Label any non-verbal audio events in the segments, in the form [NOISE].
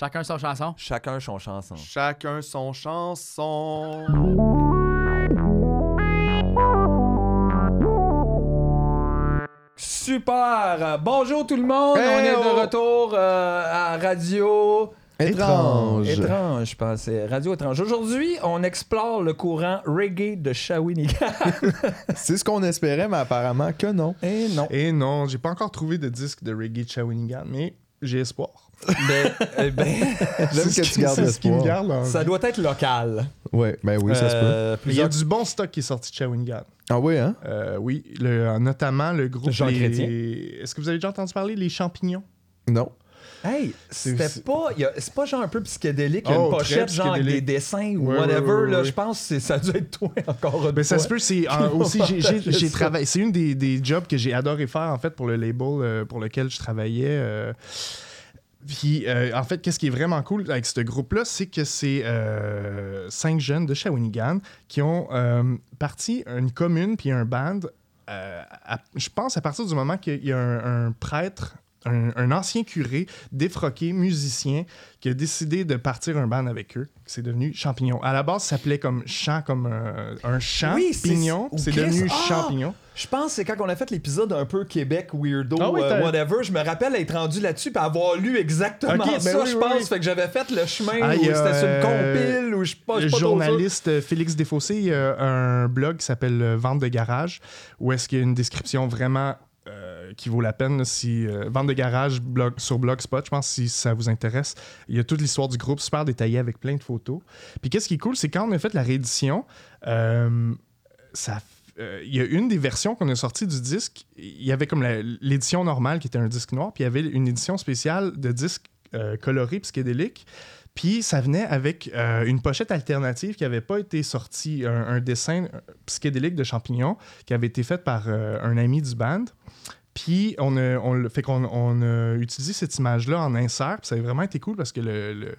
Chacun son chanson? Chacun son chanson. Chacun son chanson. Super! Bonjour tout le monde! Hey, On est oh! de retour euh, à Radio. Étrange. Étrange, je pensais. Radio étrange. Aujourd'hui, on explore le courant reggae de Shawinigan. [LAUGHS] C'est ce qu'on espérait, mais apparemment que non. Et non. Et non, j'ai pas encore trouvé de disque de reggae de Shawinigan, mais j'ai espoir. Ben, eh ben, [LAUGHS] J'aime C'est que ce tu gardes ce qui me garde. en ça doit être local. Ouais, ben oui, ça se peut. Euh, Il y a du bon stock qui est sorti de Shawinigan. Ah oui, hein? Euh, oui, le- notamment le groupe Jean les- Chrétien. Est-ce que vous avez déjà entendu parler les champignons? Non. Hey, C'est- c'était c'est- pas. y a- C'est pas genre un peu psychédélique, il y a Oh, une très pochette, genre avec des psychédélique. dessins ou Ouais, whatever. ouais, ouais, là, ouais. Je pense que c'est- ça a dû être toi encore une Ben, ça fois. se peut, c'est euh, aussi j'ai- j'ai partagé j'ai ça? travaillé. C'est une des, des jobs que j'ai adoré faire en fait pour le label euh, pour lequel je travaillais. euh. Puis euh, en fait, qu'est-ce qui est vraiment cool avec ce groupe-là, c'est que c'est euh, cinq jeunes de Shawinigan qui ont euh, parti une commune puis un band. euh, je pense à partir du moment qu'il y a un prêtre. Un, un ancien curé, défroqué, musicien, qui a décidé de partir un band avec eux. C'est devenu Champignon. À la base, ça s'appelait comme chant, comme euh, un chant, Oui, c'est- pignon. C'est devenu Ah! Champignon. Je pense que c'est quand on a fait l'épisode un peu Québec, weirdo, Ah oui, euh, whatever. Je me rappelle être rendu là-dessus et avoir lu exactement Ok, ben ça, oui, je pense. Fait que j'avais fait le chemin Ah, où c'était sur une euh, compile ou je sais pas, Le pas journaliste euh, Félix Desfossés, il y a un blog qui s'appelle euh, Vente de garage, où est-ce qu'il y a une description vraiment euh, qui vaut la peine. si, euh, Vente de garage blog, sur Blogspot, je pense, si ça vous intéresse. Il y a toute l'histoire du groupe, super détaillée avec plein de photos. Puis qu'est-ce qui est cool, c'est quand on a fait la réédition, euh, euh, il y a une des versions qu'on a sorties du disque. Il y avait comme l'édition normale qui était un disque noir, puis il y avait une édition spéciale de disque euh, coloré psychédélique. Puis ça venait avec euh, une pochette alternative qui n'avait pas été sortie, un, dessin euh, psychédélique de champignons qui avait été fait par euh, un ami du band. Puis on a, fait qu'on on a utilisé cette image-là en insert. Puis ça a vraiment été cool parce que le,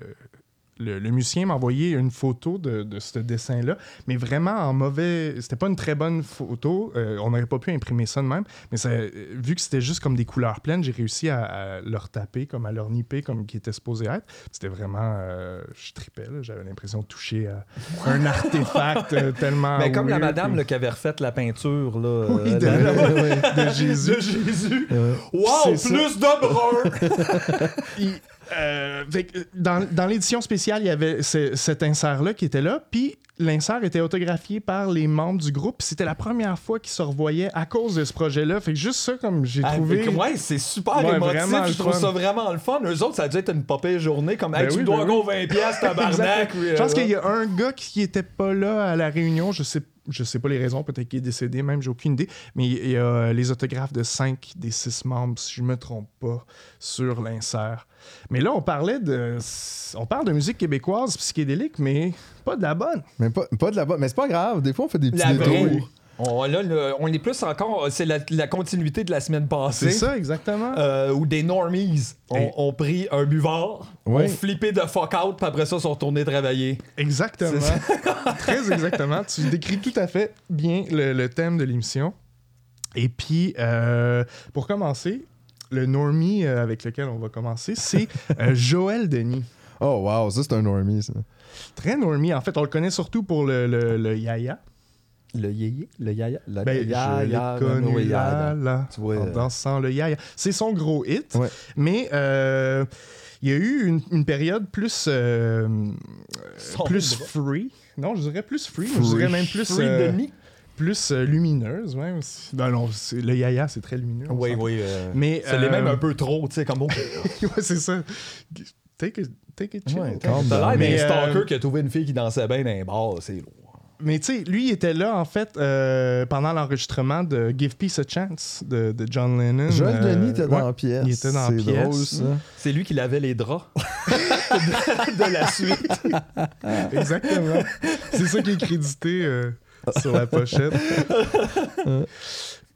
le- le musicien m'a envoyé une photo de, de ce dessin-là, mais vraiment en mauvais. C'était pas une très bonne photo. Euh, on n'aurait pas pu imprimer ça de même. Mais ça, euh, vu que c'était juste comme des couleurs pleines, j'ai réussi à, à leur taper, comme à leur nipper, comme qui était supposé être. C'était vraiment. euh, je tripais, là. J'avais l'impression de toucher à un artefact tellement. Mais comme la madame puis- qui avait refait la peinture là, Oui, de, la- [LAUGHS] de Jésus. de Jésus. Ouais. Wow, C'est ça. plus de brun! [LAUGHS] Puis, euh, que dans dans l'édition spéciale, il y avait ce- cet insert-là qui était là. Puis l'insert était autographié par les membres du groupe. C'était la première fois qu'ils se revoyaient à cause de ce projet-là. Fait que juste ça, comme j'ai Ah, trouvé. mais Ouais, c'est super Ouais, émotif. Je trouve ça vraiment le fun. Eux autres, ça a dû être une popée journée. Comme, hey, Ben tu oui, dois ben encore 20 pièces tabarnak. Exact. oui, Je pense euh, qu'il y a un gars qui était pas là à la réunion. Je sais, je sais pas les raisons. Peut-être qu'il est décédé, même, j'ai aucune idée. Mais il y a les autographes de 5 des 6 membres, si je me trompe pas, sur l'insert. Mais là, on parlait de. On parle de musique québécoise psychédélique, mais pas de la bonne. Mais pas, pas de la bonne. Mais c'est pas grave. Des fois, on fait des petits La vraie. On, là, le- on est plus encore. C'est la, la continuité de la semaine passée. C'est ça, exactement. Euh, où des normies ont, Hey. ont pris un buvard, ont flippé de fuck out, puis après ça, sont retournés travailler. Exactement. [LAUGHS] Très exactement. Tu décris tout à fait bien le, le thème de l'émission. Et puis, euh, pour commencer, le normie euh, avec lequel on va commencer, c'est euh, [LAUGHS] Joël Denis. Oh, wow. Ça, c'est un normie, ça. Très normie. En fait, on le connaît surtout pour le, le, le yaya. Le yéyé, le yaya, le Ben, je l'ai connu là, là, Tu vois, en euh, dansant le yaya. C'est son gros hit. Ouais. Mais euh, il y a eu une, une période plus, euh, plus free. Non, je dirais plus free. mais Je Free. dirais même plus... Free euh, plus lumineuse, même. si- Non, non, le yaya, c'est très lumineux. Oui, oui. Mais, c'est les mêmes un peu trop, tu sais, comme bon. [LAUGHS] ouais, c'est ça. Take it, take it chill. Ouais, T'as l'air d'un stalker qui a trouvé une fille qui dansait bien dans un bar, c'est lourd. Mais tu sais, lui, il était là, en fait, euh, pendant l'enregistrement de Give Peace a Chance de, de John Lennon. Joël Euh, Denis était dans ouais. la pièce. il était dans la C'est pièce. drôle, ça. C'est lui qui lavait les draps [LAUGHS] de, de la suite. Exactement. c'est ça qui est crédité euh, sur la pochette. [LAUGHS]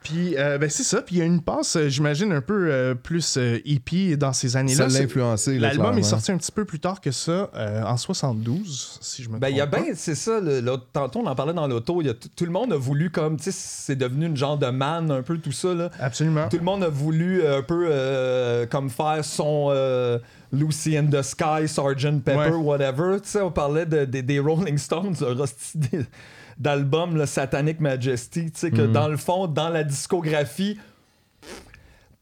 Puis, euh, ben, c'est ça. Puis, il y a une passe, euh, j'imagine, un peu euh, plus euh, hippie dans ces Ça années-là. l'a C'est- influencé. L'album est sorti un petit peu plus tard que ça, euh, en 72, si je me Ben, il y a trompe bien, c'est ça, le- tantôt on en parlait dans l'auto, tout le monde a voulu comme, tu sais, c'est devenu une genre de man, un peu tout ça, là. Absolument. Tout le monde a voulu euh, un peu euh, comme faire son, euh, Lucy in the Sky, Sgt. Pepper, Ouais. whatever. Tu sais, on parlait de, de- des Rolling Stones, d'album, le Satanic Majesty. Tu sais, que dans le fond, dans la discographie,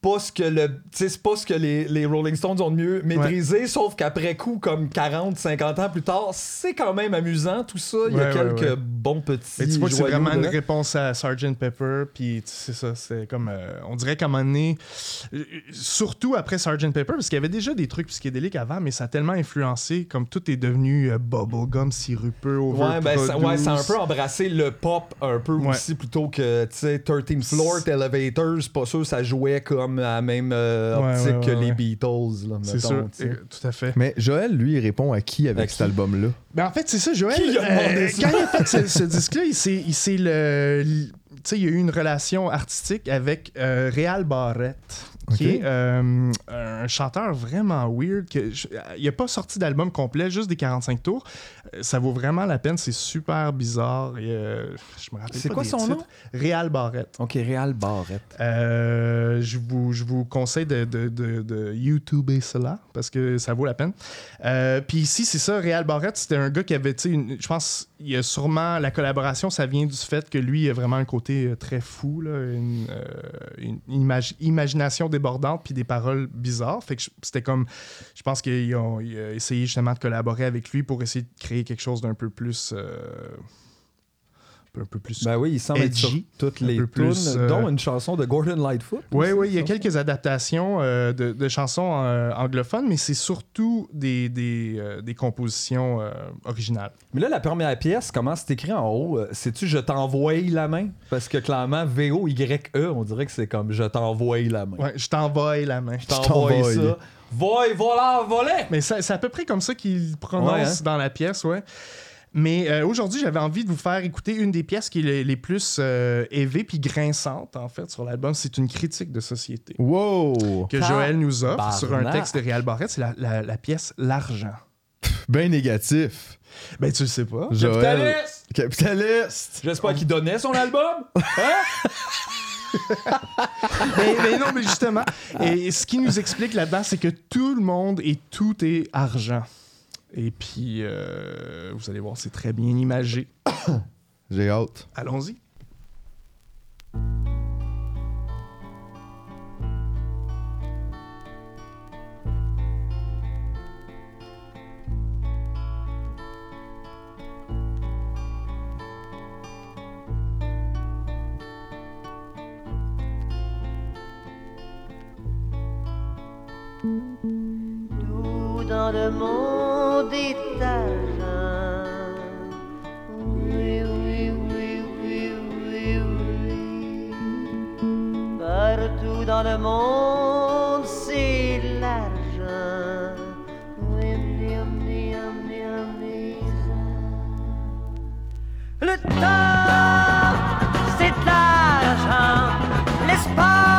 pas ce que le c'est pas ce que les, les Rolling Stones ont de mieux maîtrisé sauf qu'après coup comme 40 50 ans plus tard c'est quand même amusant tout ça il y a Ouais, ouais, quelques ouais. bons petits Mais tu vois c'est vraiment une réponse à Sgt. Pepper, puis c'est ça, c'est comme. euh, on dirait qu'à un moment donné, euh, surtout après Sgt. Pepper, parce qu'il y avait déjà des trucs psychédéliques avant, mais ça a tellement influencé, comme tout est devenu euh, bubblegum sirupeux, Ouais, ben, ça, ouais, ça a un peu embrassé le pop un peu Ouais. aussi plutôt que, tu sais, 13th Floor, Elevators, pas sûr ça jouait comme à la même euh, Ouais, optique ouais, que ouais, les ouais. Beatles, là, C'est sûr, euh, tout à fait. Mais Joël, lui, il répond à qui avec À cet qui? album-là? Ben en fait, c'est ça, Joël. Qui a demandé euh, ça? Quand il a fait ce, ce disque-là, il s'est, il s'est le. l- Tu sais, il y a eu une relation artistique avec euh, Réal Barrette, qui Ok. est euh, un chanteur vraiment weird. Que je- il n'a pas sorti d'album complet, juste des 45 tours. Euh, Ça vaut vraiment la peine, c'est super bizarre. Et, euh, je me rappelle C'est quoi des son titres. nom? Réal Barrette. Ok, Real Barrette. Euh, je, vous, je vous conseille de, de, de, de YouTuber cela parce que ça vaut la peine. Puis ici, c'est ça, Réal Barrette, c'était un gars qui avait, tu sais, je pense, il y a sûrement la collaboration, ça vient du fait que lui, il a vraiment un côté euh, très fou, là, une, euh, imagination débordante, puis des paroles bizarres. Fait que c'était comme, je pense qu'il a, il a essayé justement de collaborer avec lui pour essayer de créer quelque chose d'un peu plus. euh, un peu plus Ben oui, il semble être sur Edgy, toutes un les peu plus, tunes, euh, dont une chanson de Gordon Lightfoot. Oui, aussi, oui, il y a quelques adaptations euh, de, de chansons euh, anglophones, mais c'est surtout des, des, euh, des compositions euh, originales. Mais là, la première pièce, comment c'est écrit en haut? C'est-tu Je t'envoie la main? Parce que clairement, V-O-Y-E, on dirait que c'est comme Je t'envoie la main. Ouais, je t'envoie la main. Je t'envoie ça. Voy, voilà, voler Mais c'est à peu près comme ça qu'il prononce Ouais, hein? dans la pièce, ouais. Mais euh, aujourd'hui, j'avais envie de vous faire écouter une des pièces qui est les, les plus euh, élevées puis grinçantes, en fait, sur l'album. C'est une critique de société Wow que Joël nous offre sur un texte de Réal Barrette. C'est la, la- la pièce L'argent. Ben négatif. Ben, tu le sais pas. Joël. Capitaliste Capitaliste. J'espère qu'il donnait son album. [LAUGHS] mais, mais non, mais justement, et ce qui nous explique là-dedans, c'est que tout le monde et tout est argent. Et puis, euh, vous allez voir, c'est très bien imagé. [COUGHS] J'ai hâte. Allons-y. Tout dans le monde Partout dans le monde, c'est l'argent. Le temps, c'est l'argent. L'espace,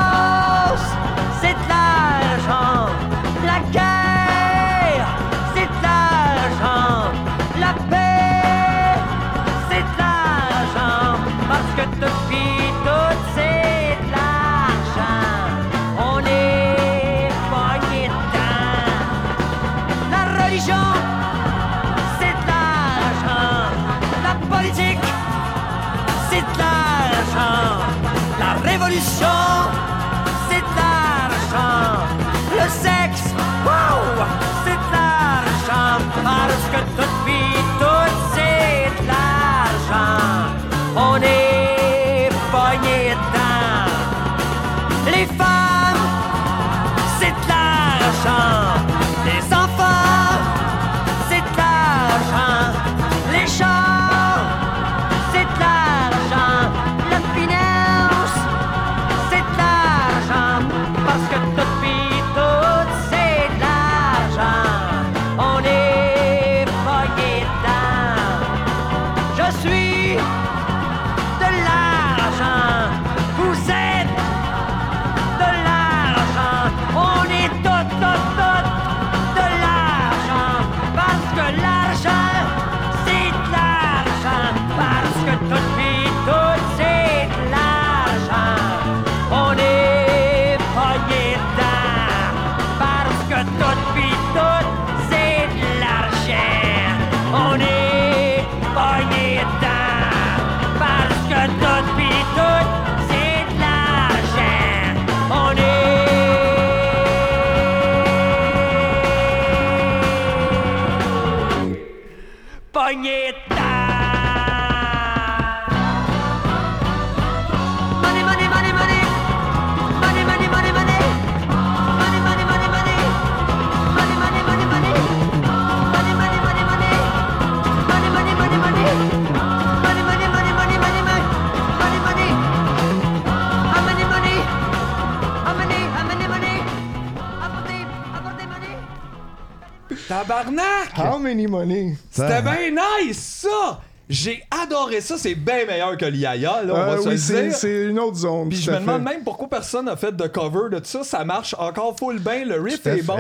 Tabarnak! How many money? C'était bien nice, ça! J'ai adoré ça, c'est bien meilleur que l'IAIA, là, on Euh, va se oui, le dire. c'est une autre zone. Puis je me demande même pourquoi personne n'a fait de cover de tout ça. Ça marche encore full bien. Le riff est bon.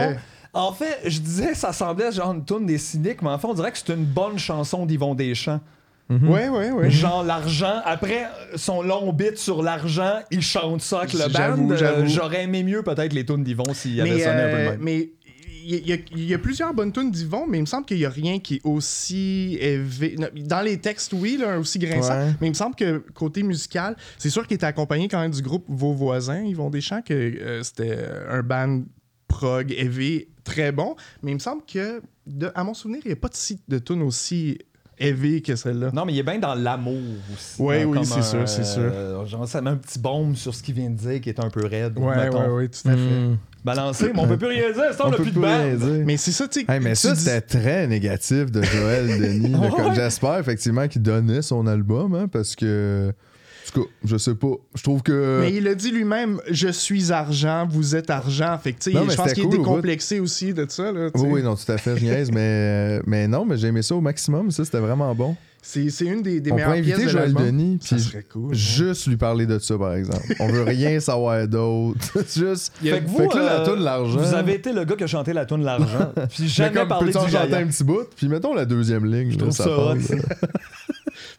En fait, je disais, ça semblait genre une tune des cyniques, mais en fait, on dirait que c'est une bonne chanson d'Yvon Deschamps. Ouais, ouais, ouais. Genre l'argent. Après son long bit sur l'argent, il chante ça avec le band. Euh. J'aurais aimé mieux peut-être les tunes d'Yvon s'il avait sonné un peu de euh, même. mais il y, a- il y a plusieurs bonnes tunes d'Yvon, mais il me semble qu'il n'y a rien qui est aussi élevé. Dans les textes, oui, là, aussi grinçant, Ouais. mais il me semble que côté musical, c'est sûr qu'il était accompagné quand même du groupe Vos Voisins, Yvon Deschamps, que euh, c'était un band prog heavy très bon, mais il me semble que, de- à mon souvenir, il n'y a pas de, si- de tune aussi heavy que celle-là. Non, mais il est bien dans l'amour aussi. Ouais, Dans oui, comme c'est sûr, c'est sûr. euh, genre, ça met un petit baume sur ce qu'il vient de dire qui est un peu raide. Ouais, mettons. ouais, ouais, tout à fait. Hmm. Balancé, mais on peut plus rien dire. Ça, on, On a peut plus de. Mais c'est ça, tu sais. Hey, mais tu ça, dis- c'était très négatif de Joël Denis. [LAUGHS] Ouais. J'espère effectivement qu'il donnait son album, hein, parce que. En tout cas, je sais pas. Je trouve que. Mais il a dit lui-même Je suis argent, vous êtes argent. Fait que, Non, je pense qu'il est cool bout. décomplexé aussi de ça. Là. Oui, oui, non, tout à fait, je niaise, mais, mais non, mais j'ai aimé ça au maximum, ça, c'était vraiment bon. C'est c'est une des, des On meilleures pourrait inviter pièces de Joël l'album. Denis, Ça puis serait cool. hein. juste lui parler de ça, par exemple. On veut rien [LAUGHS] savoir d'autre. [LAUGHS] juste. Fait que vous, Fait que là, la euh, toune L'argent. Vous avez été le gars qui a chanté la tune L'argent. [LAUGHS] Puis Mais jamais comme, parlé du chanter un petit bout, puis mettons la deuxième ligne. Je là, trouve ça hot, passe, ça.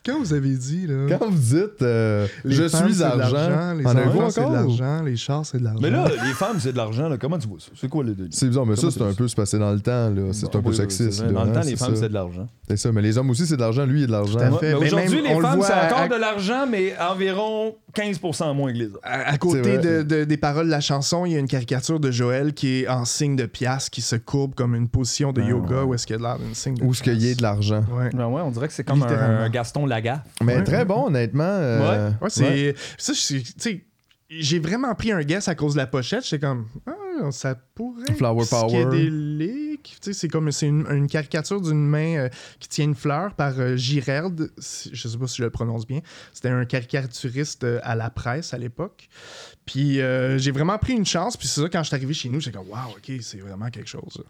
Quand vous avez dit, là, Quand vous dites euh, les je femmes, suis c'est de argent, les en enfants, c'est de l'argent, les chars, c'est de l'argent. Mais là, les femmes, c'est de l'argent. là. Comment tu vois ça? C'est quoi les deux? C'est bizarre, mais ça, c'est un peu se passer dans le temps, là. C'est Bon, un peu oui, sexiste. là, Dans le hein, temps, les femmes, c'est de l'argent. C'est ça, mais les hommes aussi, c'est de l'argent. Lui, il est de l'argent. Aujourd'hui, les on le femmes, voit c'est à- encore de l'argent, mais environ 15% moins que les hommes. À, côté de, de- des paroles de la chanson, il y a une caricature de Joël qui est en signe de pièce, qui se courbe comme une position de Ah, yoga, où est-ce qu'il y a de l'air d'une signe de Où est-ce qu'il y ait pièce. de l'argent? Ouais. Ben ouais, on dirait que c'est comme un Gaston Mais Ouais. très bon, honnêtement. euh, Ouais, c'est. Ça, je- tu sais, j'ai vraiment pris un guess à cause de la pochette. J'étais comme, ah, ça pourrait. Flower être power. psychédélique. Tu sais, c'est comme, c'est une, une caricature d'une main euh, qui tient une fleur par euh, Girard. Je sais pas si je le prononce bien. C'était un caricaturiste euh, à la presse à l'époque. Puis euh, j'ai vraiment pris une chance. Puis c'est ça, quand je suis arrivé chez nous, j'étais comme, waouh, ok, c'est vraiment quelque chose.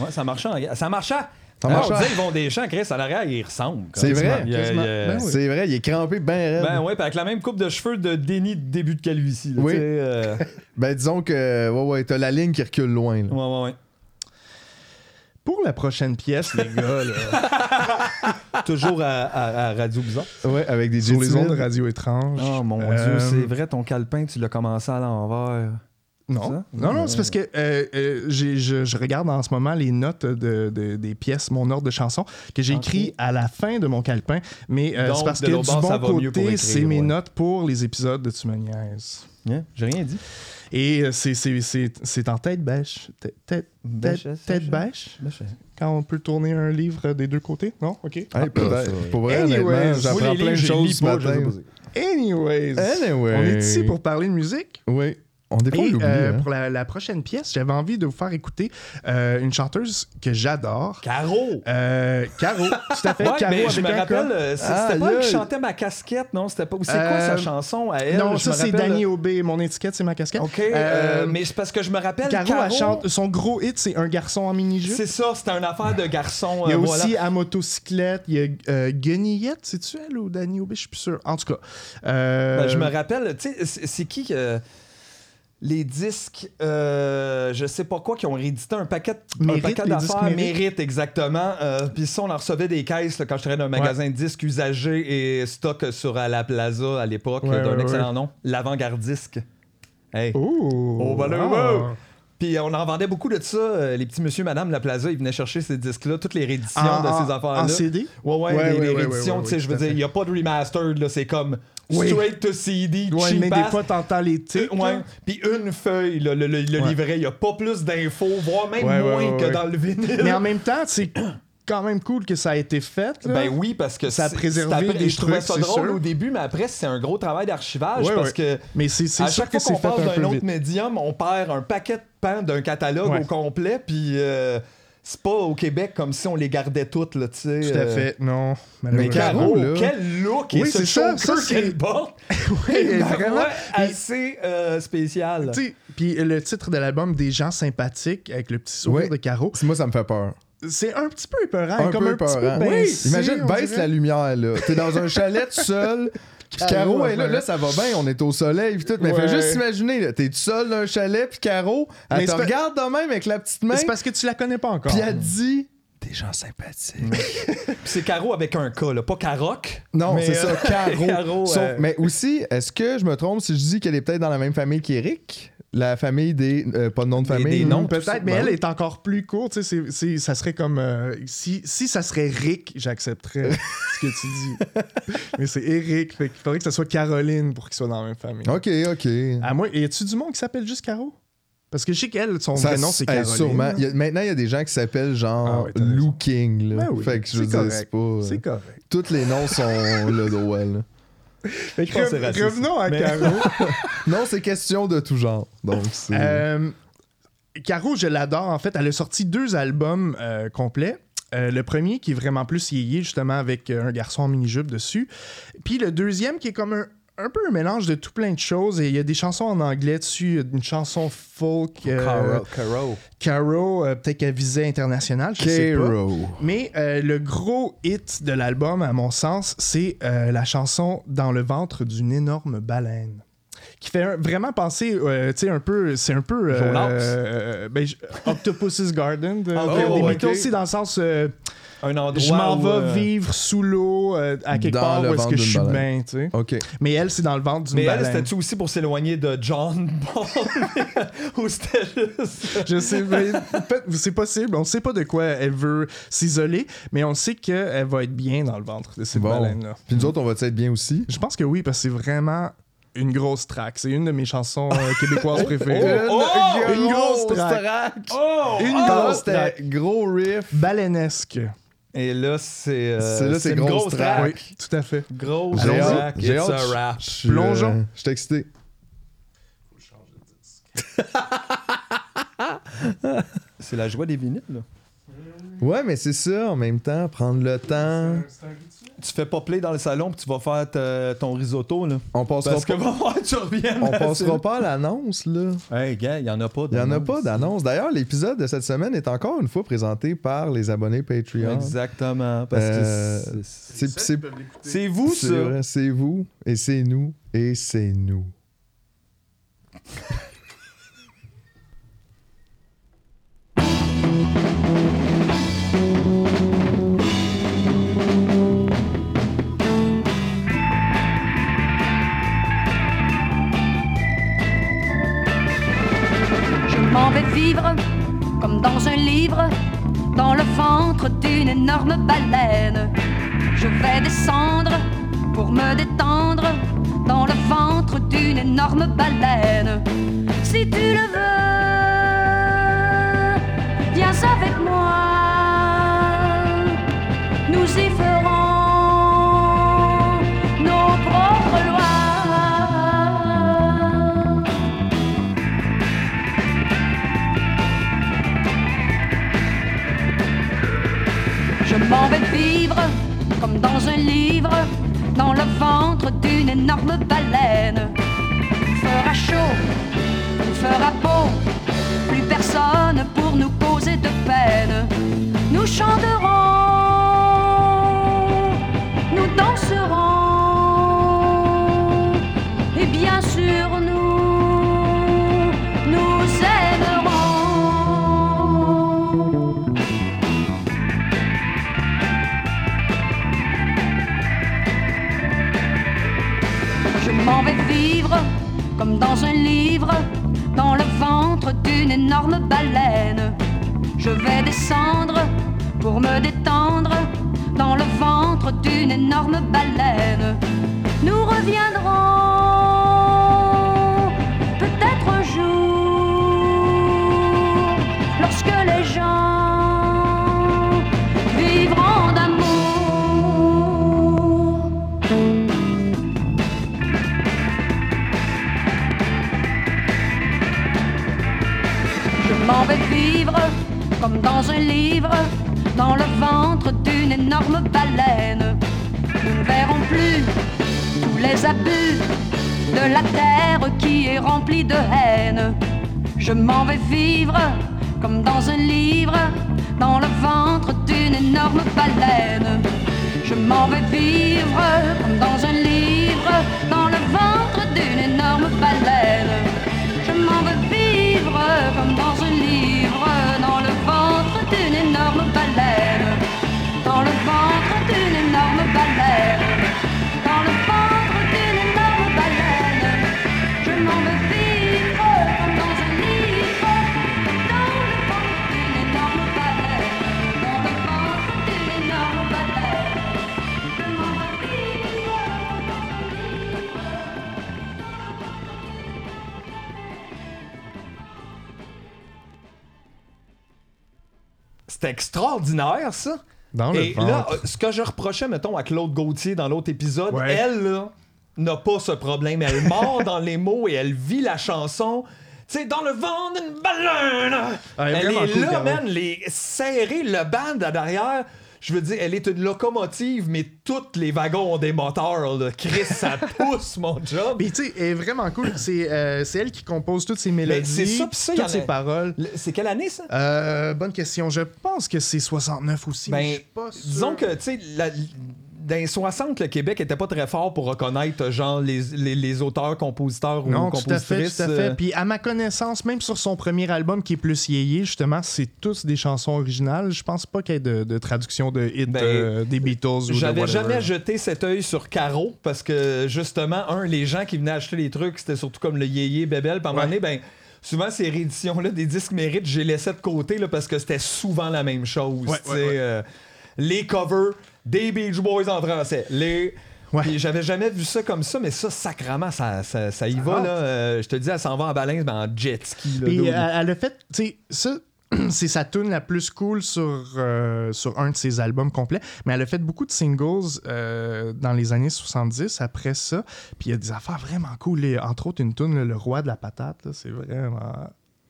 Ouais, ça marchait. Ça marchait. Ça Ah. On disait, ils vont des champs, Chris, à l'arrière, ils ressemblent. C'est vrai, Ben oui. C'est vrai, il est crampé bien raide. Ben ouais, avec la même coupe de cheveux de déni de début de calvitie. là, Oui. euh, [LAUGHS] Ben disons que, ouais, ouais, t'as la ligne qui recule loin. là. ouais, ouais, ouais. Pour la prochaine pièce, les gars, là, [LAUGHS] Toujours à, à- à Radio Bizarre. Ouais, avec des sur les ondes de radio étrange. Oh mon Euh, Dieu, c'est vrai, ton calepin, tu l'as commencé à l'envers. Non, Ça? non, non, c'est parce que euh, euh, j'ai- je, je regarde en ce moment les notes de, de- des pièces, mon ordre de chansons, que j'ai écrit à la fin de mon calepin. Mais euh, Donc, c'est parce de que l'autre du bon ça va mieux pour côté, écrire, c'est mes ouais. notes pour les épisodes de Tu me niaises. Hein? J'ai rien dit. Et euh, c'est- c'est c'est- c'est en tête bêche. Tête, tête, Bêche, tête, bêche. Quand on peut tourner un livre des deux côtés, non? OK. Hey, peut-être. Pour vrai, Anyways, honnêtement, Moi, j'apprends les plein de choses ce pas, je sais matin. pas. Anyways, Anyway. on est ici pour parler de musique? Oui. On des fois, Et euh, hein. pour la, la prochaine pièce, j'avais envie de vous faire écouter euh, une chanteuse que j'adore. Caro! Euh, Caro, [LAUGHS] tout à fait. Ouais, Caro mais je me rappelle, c'est- Ah, c'était pas elle qui chantait ma casquette, non? C'était pas. C'est quoi Euh, sa chanson à elle? Non, Je ça c'est rappelle- Danny Aubé. Mon étiquette, c'est ma casquette. Ok, Euh, euh, mais c'est parce que je me rappelle. Caro, Caro, elle chante. Son gros hit, c'est Un garçon en mini-jupe. C'est ça, c'était une affaire de garçon. Il y a euh, voilà. aussi à motocyclette, il y a euh, Guenillette, c'est-tu elle ou Danny Aubé, je suis plus sûr. En tout cas. euh, Ben, je me rappelle, tu sais, c'est c'est qui que. Les disques, euh, je sais pas quoi, qui ont réédité un paquet, un paquet d'affaires. Mérite. Mérite, exactement. Euh, Puis ça, on en recevait des caisses là, quand je travaillais dans un magasin de disques usagés et stock sur à la Plaza à l'époque, Ouais, d'un ouais, excellent nom, l'avant-gardisque. Hey. Oh! Oh, ben là, wow. wow. Puis on en vendait beaucoup de ça. euh, les petits monsieur, madame La Plaza, ils venaient chercher ces disques-là, toutes les rééditions En- de en- ces affaires-là. En CD? Ouais, ouais, les, rééditions, tu sais, je veux dire, il n'y a pas de remastered, là, c'est comme Oui. straight to CD, Ouais, cheap mais des fois, t'entends les titres. Euh, ouais. là. Puis une feuille, le, le- le Ouais. livret, il n'y a pas plus d'infos, voire même Ouais, ouais, moins ouais, que ouais. dans le vinyle. Mais en même temps, sais, quand même cool que ça a été fait. là. Ben oui, parce que Ça a c'est- préservé c'est des Je trouvais ça c'est drôle sûr. au début, mais après, c'est un gros travail d'archivage Ouais, parce ouais. que Mais c'est c'est à chaque que fois c'est qu'on fait parle d'un autre médium, on perd un paquet de pans d'un catalogue Ouais. au complet, puis euh, c'est pas au Québec comme si on les gardait toutes, là, tu sais. Tout à euh, fait. Non, Mais. Caro, là. quel look [LAUGHS] Oui, et ce c'est ça, ça, c'est- qu'elle porte Oui, est vraiment. assez euh, spécial. Tu sais, Puis le titre de l'album, Des gens sympathiques, avec le petit sourire de Caro, Moi, ça me fait peur. c'est un petit peu épeurant. Un comme peu un petit peu baissé, Imagine, baisse dirait. la lumière, là. T'es dans un chalet tout seul. Caro est là, là, ça va bien, on est au soleil, puis tout. Mais Ouais. fais juste imaginer, t'es tout seul dans un chalet, puis Caro, elle Mais te regarde de même avec la petite main, C'est parce que tu la connais pas encore. puis elle dit Des gens sympathiques. [LAUGHS] Puis c'est Caro avec un K, là, pas Caroc. Non, c'est ça, euh, [LAUGHS] Caro. Caro, Sauf- euh, Mais aussi, est-ce que je me trompe si je dis qu'elle est peut-être dans la même famille qu'Éric? La famille des. euh, pas de nom de famille. des noms, Peut-être, mais ben elle oui. est encore plus courte. tu sais, c'est- c'est- ça serait comme. euh, si, si ça serait Rick, j'accepterais [LAUGHS] ce que tu dis. mais c'est Eric. Fait qu'il faudrait que ça soit Caroline pour qu'ils soient dans la même famille. Ok, ok. À moi, y a-tu du monde qui s'appelle juste Caro? Parce que je sais qu'elle, son vrai nom, c'est Caroline. sûrement. Il y a- maintenant, il y a des gens qui s'appellent genre Ah ouais. Lou King. Là. Ben oui, fait que je veux c'est dire, correct. c'est pas. euh, C'est correct. Tous les noms sont le droit. Là. Fait que pense que c'est raciste. revenons à Mais- Caro? [LAUGHS] Non, c'est question de tout genre. Donc, c'est. Euh, Caro, je l'adore. En fait, elle a sorti deux albums euh, complets. Euh, le premier qui est vraiment plus yéyé, justement, avec euh, un garçon en mini-jupe dessus. Puis le deuxième qui est comme un, un peu un mélange de tout plein de choses. Et il y a des chansons en anglais dessus, une chanson folk. euh, Caro. Caro. Euh, peut-être qu'elle visait international, je sais pas. Caro. Mais euh, le gros hit de l'album, à mon sens, c'est euh, la chanson Dans le ventre d'une énorme baleine. Qui fait un- vraiment penser, euh, tu sais, un peu. C'est un peu. euh, euh, ben, Octopus's Garden de, Ah, de- ok, des. Beatles, aussi dans le sens. Un endroit je m'en vais euh, vivre sous l'eau, euh, à quelque Dans part où est-ce que je suis bien, tu sais. Ok. Mais elle, c'est dans le ventre d'une Mais elle, c'était-tu aussi pour s'éloigner de John Paul [LAUGHS] Ou c'était juste. Je sais, c'est possible. On sait pas de quoi elle veut s'isoler, mais on sait qu'elle va être bien dans le ventre de cette Bon. baleine-là. Puis nous autres, on va être bien aussi? Je pense que oui, parce que c'est vraiment une grosse track. C'est une de mes chansons euh, québécoises [LAUGHS] préférées. oh, une grosse track. track. Oh! Une oh! grosse track. gros riff. Baleinesque. Et là, c'est. euh, C'est là, c'est une grosse grosse track. track. Oui, tout à fait. Grosse track. J'ai It's hâte. a rap. Je suis, Plongeons. euh, Je suis excité. [LAUGHS] C'est la joie des vinyles, là. Ouais, mais c'est ça, en même temps, prendre le temps. Tu fais pas play dans le salon puis tu vas faire ton risotto, là. On passera Parce que pas, va falloir que tu reviennes. on passera pas à l'annonce, là. Hey, gars, il y en a pas. Il y en a pas d'annonce. D'ailleurs, l'épisode de cette semaine est encore une fois présenté par les abonnés Patreon. Exactement. Parce Euh, que c'est- C'est c'est- c'est vous, c'est ça. vrai, c'est vous, et c'est nous, et c'est nous. [LAUGHS] dans un livre, dans le ventre d'une énorme baleine. Je vais descendre pour me détendre dans le ventre d'une énorme baleine. Si tu le veux, viens avec moi. Nous y ferons dans un livre, dans le ventre d'une énorme baleine. Il fera chaud, il fera beau, plus personne pour nous causer de peine. Nous chanterons, nous danserons, dans un livre, dans le ventre d'une énorme baleine. Je vais descendre pour me détendre dans le ventre d'une énorme baleine. Nous reviendrons comme dans un livre, dans le ventre d'une énorme baleine. Nous ne verrons plus tous les abus de la terre qui est remplie de haine. Je m'en vais vivre comme dans un livre, dans le ventre d'une énorme baleine. Je m'en vais vivre comme dans un livre, dans le ventre d'une énorme baleine. Je m'en vais vivre comme dans un livre, C'était extraordinaire, ça. Dans le Et là, ventre. euh, ce que je reprochais, mettons, à Claude Gauthier dans l'autre épisode, Ouais. elle, là, n'a pas ce problème. Elle mord dans les mots et elle vit la chanson. Tu sais, dans le vent d'une baleine. Ah, elle est elle vraiment est cool, là, Caro. man, les serrés, le band à derrière. Je veux dire, elle est une locomotive, mais tous les wagons ont des moteurs. Là. Chris, ça [LAUGHS] pousse, mon job. Puis tu sais, elle est vraiment cool. C'est euh, elle qui compose toutes ces mélodies, c'est ça, ça, toutes a- ses paroles. Le- C'est quelle année, ça? Euh, bonne question. Je pense que c'est 69 aussi. mais je Ben, suis pas sûr. disons que, tu sais, la- dans les 60, le Québec était pas très fort pour reconnaître, genre, les, les, les auteurs, compositeurs ou Non, tout à fait, compositrices. tout à fait. Puis à ma connaissance, même sur son premier album qui est plus yéyé, justement, c'est tous des chansons originales. Je pense pas qu'il y ait de, de traduction de hits Ben, euh, des Beatles ou J'avais jamais jeté cet œil sur Caro parce que justement, un, les gens qui venaient acheter les trucs, c'était surtout comme le yéyé bébel. Moment donné, ben, souvent ces rééditions-là des disques mérites, j'ai laissé de côté là, parce que c'était souvent la même chose. Ouais, ouais, ouais. euh, les covers des Beach Boys en français. Les. Ouais. J'avais jamais vu ça comme ça, mais ça, sacrement, ça, ça, ça y va. rentre. Là. Euh, je te dis, elle s'en va en balance, mais en jet ski. là, dude. elle, a fait, tu sais, ça. [CLEARS THROAT] C'est sa tune la plus cool sur, euh, sur un de ses albums complets. Mais elle a fait beaucoup de singles euh, dans les années 70 après ça. Puis il y a des affaires vraiment cool. Et entre autres, une tune, Le Roi de la patate. C'est vraiment.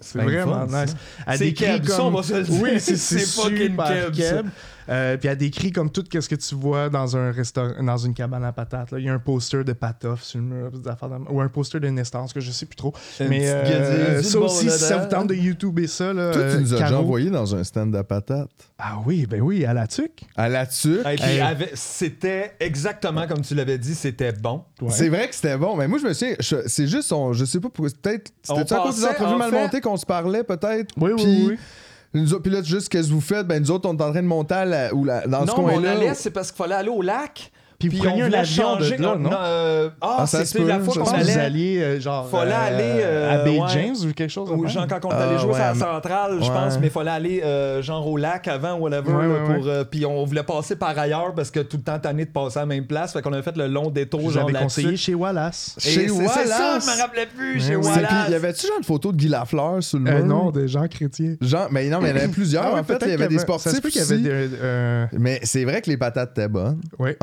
C'est vraiment fun, nice. C'est Keb, ça, on va se le dire. Oui, c'est [LAUGHS] fucking. Keb. Euh, puis elle décrit comme tout ce que tu vois dans un restaurant, dans une cabane à patates. là. Il y a un poster de Patoff sur le mur, de- ou un poster de Nestance que je sais plus trop. Mais euh, ça aussi, si ça vous tente de YouTuber ça, là, Toi, tu euh, nous as déjà envoyé dans un stand à patates. Ah oui, ben oui, à la tuque. À la tuque? Et puis, Hey. avec- c'était exactement comme tu l'avais dit, c'était bon. Ouais. C'est vrai que c'était bon, mais moi je me souviens, c'est juste, on, je sais pas pourquoi, peut-être, On c'était à cause des entrevues en mal fait- montées qu'on se parlait peut-être? Oui, oui, Puis, oui. Nous puis là, juste qu'est-ce que vous faites? Ben nous autres, on est en train de monter à la- ou la- dans ce non, mais on coin-là. allait, c'est parce qu'il fallait aller au lac. Puis vous on preniez un voulait avion de là, non? euh, ah, Ah, c'était la fois qu'on vous allait. alliez, euh, genre, Fallait euh, aller, euh, à Bay ouais. James ou quelque chose. Ou genre quand on Ah, allait jouer ouais, à la centrale, je pense, mais il fallait aller euh, genre au lac avant ou whatever. Ouais, là, ouais, pour, euh, puis on voulait passer par ailleurs parce que tout le temps tanné de passer à la même place. Fait qu'on avait fait le long détour vous genre là-dessus. conseillé chez Wallace. Et Chez c'est- C'est ça, Wallace. je me rappelais plus, chez Wallace. puis, y avait-tu genre une photo de Guy Lafleur sur le Euh, mur? non, de Jean Chrétien. Genre, mais non, mais il y en avait plusieurs. Ah en fait, il y avait des sportifs des... euh, Mais c'est vrai que les patates étaient bonnes, ouais.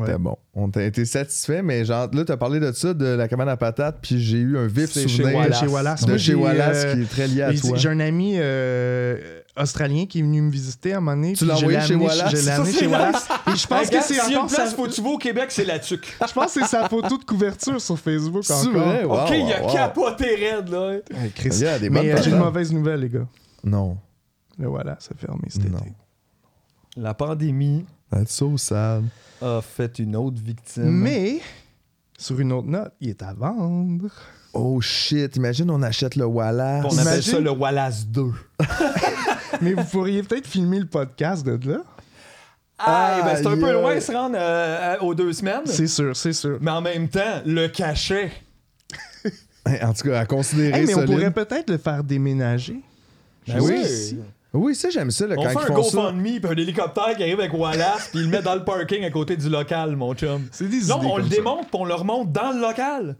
Ouais. C'était bon. On t'a été satisfait, mais genre, là, t'as parlé de ça, de la cabane à patates, puis j'ai eu un vif C'est chez souvenir Wallace. Chez Wallace. de chez j'ai, Wallace euh, qui est très lié à toi. J'ai un ami euh, australien qui est venu me visiter à un moment donné. Tu l'as envoyé chez Wallace? Je l'ai amené [LAUGHS] chez. Wallace. Et je pense que c'est encore place, sa... faut tu vas au Québec, c'est la tuque. Je pense que c'est sa photo de couverture sur Facebook C'est encore. vrai? Wow, ok, il a wow, wow. capoté raide, là. Hey, Chris. Il y a des Mais euh, j'ai une mauvaise nouvelle, les gars. Non. Le Wallace a fermé cet Non. été. La pandémie That's so sad. A fait une autre victime. Mais, sur une autre note, il est à vendre. Oh shit, imagine on achète le Wallace. On appelle ça le Wallace 2. [LAUGHS] Mais vous pourriez peut-être filmer le podcast de là. Ah, ben c'est un peu loin aïe. se rendre euh, aux deux semaines. C'est sûr, c'est sûr. Mais en même temps, le cachet. En tout cas, à considérer Hey, mais on solide. pourrait peut-être le faire déménager. Ben oui. ici. Oui, ça, j'aime ça, là, On quand fait ils un. GoFundMe puis un hélicoptère qui arrive avec Wallace puis il le met dans le parking à côté du local, mon chum. C'est des Non, idées on le ça. démonte puis on le remonte dans le local.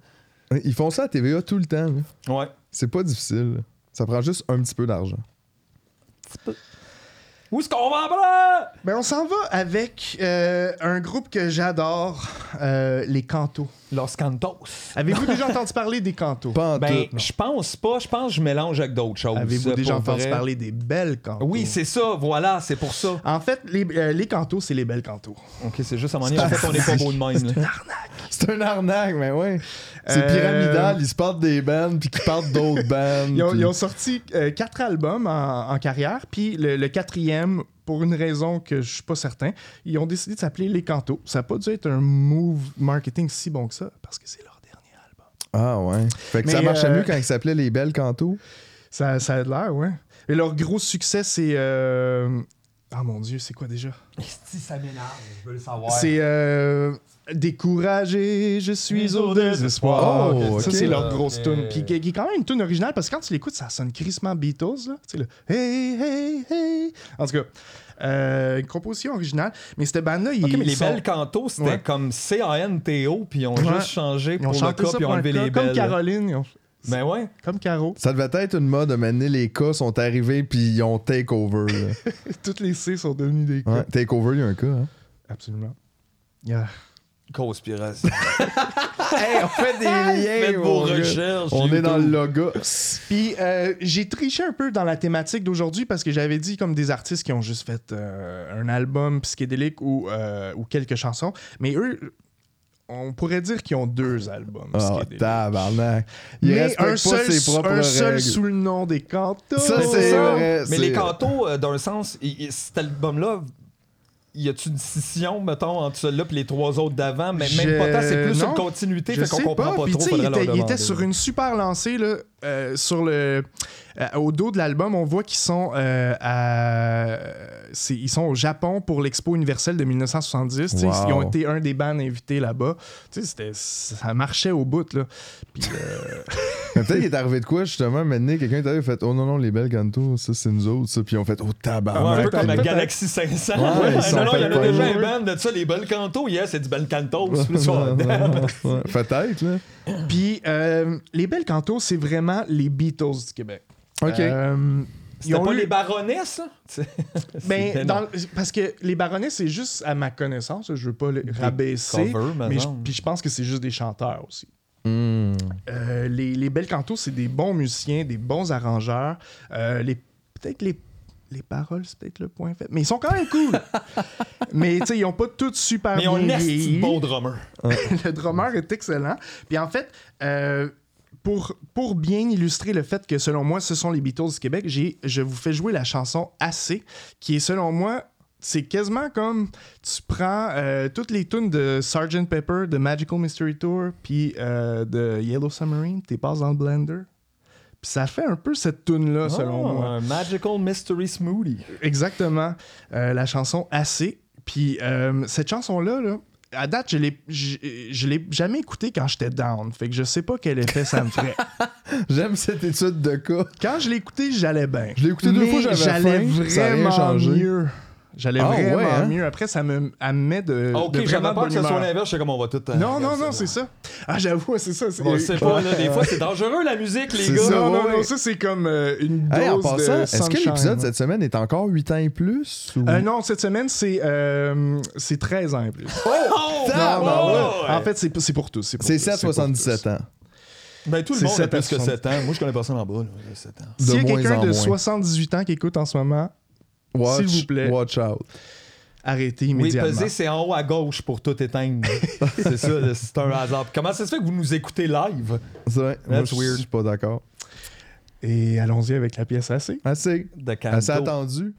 Ils font ça à TVA tout le temps. là. Ouais. C'est pas difficile. Ça prend juste un petit peu d'argent. Où est-ce qu'on va après? Ben, on s'en va avec euh, un groupe que j'adore, euh, les Cantos. Los Cantos. Avez-vous déjà entendu parler des Cantos? Pas en Ben, tout, non. je pense pas. Je pense que je mélange avec d'autres choses. Avez-vous déjà entendu vrai. parler des belles Cantos? Oui, c'est ça. Voilà, c'est pour ça. En fait, les, euh, les Cantos, c'est les belles Cantos. Ok, c'est juste à donné, en fait, on n'est pas beau de même. là. C'est un arnaque, mais ouais. C'est Euh, pyramidal, ils se partent des bands, puis qu'ils partent d'autres [LAUGHS] bands. Ils ont, puis- ils ont sorti euh, quatre albums en, en carrière, puis le, le quatrième, pour une raison que je suis pas certain, ils ont décidé de s'appeler Les Cantos. Ça n'a pas dû être un move marketing si bon que ça, parce que c'est leur dernier album. Ah ouais. Fait que Mais, ça marchait euh, mieux quand ils s'appelaient Les Belles Cantos. Ça, ça a de l'air, ouais. Et leur gros succès, c'est... euh, Ah mon Dieu, c'est quoi déjà? [LAUGHS] Si ça m'énerve, je veux le savoir. C'est euh, Découragé, je suis au désespoir. Oh, Ça, c'est leur grosse Ok. tune. Puis qui est quand même une tune originale parce que quand tu l'écoutes, ça sonne crissement Beatles. Là. Tu sais, le Hey, hey, hey. En tout cas, euh, une composition originale. Mais cette bande-là, ils Ok, mais les sont- belles cantos, c'était Ouais. comme C-A-N-T-O, puis ils ont Ouais. juste changé Ils ont pour le chanté cas, ça puis ils ont enlevé les comme belles. Caroline, ils ont- Ben ouais. comme Caro. Ça devait être une mode de mener les cas sont arrivés, puis ils ont take over. là. [LAUGHS] Toutes les C sont devenues des cas. Ouais, take over, il y a un cas. Hein? Absolument. Yeah. Conspiration. [LAUGHS] Hey, on fait des liens. Faites vos mon gars. recherches. On est dans le YouTube. logo. Puis euh, j'ai triché un peu dans la thématique d'aujourd'hui parce que j'avais dit comme des artistes qui ont juste fait euh, un album psychédélique ou, euh, ou quelques chansons. Mais eux, on pourrait dire qu'ils ont deux albums Oh, psychédéliques. tabarnak. Il Mais un pas seul, ses propres un seul règles. sous le nom des cantos. Ça, Mais c'est ça. vrai, Mais les cantos, euh, d'un sens, il- il- cet album-là, y a-tu une scission, mettons, entre celui-là et les trois autres d'avant? Mais Je- même pas tant, c'est plus non, une continuité, Je fait qu'on comprend pas, trop. il, était, il était demander. sur une super lancée là, euh, sur le euh, au dos de l'album. On voit qu'ils sont euh, à ils sont au Japon pour l'expo universelle de 1970. tu sais, Wow. Ils ont été un des bands invités là-bas. Tu sais, c'était- ça marchait au bout là. Puis, euh, [LAUGHS] Mais Peut-être qu'il est arrivé de quoi, justement, maintenant, quelqu'un est arrivé et fait Oh non, non, les belles cantos, ça, c'est nous autres, ça. Puis ils ont fait Oh Ouais, tabarnak. un peu comme la. Galaxy 500. Ouais, ils sont non, non, il y en a déjà un band de ça, les belles cantos. Yeah, c'est du bel cantos. Ouais, ouais, [LAUGHS] Peut-être, là. puis euh, les belles cantos, c'est vraiment les Beatles du Québec. OK. Euh, ils C'était ont pas eu- les baronnesses, là? [LAUGHS] Ben, dans- parce que les baronnets, c'est juste à ma connaissance, je veux pas les rabaisser, covers, mais je, puis je pense que c'est juste des chanteurs aussi. Hmm. Euh, les, les belles cantos, c'est des bons musiciens, des bons arrangeurs. Euh, les, peut-être les, les paroles, c'est peut-être le point fait. Mais ils sont quand même cool. [LAUGHS] mais tu sais, ils ont pas toutes super Mais on bien est vieilli. bon drummer. [LAUGHS] le drummer est excellent. Puis en fait, euh, pour, pour bien illustrer le fait que selon moi, ce sont les Beatles du Québec, j'ai, je vous fais jouer la chanson Assez, qui est selon moi. C'est quasiment comme tu prends euh, toutes les tunes de Sgt. Pepper, de Magical Mystery Tour, puis euh, de Yellow Submarine, t'es passes dans le blender. Puis ça fait un peu cette tune-là, selon Oh, moi. Un Magical Mystery Smoothie. Exactement. Euh, la chanson Assez. Puis cette chanson-là, là, à date, je l'ai, je, je l'ai jamais écoutée quand j'étais down. Fait que je sais pas quel effet ça me ferait. [LAUGHS] J'aime cette étude de cas. Quand je l'ai écoutée, j'allais bien. Je l'ai écouté deux Mais fois, j'avais j'allais faim, ça a rien vraiment changé. mieux. J'allais Ah, vraiment ouais, hein? mieux. Après, ça me, elle me met de, Ah, ok, de j'avais peur que ce soit l'inverse. Je sais comme on va tout. euh, Non, non, non, c'est ça. Ah, j'avoue, c'est ça. c'est- On sait pas, là, des fois, [LAUGHS] c'est dangereux la musique, les gars. ça, Non, non, ouais. non, ça, c'est comme euh, une dose Hey, en de passant, est-ce que l'épisode cette semaine est encore 8 ans et plus ou... Euh, non, cette semaine, c'est euh, c'est 13 ans et plus. Oh! [LAUGHS] Non, non, Oh! ouais. En fait, c'est c'est pour tous. C'est tous, 7 pour 77 tous. ans. Ben, tout le C'est monde a plus que 60. 7 ans. Moi, je connais personne en bas, là. j'ai 7 ans. S'il y a quelqu'un de moins. 78 ans qui écoute en ce moment, S'il vous plaît. Watch out. arrêtez Oui, immédiatement. peser, c'est en haut à gauche pour tout éteindre. [LAUGHS] c'est ça, c'est un hasard. Comment ça se fait que vous nous écoutez live? C'est vrai. Moi, je weird. suis pas d'accord. Et allons-y avec la pièce assez. Assez. De. Assez attendu.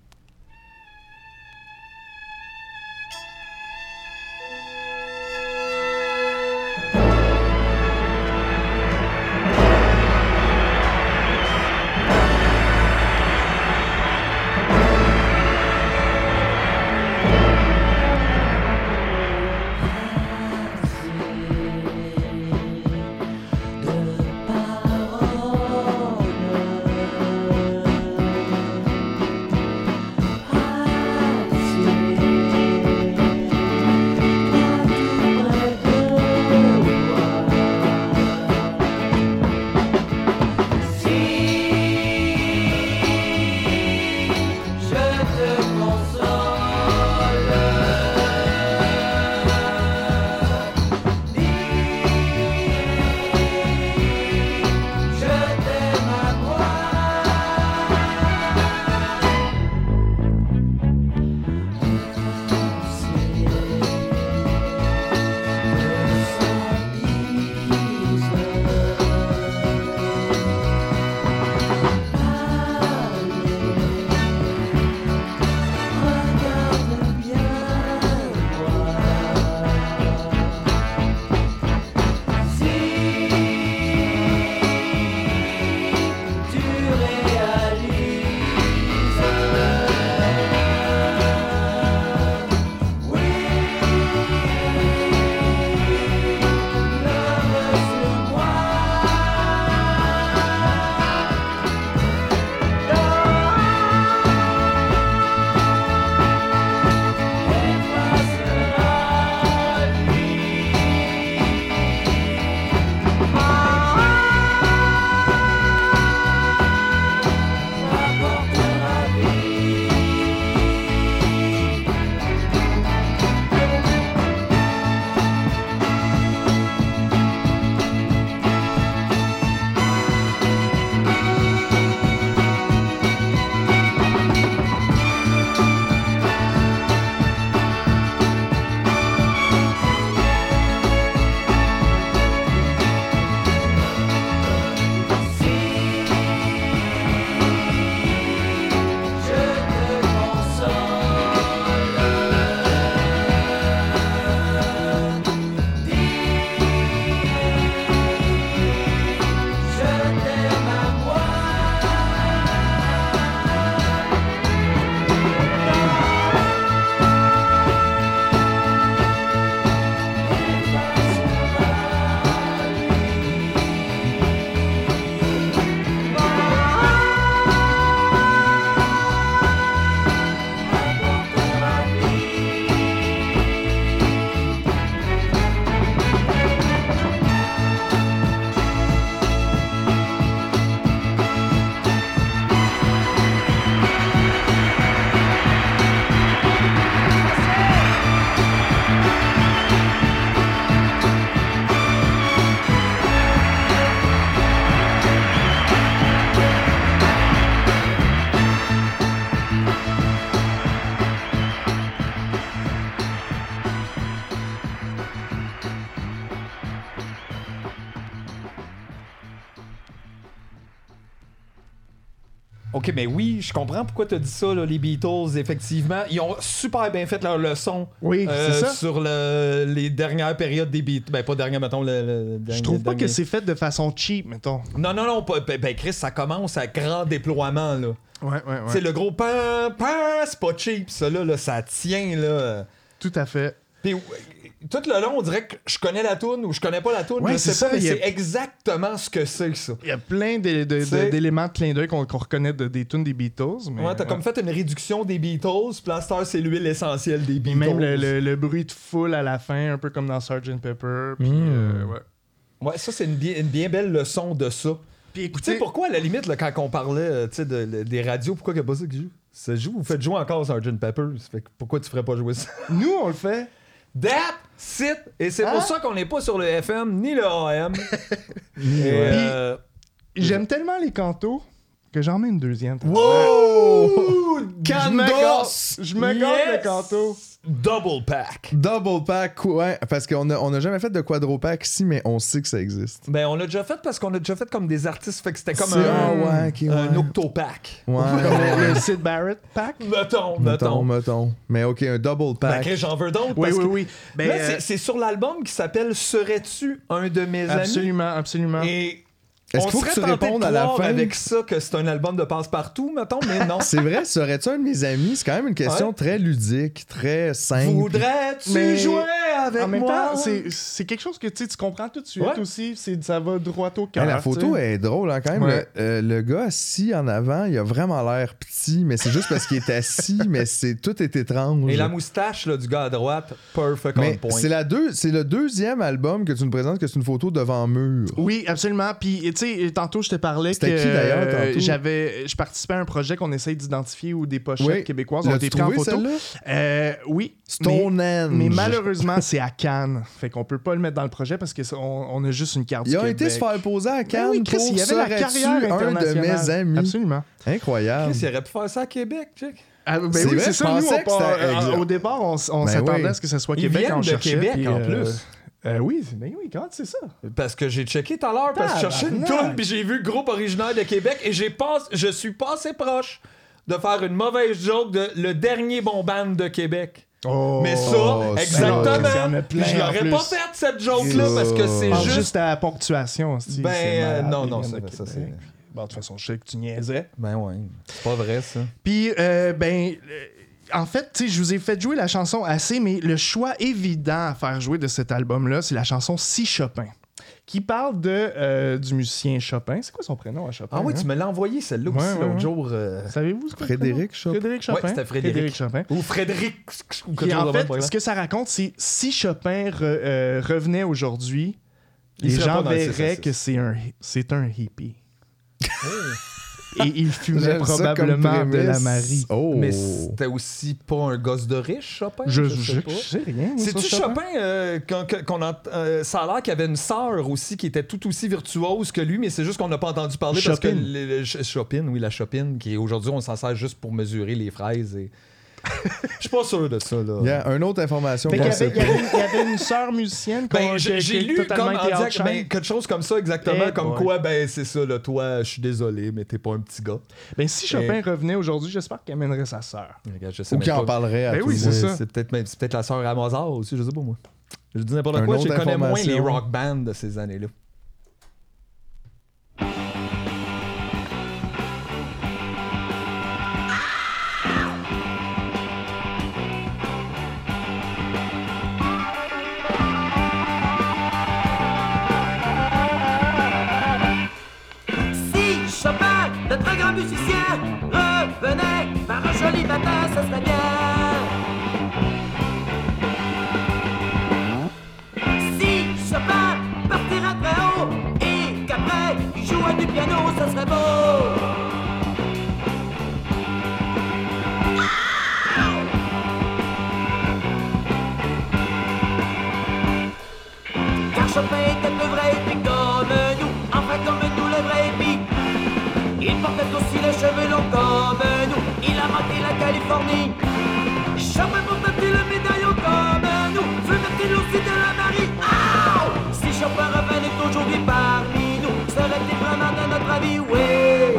Mais oui, je comprends pourquoi tu as dit ça, là, les Beatles, effectivement. Ils ont super bien fait leur leçon Oui, euh, c'est ça. sur le- les dernières périodes des Beatles. Ben, pas dernière, mettons, le, le Je trouve pas que c'est fait de façon cheap, mettons. Non, non, non, ben, ben, Chris, ça commence à grand déploiement, là. Ouais, ouais, Tu sais, le gros pan, pan, c'est pas cheap, ça, là, là, ça tient, là. Tout à fait. Puis, ouais, tout le long, on dirait que je connais la toune ou je connais pas la toune. Ouais, je c'est sais pas, ça, mais a- c'est exactement ce que c'est, ça. Il y a plein d'éléments de clin d'œil qu'on reconnaît de- des tunes des Beatles. Mais, Ouais, t'as comme fait une réduction des Beatles, heure, c'est l'huile essentielle des Beatles. même le, le- le bruit de foule à la fin, un peu comme dans Sgt. Pepper. Puis, Hmm. euh, ouais. Ouais, ça, c'est une bien, une bien belle leçon de ça. Puis Tu sais écoutez, pourquoi, à la limite, là, quand on parlait euh, de- de- des radios, pourquoi qu'il n'y a pas ça qui joue? Ça joue, vous faites jouer encore Sgt. Pepper. Fait que pourquoi tu ferais pas jouer ça? Nous, on le fait. That, sit. Et c'est Hein? pour ça qu'on n'est pas sur le FM ni le AM. [LAUGHS] Et, euh, J'aime tellement les cantos que j'en mets une deuxième. Wow! Je me gâte, Candos! je me gâte Yes! le canto. Double pack. Double pack, ouais, parce qu'on a, on a jamais fait de quadro pack ici, mais on sait que ça existe. Ben, on l'a déjà fait parce qu'on a déjà fait comme des artistes, fait que c'était comme C'est- ah, un, ouais, ok, un ouais. octopack. Ouais. Comme le, Sid Barrett pack? Mettons, mettons, mettons. mettons. Mais ok, un double Ben, pack. Chris, j'en veux d'autres. Oui, parce oui, que- oui. Ben, Là, euh, c'est- c'est sur l'album qui s'appelle Serais-tu un de mes amis? absolument, absolument. Et Est-ce on qu'il faut que tu répondes de à la fin? avec ça que c'est un album de passe-partout, mettons, mais non. [LAUGHS] C'est vrai, serais-tu un de mes amis? C'est quand même une question Ouais. très ludique, très simple. Voudrais-tu Mais jouer avec en même moi? temps, c'est- quelque chose que tu comprends tout de suite Ouais. aussi. C'est- Ça va droit au cœur. La photo est drôle hein, quand même. Ouais. Le, euh, le gars assis en avant, il a vraiment l'air petit, mais c'est juste parce qu'il est assis, [LAUGHS] mais c'est tout est étrange. Et la moustache là, du gars à droite, perfect mais on point. c'est la deux, c'est le deuxième album que tu nous présentes que c'est une photo devant mur. Oui, absolument. Puis, tu sais, tantôt, je te parlais que C'était qui, d'ailleurs, euh, j'avais, je participais à un projet qu'on essaye d'identifier où des pochettes Oui. québécoises ont été prises en photo. Euh, oui. mais, Stonehenge. mais malheureusement, c'est à Cannes. Fait qu'on peut pas le mettre dans le projet parce qu'on on a juste une carte Ils du ont Québec. été se faire poser à Ben Cannes oui, Chris, pour il y avait la carrière un de mes amis? Absolument. Incroyable. Chris, il aurait pu faire ça à Québec, Chick. Ah, ben C'est oui, c'est ça. Nous, on part- euh, au départ, on, Ben s'attendait oui. à ce que ce soit Ils Québec. viennent on de cherchait, Québec, en euh, plus. Euh, oui, c'est- ben oui, comment c'est ça? Parce que j'ai checké tout à l'heure, parce que je cherchais une toune, puis j'ai vu le groupe originaire de Québec, et j'ai pas, je suis passé proche de faire une mauvaise joke de le dernier bon band de Québec. Oh. Mais ça, exactement, je l'aurais pas fait cette joke-là, parce que c'est juste... juste... à la ponctuation. c'est- Ben, c'est euh, non, non, ça- ça, Québec. Bon, de toute façon, je sais que tu niaisais. Ben ouais, c'est pas vrai, ça. Puis, euh, ben, euh, en fait, je vous ai fait jouer la chanson assez, mais le choix évident à faire jouer de cet album-là, c'est la chanson Si Chopin, qui parle de, euh, du musicien Chopin. C'est quoi son prénom à Chopin? Ah oui, hein? tu me l'as envoyé, celle-là aussi, ouais, l'autre ouais. jour. euh, Savez-vous ce Frédéric Chopin? Frédéric Chopin. C'était Frédéric. Chopin. Ou Frédéric... en fait, ce que ça raconte, c'est si Chopin re- euh, revenait aujourd'hui, les gens pas dans le 6 à verraient 6. que c'est un, c'est un hippie. Et il fumait probablement de la. Marie. Oh. Mais c'était aussi pas un gosse de riche, Chopin? Je, sais je, pas. je sais rien. C'est-tu sur Chopin, euh, qu'on, que- qu'on ent- euh, ça a l'air qu'il y avait une sœur aussi qui était tout aussi virtuose que lui, mais c'est juste qu'on n'a pas entendu parler parce que Chopin. le- le- Ch- Chopin, oui, la Chopin, qui aujourd'hui on s'en sert juste pour mesurer les fraises. Et... [LAUGHS] Je suis pas sûr de ça là. Il y a une autre information Fait qu'on qu'il y sait avait, il y pas. avait- il y avait une sœur musicienne qu'on- Ben, qui- j'ai, qui j'ai a lu totalement comme en été ben, quelque chose comme ça exactement, Eh comme boy. quoi ben c'est ça là, toi, je suis désolé, mais t'es pas un petit gars. Ben, si Chopin revenait aujourd'hui, j'espère qu'il amènerait sa sœur. Regarde, je sais Ou même qui en pas. parlerait à Ben tout oui, le c'est ça. Peut-être, même- c'est peut-être la sœur à Mozart aussi, je sais pas moi. Je dis n'importe Un quoi, autre je connais moins les rock bands de ces années-là. Si Chopin partirait très haut et qu'après il jouait du piano, ça serait beau. Car Chopin était le vrai Il portait aussi les cheveux longs comme nous, il a manqué la Californie. Chopin portait-il le médaillon comme nous, fumait-il aussi de la Marie? Ah si Chopin revenait aujourd'hui parmi nous, serait-il vraiment de notre avis, oui.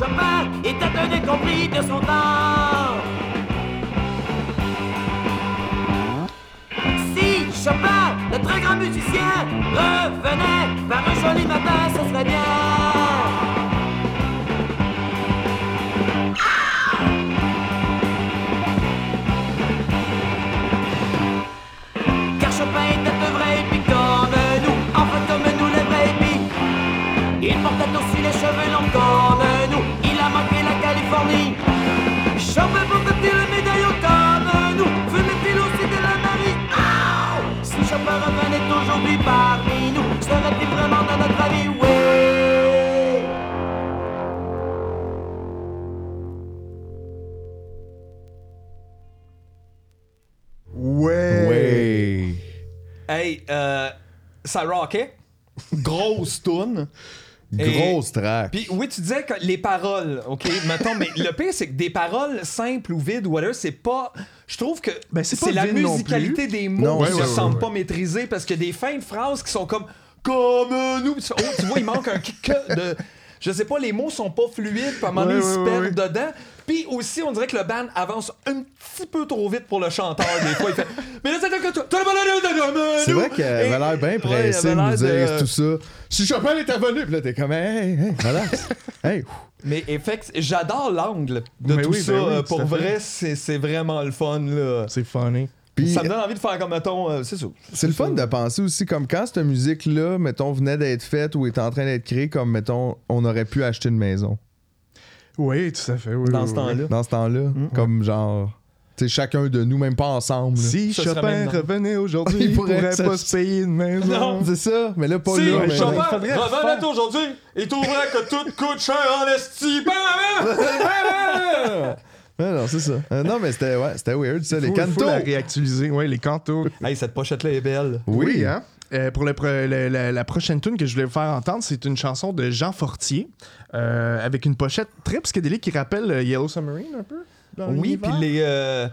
Chopin était un incompris de son temps. Si Chopin, le très grand musicien, revenait par un joli matin, ce serait bien. Californie. Chopin portait-il le médaillon comme nous, fumait-il aussi de la Marie? Ah Si Chopin revenait aujourd'hui parmi nous, serait-il vraiment dans notre avis? Oui Ouais. Ouais. Hey, euh, ça rockait. Grosse tune. Grosse track. Puis oui, tu disais que les paroles, OK, mettons, mais le pire, c'est que des paroles simples ou vides ou whatever, c'est pas... Je trouve que Ben, c'est la musicalité des mots Non, qui ouais, ne ouais, semble ouais, pas maîtriser parce que des fins de phrases qui sont comme « comme nous ». Oh, tu vois, il manque un [LAUGHS] kick de... Je sais pas, les mots sont pas fluides, puis à un moment donné, ils se perdent dedans. Puis aussi, on dirait que le band avance un petit peu trop vite pour le chanteur. Des fois, il fait « Mais là, c'est que toi... C'est vrai qu'elle avait l'air bien pressée de nous dire tout ça. Si Chopin est revenu, puis là, t'es comme, hey, hey, relax. [LAUGHS] hey. Mais effect, j'adore l'angle de tout ça. ben Pour vrai, c'est c'est vraiment le fun. Là. C'est funny. Puis, Ça me donne envie de faire comme, mettons, euh, c'est ça. c'est le fun de penser aussi, comme quand cette musique-là, mettons, venait d'être faite ou est en train d'être créée, comme, mettons, on aurait pu acheter une maison. Oui, tout à fait. oui, Dans oui, ce oui. temps-là. Dans ce temps-là, comme genre, tu sais, chacun de nous, même pas ensemble. là. Si Ça Chopin revenait [LAUGHS] aujourd'hui, Il il pourrait pourrait pas se payer une maison. Non. C'est ça, mais là, pas Si, là. mais- Chopin revenait faire- aujourd'hui et trouverait que tout coûte cher en esti. Ouais, non, c'est ça. Euh, non, mais c'était ouais, c'était weird, ça. les Faut- faut cantos. la réactualiser. Ouais, les cantos. hey, cette pochette-là est belle. Oui, hein. Euh, pour le pro- le- la, la prochaine tune que je voulais vous faire entendre, c'est une chanson de Jean Fortier euh, avec une pochette très psychédélique qui rappelle euh, Yellow Submarine un peu. dans Oui, puis les. euh,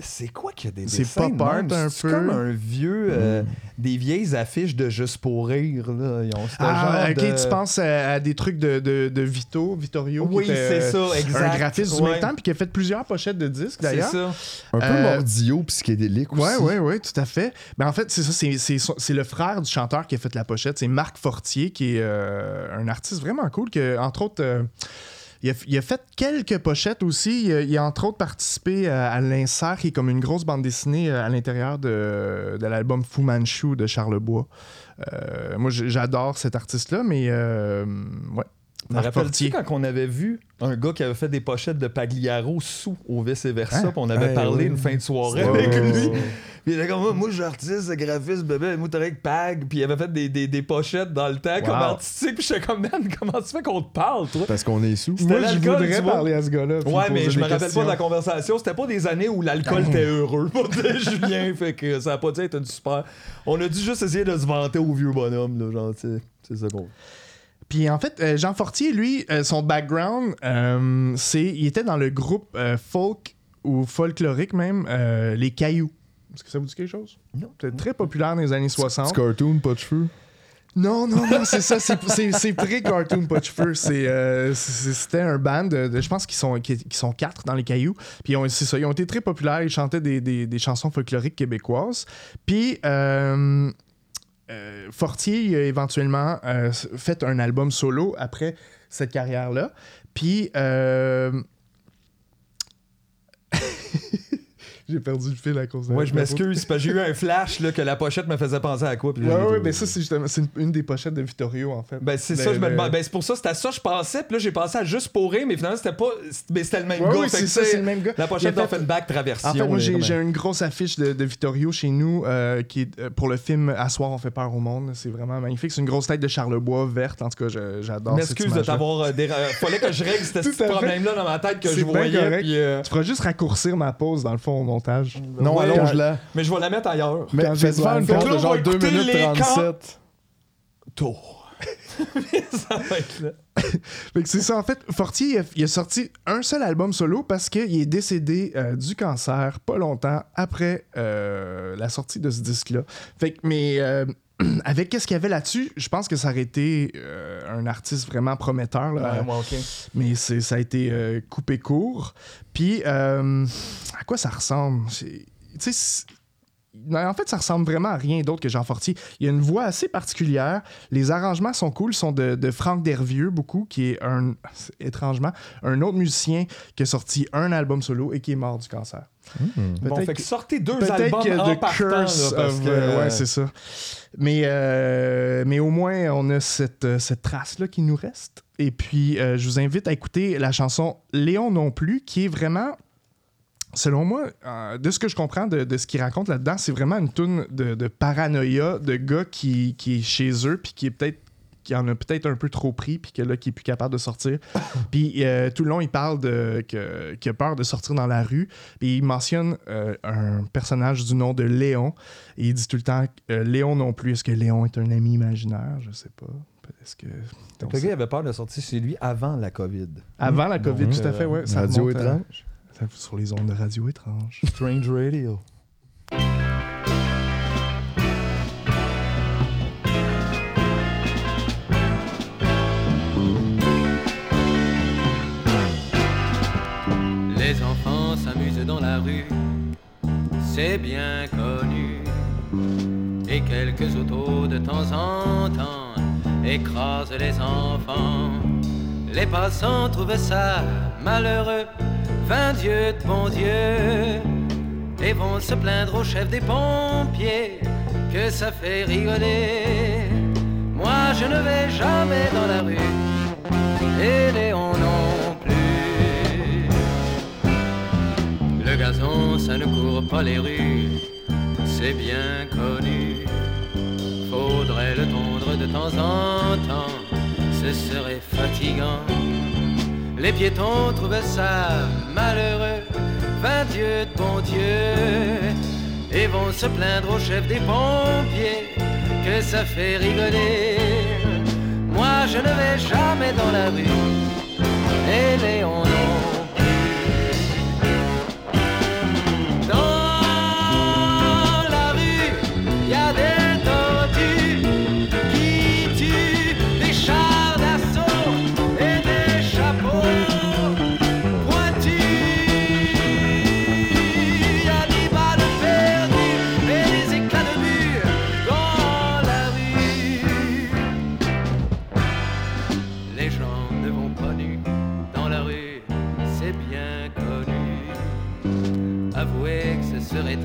C'est quoi qu'il y a des C'est dessins de pop art même? un C'est peu? comme un vieux... euh, Des vieilles affiches de Juste pour rire. Là. Ils ont ce Ah, genre ok, de... tu penses à, à des trucs de, de, de Vito, Vittorio. qui Oui, était, c'est euh, ça, exact. Un graphiste du Ouais. même temps, puis qui a fait plusieurs pochettes de disques C'est d'ailleurs. ça. Un peu Euh, mordio psychédélique aussi. Ouais, ouais, ouais, tout à fait. Ben, en fait, c'est ça, c'est- c'est son- c'est le frère du chanteur qui a fait la pochette. C'est Marc Fortier, qui est euh, un artiste vraiment cool, que, entre autres. euh, il a, fait quelques pochettes aussi. Il a, entre autres participé à, à l'Insert, qui est comme une grosse bande dessinée euh, à l'intérieur de, de l'album Fu Manchu de Charlebois. Euh, moi, j'adore cet artiste-là, mais euh, ouais. Me rappelles-tu quand on avait vu un gars qui avait fait des pochettes de Pagliaro sous au vice et versa, Hein? puis on avait Hey, parlé une fin de soirée avec lui? Puis il était comme moi, moi je suis artiste, graphiste, bébé, moi avec Pag, puis il avait fait des, des, des pochettes dans le temps comme artistique, puis j'étais comme man, comment tu fais qu'on te parle, toi? Parce qu'on est sous. C'était Moi, je voudrais parler à ce gars-là. Ouais, mais je me rappelle pas de la conversation. C'était pas des années où l'alcool était heureux pour [LAUGHS] Julien. Fait que ça a pas dû être une super. On a dû juste essayer de se vanter au vieux bonhomme, là. Genre, tu sais, c'est ça qu'on. Puis en fait, euh, Jean Fortier, lui, euh, son background, euh, c'est il était dans le groupe folk ou folklorique même, Les Cailloux. Est-ce que ça vous dit quelque chose? Non. C'était très populaire dans les années 60. Petit cartoon, pas de cheveux? Non, non, non, c'est ça, c'est- c'est c'est pré-cartoon pas de cheveux. C'est, c'est- C'était un band, de, de- je pense qu'ils sont, sont quatre dans les cailloux. Puis ils ont- c'est ça, ils ont été très populaires, ils chantaient des, des- des chansons folkloriques québécoises. Puis euh, euh, Fortier a éventuellement euh, fait un album solo après cette carrière-là. Puis... [LAUGHS] [LAUGHS] J'ai perdu le fil à cause de Ouais, je m'excuse, c'est parce que j'ai eu un flash là, que la pochette me faisait penser à quoi. puis Ouais, ouais, mais ça, c'est justement c'est une, une des pochettes de Vittorio, en fait. Ben c'est Ben, ça, je me demande. Ben c'est pour ça, c'était à ça que je pensais. Puis là, j'ai pensé à juste pour rire, mais finalement, c'était pas. Mais c'était le même Ouais, gars. oui, c'est ça, c'est le même gars. La pochette d'Offenbach Traversion. En fait, moi, j'ai une grosse affiche de, de Vittorio chez nous euh, qui est euh, pour le film À soir, on fait peur au monde. C'est vraiment magnifique. C'est une grosse tête de Charlebois verte. En tout cas, je- j'adore M'excuse de t'avoir. euh, Fallait que je règle ce [LAUGHS] problème-là dans ma tête que je voyais. Tu feras juste raccourcir ma pause, dans le fond, montage. Non, Ouais, allonge-la. Mais je vais la mettre ailleurs. Mais Quand fais faire une pause Fait que de genre va 2 écouter minutes les 37. Tour. [LAUGHS] ça va être là. [LAUGHS] Fait que c'est ça, en fait, Fortier, il a, il a sorti un seul album solo parce qu'il est décédé euh, du cancer pas longtemps après euh, la sortie de ce disque-là. Fait que, mais euh, [CLEARS THROAT] avec qu'est-ce qu'il y avait là-dessus, je pense que ça aurait été euh, un artiste vraiment prometteur. là. Ouais, mais ça a été euh, coupé court. Puis, euh, à quoi ça ressemble? Tu sais, en fait, ça ressemble vraiment à rien d'autre que Jean Fortier. Il y a une voix assez particulière. Les arrangements sont cool, sont de, de Franck Dervieux, beaucoup, qui est un, étrangement, un autre musicien qui a sorti un album solo et qui est mort du cancer. Bon, Peut-être fait que sortez deux albums que en The partant, là, Curse parce of- que... euh, ouais, c'est ça. Mais, euh, mais au moins, on a cette, euh, cette trace-là qui nous reste. Et puis, euh, je vous invite à écouter la chanson Léon non plus, qui est vraiment, selon moi, euh, de ce que je comprends de, de ce qu'il raconte là-dedans, c'est vraiment une toune de, de paranoïa de gars qui, qui est chez eux, puis qui est peut-être qui en a peut-être un peu trop pris, puis que là, qui est plus capable de sortir. [COUGHS] puis euh, tout le long, il parle de que- qu'il a peur de sortir dans la rue. Puis il mentionne euh, un personnage du nom de Léon. Et il dit tout le temps euh, Léon non plus. Est-ce que Léon est un ami imaginaire? Je sais pas. Est-ce que. Que le gars il avait peur de sortir chez lui avant la COVID. Avant la COVID, Donc, tout à fait, ouais. Ça Radio étrange. Sur les ondes de radio étrange. [LAUGHS] Strange Radio. Les enfants s'amusent dans la rue, c'est bien connu. Et quelques autos de temps en temps écrasent les enfants. Les passants trouvent ça malheureux, vain Dieu de bon Dieu. Et vont se plaindre au chef des pompiers que ça fait rigoler. Moi je ne vais jamais dans la rue, et Léon non plus. Le gazon, ça ne court pas les rues, c'est bien connu. Faudrait le tondre de temps en temps, ce serait fatigant. Les piétons trouvent ça malheureux, vain Dieu de bon Dieu, et vont se plaindre au chef des pompiers que ça fait rigoler. Moi je ne vais jamais dans la rue, et Léon non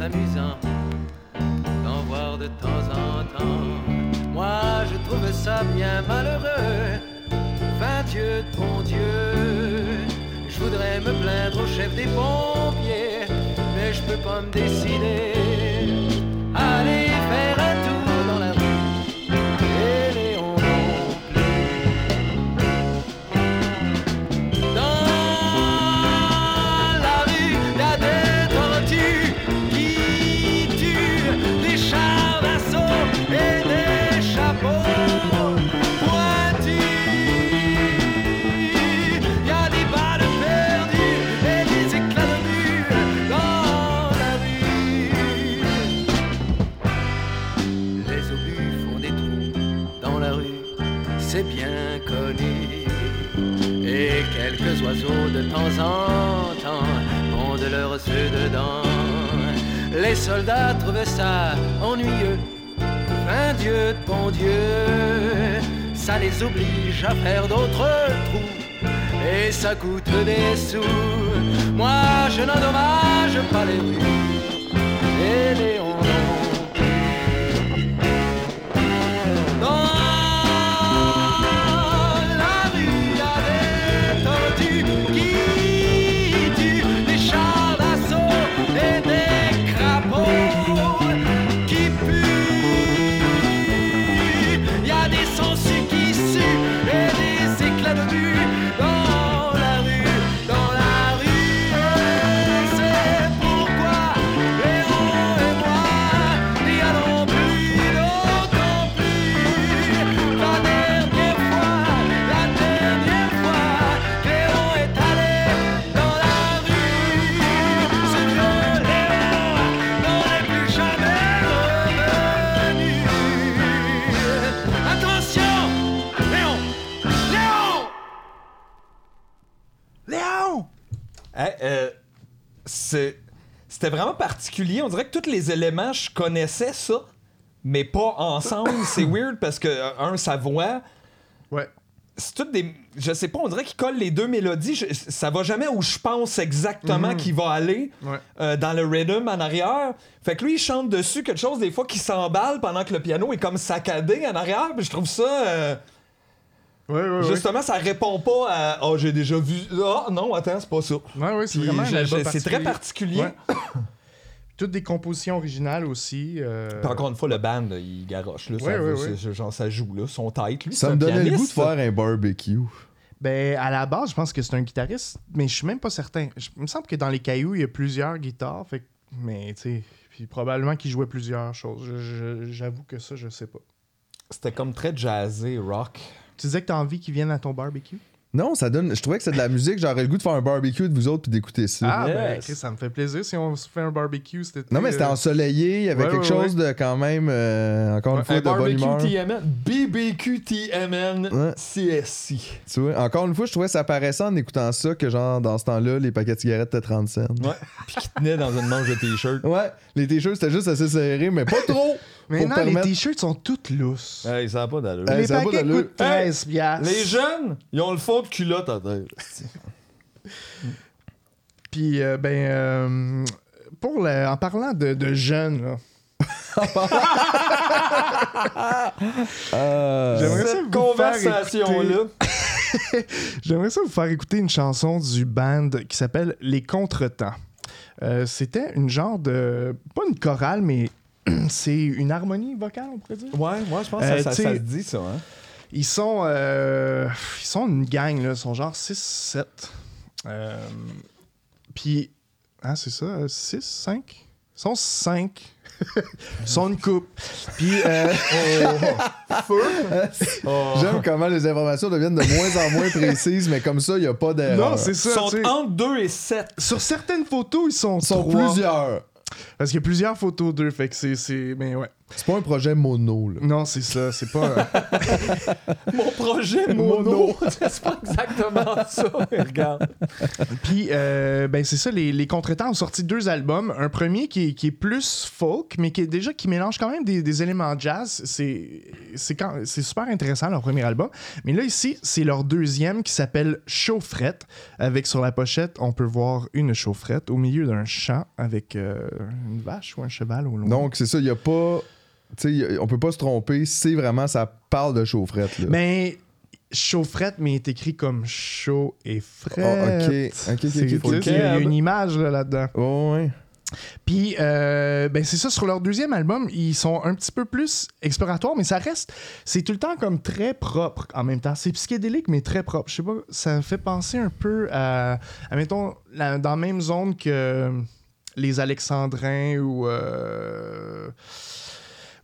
d'en voir de temps en temps. Moi, je trouve ça bien malheureux. Vain Dieu bon Dieu, je voudrais me plaindre au chef des pompiers, mais je peux pas me décider. Allez oiseaux de temps en temps pondent leurs dedans. Les soldats trouvent ça ennuyeux. Vain Dieu de bon Dieu, ça les oblige à faire d'autres trous. Et ça coûte des sous. Moi, je n'endommage pas les rues. Léon euh, C'était vraiment particulier. On dirait que tous les éléments, je connaissais ça, mais pas ensemble. c'est [COUGHS] weird parce que, euh, un, sa voix, Ouais. c'est toutes des. Je sais pas, on dirait qu'il colle les deux mélodies. Je- ça va jamais où je pense exactement qu'il va aller Ouais. euh, dans le rhythm en arrière. Fait que lui, il chante dessus quelque chose des fois qui s'emballe pendant que le piano est comme saccadé en arrière. Puis je trouve ça. euh, Justement, ça répond pas à. Oh, j'ai déjà vu. Ah, non, attends, c'est pas ça. Ouais, ouais, c'est vraiment très particulier. Ouais. Toutes des compositions originales aussi. euh, Puis encore une fois, le band, là, il garoche. Là, ça, genre, ça joue, là, son tête. Lui, Ça c'est me donnait le goût de faire un barbecue. Ben, à la base, je pense que c'est un guitariste, mais je suis même pas certain. Je- il me semble que dans les cailloux, il y a plusieurs guitares. Fait... Mais, tu sais, puis probablement qu'il jouait plusieurs choses. Je- je- J'avoue que ça, je sais pas. C'était comme très jazzé, rock. Tu disais que t'as envie qu'ils viennent à ton barbecue? Non, ça donne. Je trouvais que c'est de la musique. J'aurais le goût de faire un barbecue de vous autres puis d'écouter ça. Ah, ben, Yes. Chris, ça me fait plaisir si on se fait un barbecue été. non, mais c'était euh, ensoleillé. Il y avait ouais, quelque ouais, chose de quand même, euh, encore une fois, Un de bonne humeur. TMN, BBQ TMN Ouais. CSI. Tu vois, encore une fois, je trouvais ça paraissait en écoutant ça que, genre, dans ce temps-là, les paquets de cigarettes étaient 30 cents. Ouais. Puis qui tenait dans une manche de t-shirt. Ouais, les t-shirts, c'était juste assez serré, mais pas trop. [LAUGHS] Non, permettre- les t-shirts sont toutes lousses. Hey, ça a pas d'allure. Hey, les ça pas paquets d'allure. coûtent 13 piastres. Les jeunes, ils ont le fond de culotte à terre. [LAUGHS] Puis, euh, ben, euh, pour le- en parlant de, de jeunes, là, [LAUGHS] Euh, J'aimerais ça Cette vous faire conversation-là. [LAUGHS] J'aimerais ça vous faire écouter une chanson du band qui s'appelle Les Contretemps. Euh, C'était une genre de. Pas une chorale, mais [CLEARS THROAT] c'est une harmonie vocale, on pourrait dire? Ouais, moi je pense Euh, que ça, ça, ça se dit ça. Hein? Ils sont. euh, ils sont une gang, là. Ils sont genre 6-7. Euh, Puis. Ah, c'est ça? 6, 5? Ils sont 5. [LAUGHS] Ils sont une coupe. Puis. euh, [LAUGHS] [LAUGHS] Oh. J'aime comment les informations deviennent de moins en moins précises, mais comme ça, il n'y a pas d'erreur. non, c'est Ils ça. sont tu sais. entre 2 et 7. Sur certaines photos, ils sont, Ils sont trois. plusieurs. Parce qu'il y a plusieurs photos d'eux, fait que c'est-. Mais ouais. C'est pas un projet mono, là. Non, c'est ça, c'est pas. euh, [LAUGHS] Mon projet mono. [LAUGHS] c'est pas exactement ça. mais Regarde. Puis, euh, ben c'est ça, les, les Contretemps ont sorti deux albums. Un premier qui est, qui est plus folk, mais qui est déjà qui mélange quand même des, des éléments jazz. C'est c'est quand- c'est super intéressant, leur premier album. Mais là, ici, c'est leur deuxième qui s'appelle Chaufferette. Avec sur la pochette, on peut voir une chaufferette au milieu d'un champ avec euh, une vache ou un cheval au loin. Donc, c'est ça, il n'y a pas. On peut pas se tromper. C'est vraiment, ça parle de chaufferette, là. Mais chaufferette, mais il est écrit comme chaud et frais. Ah, ok. Ok, ok, C'est- ok, ok. Il y a une image là, là-dedans. Oh, ouais. Puis, euh, ben c'est ça, sur leur deuxième album, ils sont un petit peu plus exploratoires, mais ça reste, c'est tout le temps comme très propre en même temps. C'est psychédélique, mais très propre. Je sais pas, ça me fait penser un peu à, à mettons, la- dans la même zone que les Alexandrins ou. euh,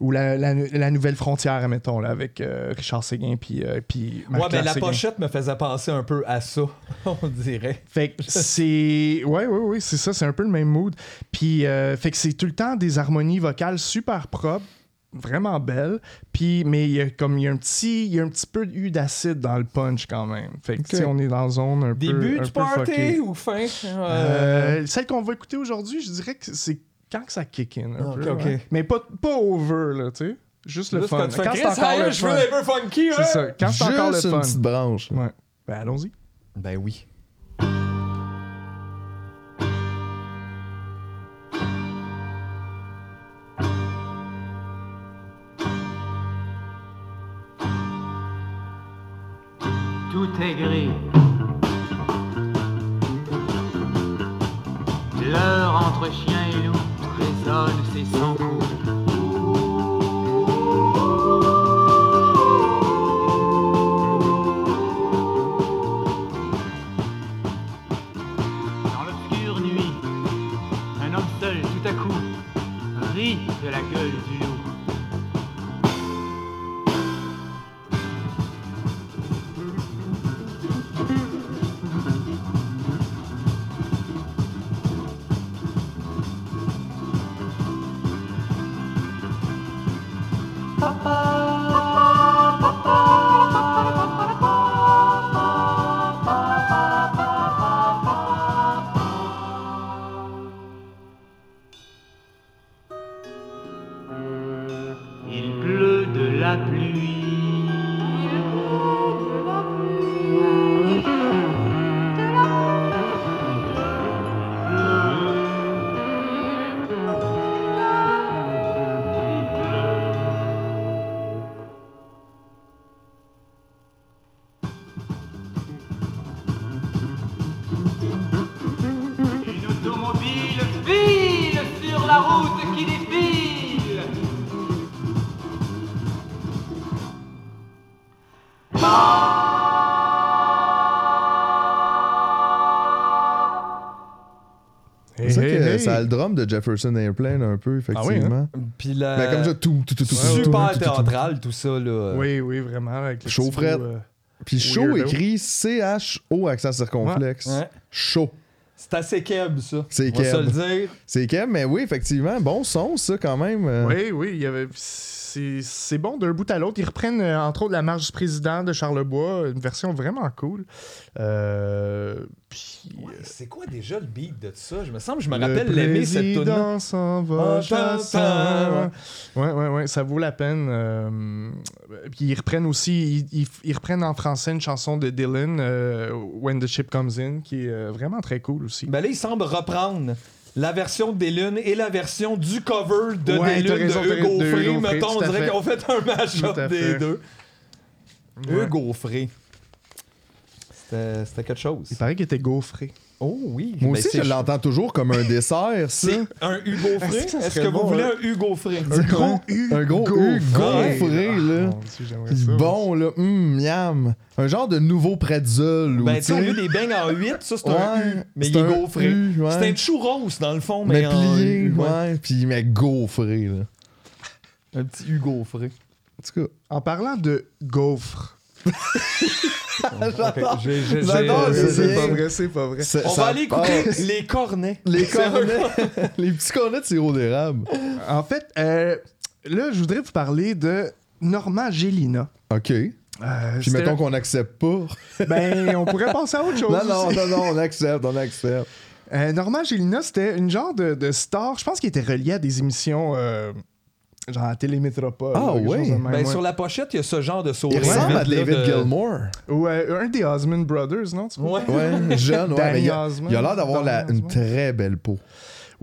ou la, la- la nouvelle frontière, mettons, là, avec euh, Richard Séguin puis euh, puis Ouais, mais la Séguin. pochette me faisait penser un peu à ça, [LAUGHS] on dirait. Fait que c'est. Ouais, ouais, ouais, c'est ça, c'est un peu le même mood. Puis, euh, fait que c'est tout le temps des harmonies vocales super propres, vraiment belles. Puis, mais il y a comme il y a un petit, il y a un petit peu eu d'acide dans le punch quand même. Fait que, tu sais, on est dans zone un peu. Début du peu party ou fin? Euh, celle qu'on va écouter aujourd'hui, je dirais que c'est quand que ça kick in. un Ok, peu, ok. ouais. Mais pas, pas over, là, tu sais. Juste le Juste fun. quand c'est encore le je veux fun. un peu funky, C'est hein? ça. Quand c'est encore le Juste une fun. petite branche. Ouais. Ben, allons-y. Ben oui. Ça a le drum de Jefferson Airplane un peu, effectivement. Puis la... Mais comme ça, tout, tout, tout, tout, super tout, théâtral, tout ça, là. Oui, oui, vraiment. Avec bout, euh, Puis chaud Weirdo. écrit C-H-O accent circonflexe. Ouais. Chaud. C'est assez keb, ça. C'est On va se keb. le dire. C'est Kev, mais oui, effectivement, bon son, ça, quand même. euh. Oui, oui, il y avait. C'est bon d'un bout à l'autre. Ils reprennent, euh, entre autres, la marche du président de Charlebois, une version vraiment cool. Euh, puis. Ouais, c'est quoi déjà le beat de ça? Je me semble, je me Le rappelle l'aimer cette tune président s'en va, Ah. Ouais, ouais, ouais, ça vaut la peine. euh, Puis ils reprennent aussi, ils, ils- ils reprennent en français une chanson de Dylan, euh, When the Ship Comes In, qui est euh, vraiment très cool aussi. Ben là, il semble reprendre la version de Lunes et la version du cover de Ouais, raison, de Hugo Frey. Mettons, on dirait fait. qu'on fait un match-up des deux. Ouais. Hugo Frey. C'était quelque chose. Il paraît qu'il était gaufré. Oh oui. Moi Ben, aussi, je l'entends toujours comme un dessert, ça. C'est un Hugo Frey? Est-ce que vous voulez hein? un Hugo Frey? Un gros Un gros Hugo Hugo Ah, là. Dieu, ça. Bon, là, hum, miam. Un genre de nouveau pretzel. ou, Ben, tu sais, au lieu des beignes en 8, ça, c'est un Ouais, U. Mais il est un gaufré. Ouais. C'est un churros, dans le fond, mais, mais en plié, U, ouais. ouais. Puis, mais gaufré, là. Un petit Hugo Frey. En tout cas, En parlant de gaufres. J'adore c'est pas vrai, c'est pas vrai. On va aller écouter les cornets. Les cornets. [LAUGHS] les petits cornets de sirop d'érable. En fait, euh, là, je voudrais vous parler de Norma Gélina. OK. Puis, Euh, c'était- mettons qu'on n'accepte pas. [LAUGHS] Ben, on pourrait penser à autre chose. Non, non, non, non, on accepte, on accepte. Euh, Norma Gélina, c'était une genre de, de star, je pense qu'il était relié à des émissions euh, genre à Télémétropole. Ah, ou quelque ouais. chose de même, Ben, ouais. sur la pochette, il y a ce genre de Il sourire. ressemble à David de- Gilmore. Ou euh, un des Osmond Brothers, non? Tu Ouais. Ouais, jeune, ouais. Danny mais il a, Osmond. il a l'air d'avoir une très belle peau.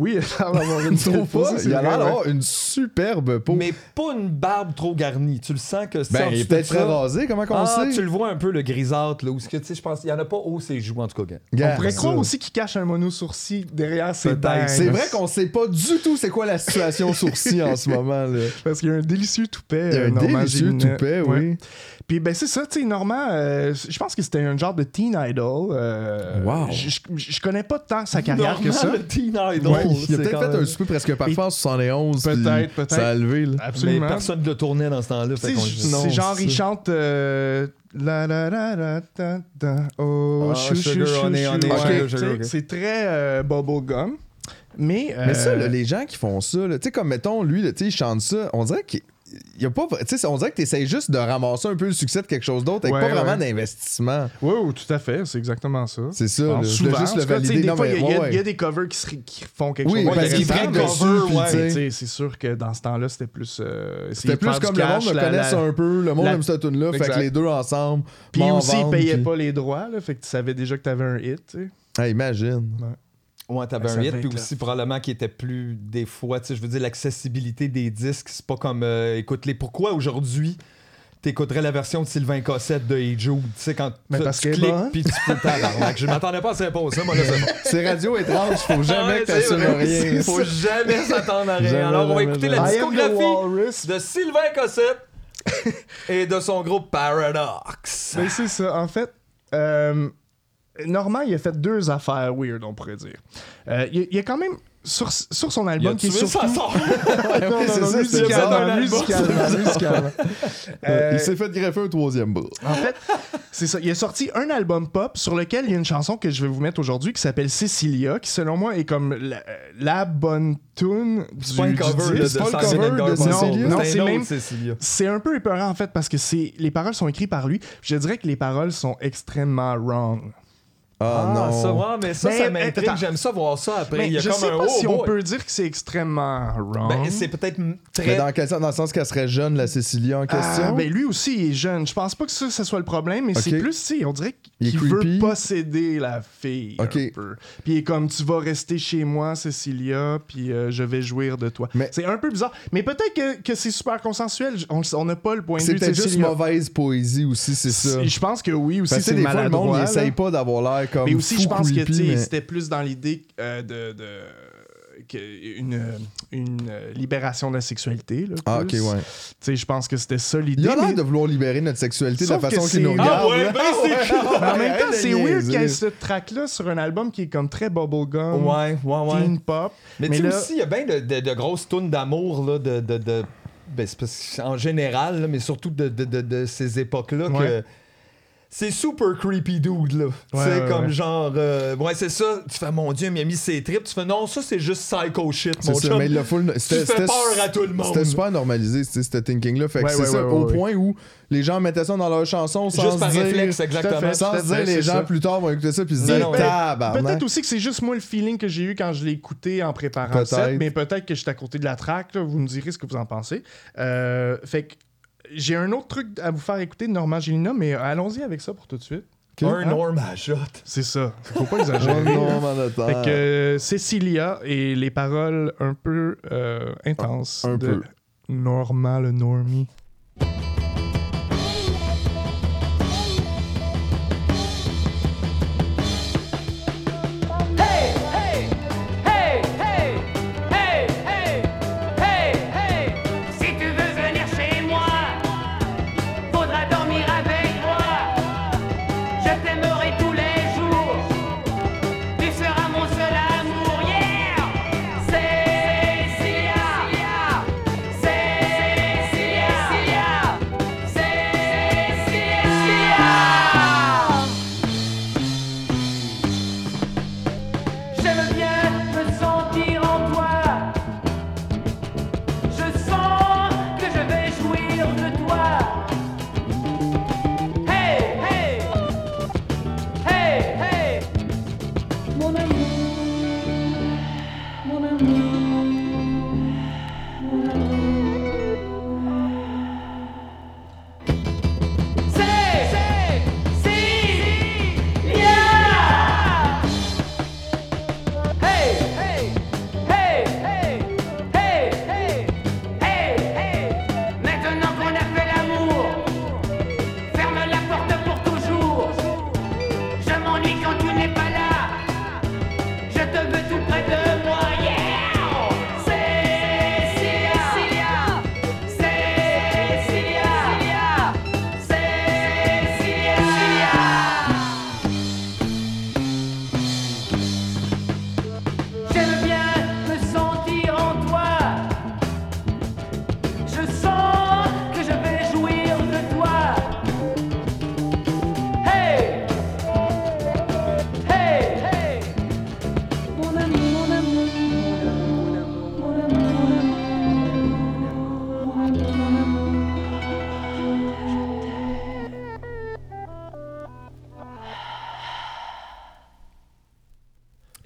Oui, [LAUGHS] il a une pas? c'est Il a l'air une superbe peau. Mais pas une barbe trop garnie. Tu le sens que c'est ben, en il est peut-être ça. très rasé, comment qu'on Ah, sait? tu le vois un peu, le grisâtre, là. Où ce que, tu sais, je pense, il y en a pas haut ses joues, en tout cas. gars. On pourrait croire aussi qu'il cache un mono-sourcil derrière ses dents. C'est vrai qu'on sait pas du tout c'est quoi la situation sourcil en ce moment. Là. [LAUGHS] Parce qu'il y a un délicieux toupet. Il y a euh, un Normand délicieux toupet, Ouais. oui. Puis ben c'est ça, tu sais, Normand, euh, je pense que c'était un genre de teen idol. euh, Wow. Je connais pas tant sa carrière que ça. Normand, le teen idol. Ouais, il a peut-être fait même- un souper presque parfait en 71. puis Peut-être, peut-être. Ça a levé. Là. Mais Absolument. personne ne le tournait dans ce temps-là. C'est genre, il chante euh, la la la la ta ta oh Ah, chou Sugar chou. C'est très euh, bubblegum. Mais, Mais ça, euh, là, les gens qui font ça, tu sais, comme mettons, lui, tu sais, il chante ça, on dirait qu'il y a pas. Tu on dirait que tu essaies juste de ramasser un peu le succès de quelque chose d'autre avec Ouais, pas vraiment ouais. d'investissement. Oui, oui, tout à fait, c'est exactement ça. C'est ça, souvent, juste le tu valider. Des Non, fois, il y, a- y y des covers qui, se- qui font quelque Oui, chose parce qu'ils prennent dessus, tu tu c'est sûr que dans ce temps-là, c'était plus. euh, C'était plus comme le monde le connaisse un peu, le monde aime cette tune-là, fait que les deux ensemble. Puis aussi, ils payaient pas les droits, fait que tu savais déjà que t'avais un hit, tu. Ah, imagine. Ouais, t'avais Ben, un ça hit, puis aussi probablement qui était plus des fois, tu sais, je veux dire, l'accessibilité des disques, c'est pas comme, euh, écoute, les pourquoi aujourd'hui t'écouterais la version de Sylvain Cossette de Hey Jude, tu sais, quand Mais tu, parce tu cliques, puis tu peux. Je m'attendais pas à cette réponse, moi, là, c'est bon. C'est radio étrange, faut jamais Ouais, que rien. [LAUGHS] Faut jamais s'attendre à rien. Jamais, Alors, on va écouter jamais. la discographie de Sylvain Cossette [LAUGHS] et de son groupe Paradox. Ben, c'est ça. En fait, euh, Normand, il a fait deux affaires weird, on pourrait dire. Euh, il, il y a quand même. Sur, sur son album qui est surtout... sa sort. [LAUGHS] non, non, c'est non, ça, c'est bizarre, musicalement, musicalement, [LAUGHS] musicalement. Euh, Il s'est fait greffer un troisième bras. En fait, c'est ça. Il a sorti un album pop sur lequel il y a une chanson que je vais vous mettre aujourd'hui qui s'appelle Cecilia, qui selon moi est comme la, la bonne tune du, C'est pas du cover disque. le cover de. Cecilia? Non, C'est même-. C'est un peu épeurant en fait parce que c'est les paroles sont écrites par lui. Je dirais que les paroles sont extrêmement wrong. Ah, Ah, non. ça, ouais, mais ça, Mais, ça m'intrigue. attends. J'aime ça voir ça après. Mais Il y a je comme sais un pas oh si on boy. peut dire que c'est extrêmement wrong. Ben, c'est peut-être m- Mais très. dans quel sens? Dans le sens qu'elle serait jeune, la Cécilia en question? Ah, ben lui aussi il est jeune. Je pense pas que ça, ça soit le problème, mais c'est plus, sais, on dirait Il est qu'il veut creepy. posséder la fille. Ok. Un peu. Puis il est comme, tu vas rester chez moi, Cecilia, puis euh, je vais jouir de toi. Mais- C'est un peu bizarre. Mais peut-être que, que c'est super consensuel. On on n'a pas le point de c'est vue de peut-être juste mauvaise poésie aussi, c'est ça. Je pense que oui, aussi, Parce que c'est des fois, le monde, maladroit. il là. essaye pas d'avoir l'air comme Mais aussi, je pense que mais- c'était plus dans l'idée euh, de, de- une, une euh, libération de la sexualité. là, Ah, ok, ouais. Tu sais, je pense que c'était ça l'idée. Il a l'air mais- de vouloir libérer notre sexualité de la Sauf façon qu'il nous c'est- regarde. Ah ouais, ben c'est [LAUGHS] clair. Mais en même temps, c'est weird qu'il y ait ce track-là sur un album qui est comme très bubblegum, Ouais, ouais, ouais. teen pop. Mais, Mais tu sais là- aussi, il y a bien de, de- de grosses tunes d'amour, là, de. de, de- ben, parce en général, là, mais surtout de, de, de, de ces époques-là, que. C'est super creepy dude, là. tu Ouais, sais, ouais, comme ouais. genre. euh, ouais, c'est ça. Tu fais, mon Dieu, il a mis ses tripes. Tu fais, non, ça, c'est juste psycho shit, C'est mon ça, chum. mais l'a full. Tu c'était- fais peur à tout le monde. C'était super normalisé, c'était ce thinking-là. Fait que Ouais, c'est ouais, ça, ouais, au ouais. point où les gens mettaient ça dans leurs chansons sans Juste par dire, réflexe, exactement. fait. Sans dire, fait, les c'est gens ça. plus tard vont écouter ça puis se Non, dire. Peut-être aussi que c'est juste moi le feeling que j'ai eu quand je l'ai écouté en préparant le set, mais peut-être que j'étais à côté de la track. là, vous me direz ce que vous en pensez. Euh, fait que j'ai un autre truc à vous faire écouter de Norma Gélina, mais allons-y avec ça pour tout de suite. Un Hein? Norm à shot. C'est ça. Faut pas exagérer. [LAUGHS] Fait que euh, Cecilia et les paroles un peu euh, intenses Un- un de peu. Norma le Normie.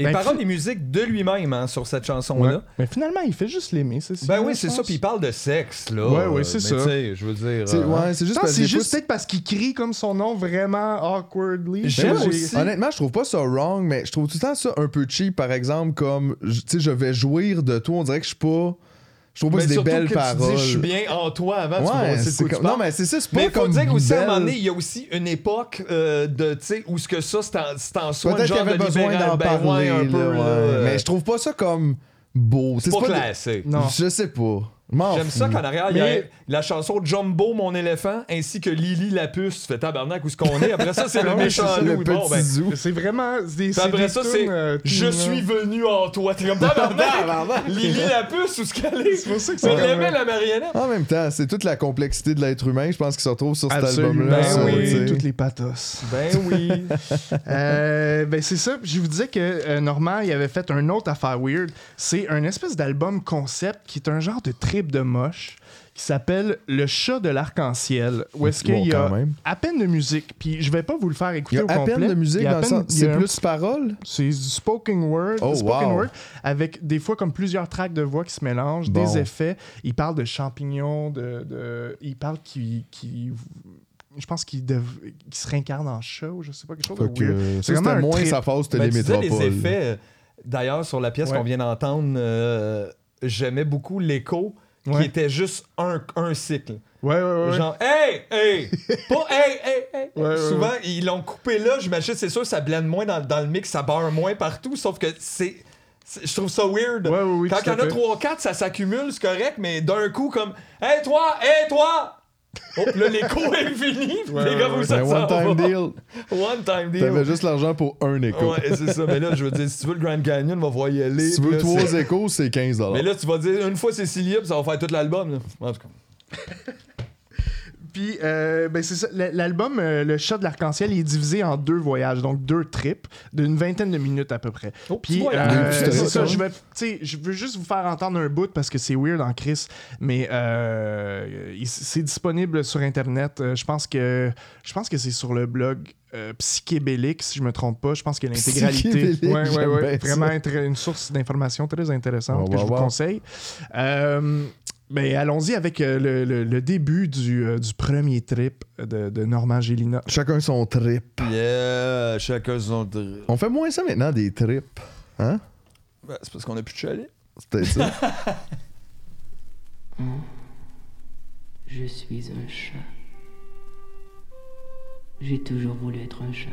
Et Ben, paroles et musique de lui-même hein, sur cette chanson-là. Ouais. Mais finalement, il fait juste l'aimer, c'est Ben oui, c'est ça, puis il parle de sexe, là. Ouais, ouais, c'est ça. tu sais, je veux dire. C'est- ouais, c'est juste parce juste peut-être parce qu'il crie comme son nom vraiment awkwardly. J'aime Ben, aussi. Honnêtement, je trouve pas ça wrong, mais je trouve tout le temps ça un peu cheap, par exemple, comme, je- tu sais, je vais jouir de toi, on dirait que je suis pas... Je trouve pas mais que c'est des surtout belles que paroles. Tu dis, je suis bien en toi avant, tu vois, Ouais, c'est de c'est quoi tu comme... parles. Non, mais c'est ça, c'est pas Mais il faut comme dire aussi, à un belle. moment donné, il y a aussi une époque euh, de, tu sais, où ce que ça, c'est en, c'est en soi un Peut-être qu'il y genre avait de besoin libéral- d'en ben ouais, parler, un peu, là, ouais. là, euh, Mais je trouve pas ça comme beau. c'est pas de- classé. Non. Je sais pas. J'aime ça qu'en arrière, il y a la chanson Jumbo, mon éléphant, ainsi que Lily la puce. Tu fais tabarnak où ce qu'on est? Après ça, c'est le Ouais, méchant loup. le Bon, ben. C'est vraiment. C'est après des ça, c'est euh, Je suis venu en toi. T'es comme tabarnak. Lily la puce, où ce qu'elle est? C'est pour ça que c'est On aimait la marionnette. En même temps, c'est toute la complexité de l'être humain, je pense, qui se retrouve sur cet album-là. Ben ça, oui, toutes les pathos. Ben oui. [LAUGHS] Euh, ben c'est ça. Je vous disais que euh, Normand il avait fait un autre affaire weird. C'est un espèce d'album concept qui est un genre de de moche qui s'appelle Le chat de l'arc-en-ciel. Où est-ce qu'il Bon, y a à peine de musique. Puis je vais pas vous le faire Il écouter y a au à complet. peine de musique Il y a à dans peine- il C'est plus paroles? C'est du spoken word, Oh, spoken wow. word, avec des fois comme plusieurs tracks de voix qui se mélangent, Bon. des effets. Il parle de champignons, de, de- il parle qui, qui je pense qu'il dev- qu'il se réincarne en chat ou je sais pas quelque chose que, C'est vraiment c'était un moins trip. sa phase Ben, télé tu disais métropole. les effets. D'ailleurs, sur la pièce Ouais. qu'on vient d'entendre, euh, j'aimais beaucoup l'écho qui était juste un, un cycle. Ouais, ouais, ouais. Genre, hey, hey, [LAUGHS] pas hey, hey, hey. Ouais, Souvent, ouais. ils l'ont coupé là. J'imagine, c'est sûr, ça blende moins dans, dans le mix, ça barre moins partout. Sauf que c'est Je trouve ça weird. Ouais, oui, Quand il y en a fait. 3-4, ça s'accumule, c'est correct, mais d'un coup, comme Hey toi, hey toi! Oh, là, l'écho est fini. Ouais, les gars, vous s'en one-time va. deal. One time deal. T'avais juste l'argent pour un écho. Ouais, c'est ça. Mais là, je veux dire, si tu veux le Grand Canyon, va voir y aller. Si tu veux là, trois c'est- échos, c'est 15 Mais là, tu vas dire une fois Cécilia, puis ça va faire tout l'album. En tout cas. Puis, euh, ben c'est ça. L'album, euh, Le chat de l'arc-en-ciel, il est divisé en deux voyages, donc deux trips d'une vingtaine de minutes à peu près. Oh, Puis, euh, c'est ça, je vais, tu sais, je veux juste vous faire entendre un bout parce que c'est weird en Chris, mais euh, c'est disponible sur Internet. Je pense que, je pense que c'est sur le blog euh, Psychébélique, si je me trompe pas. Je pense que l'intégralité, ouais, ouais, ouais, vraiment intér- une source d'information très intéressante que je vous conseille. Ben, allons-y avec euh, le, le- le début du, euh, du premier trip de, de Normand Gélina. Chacun son trip. Yeah, chacun son trip. On fait moins ça maintenant, des trips. Hein? Ben, c'est parce qu'on a plus de chalet. Peut-être ça. [LAUGHS] Je suis un chat. J'ai toujours voulu être un chat.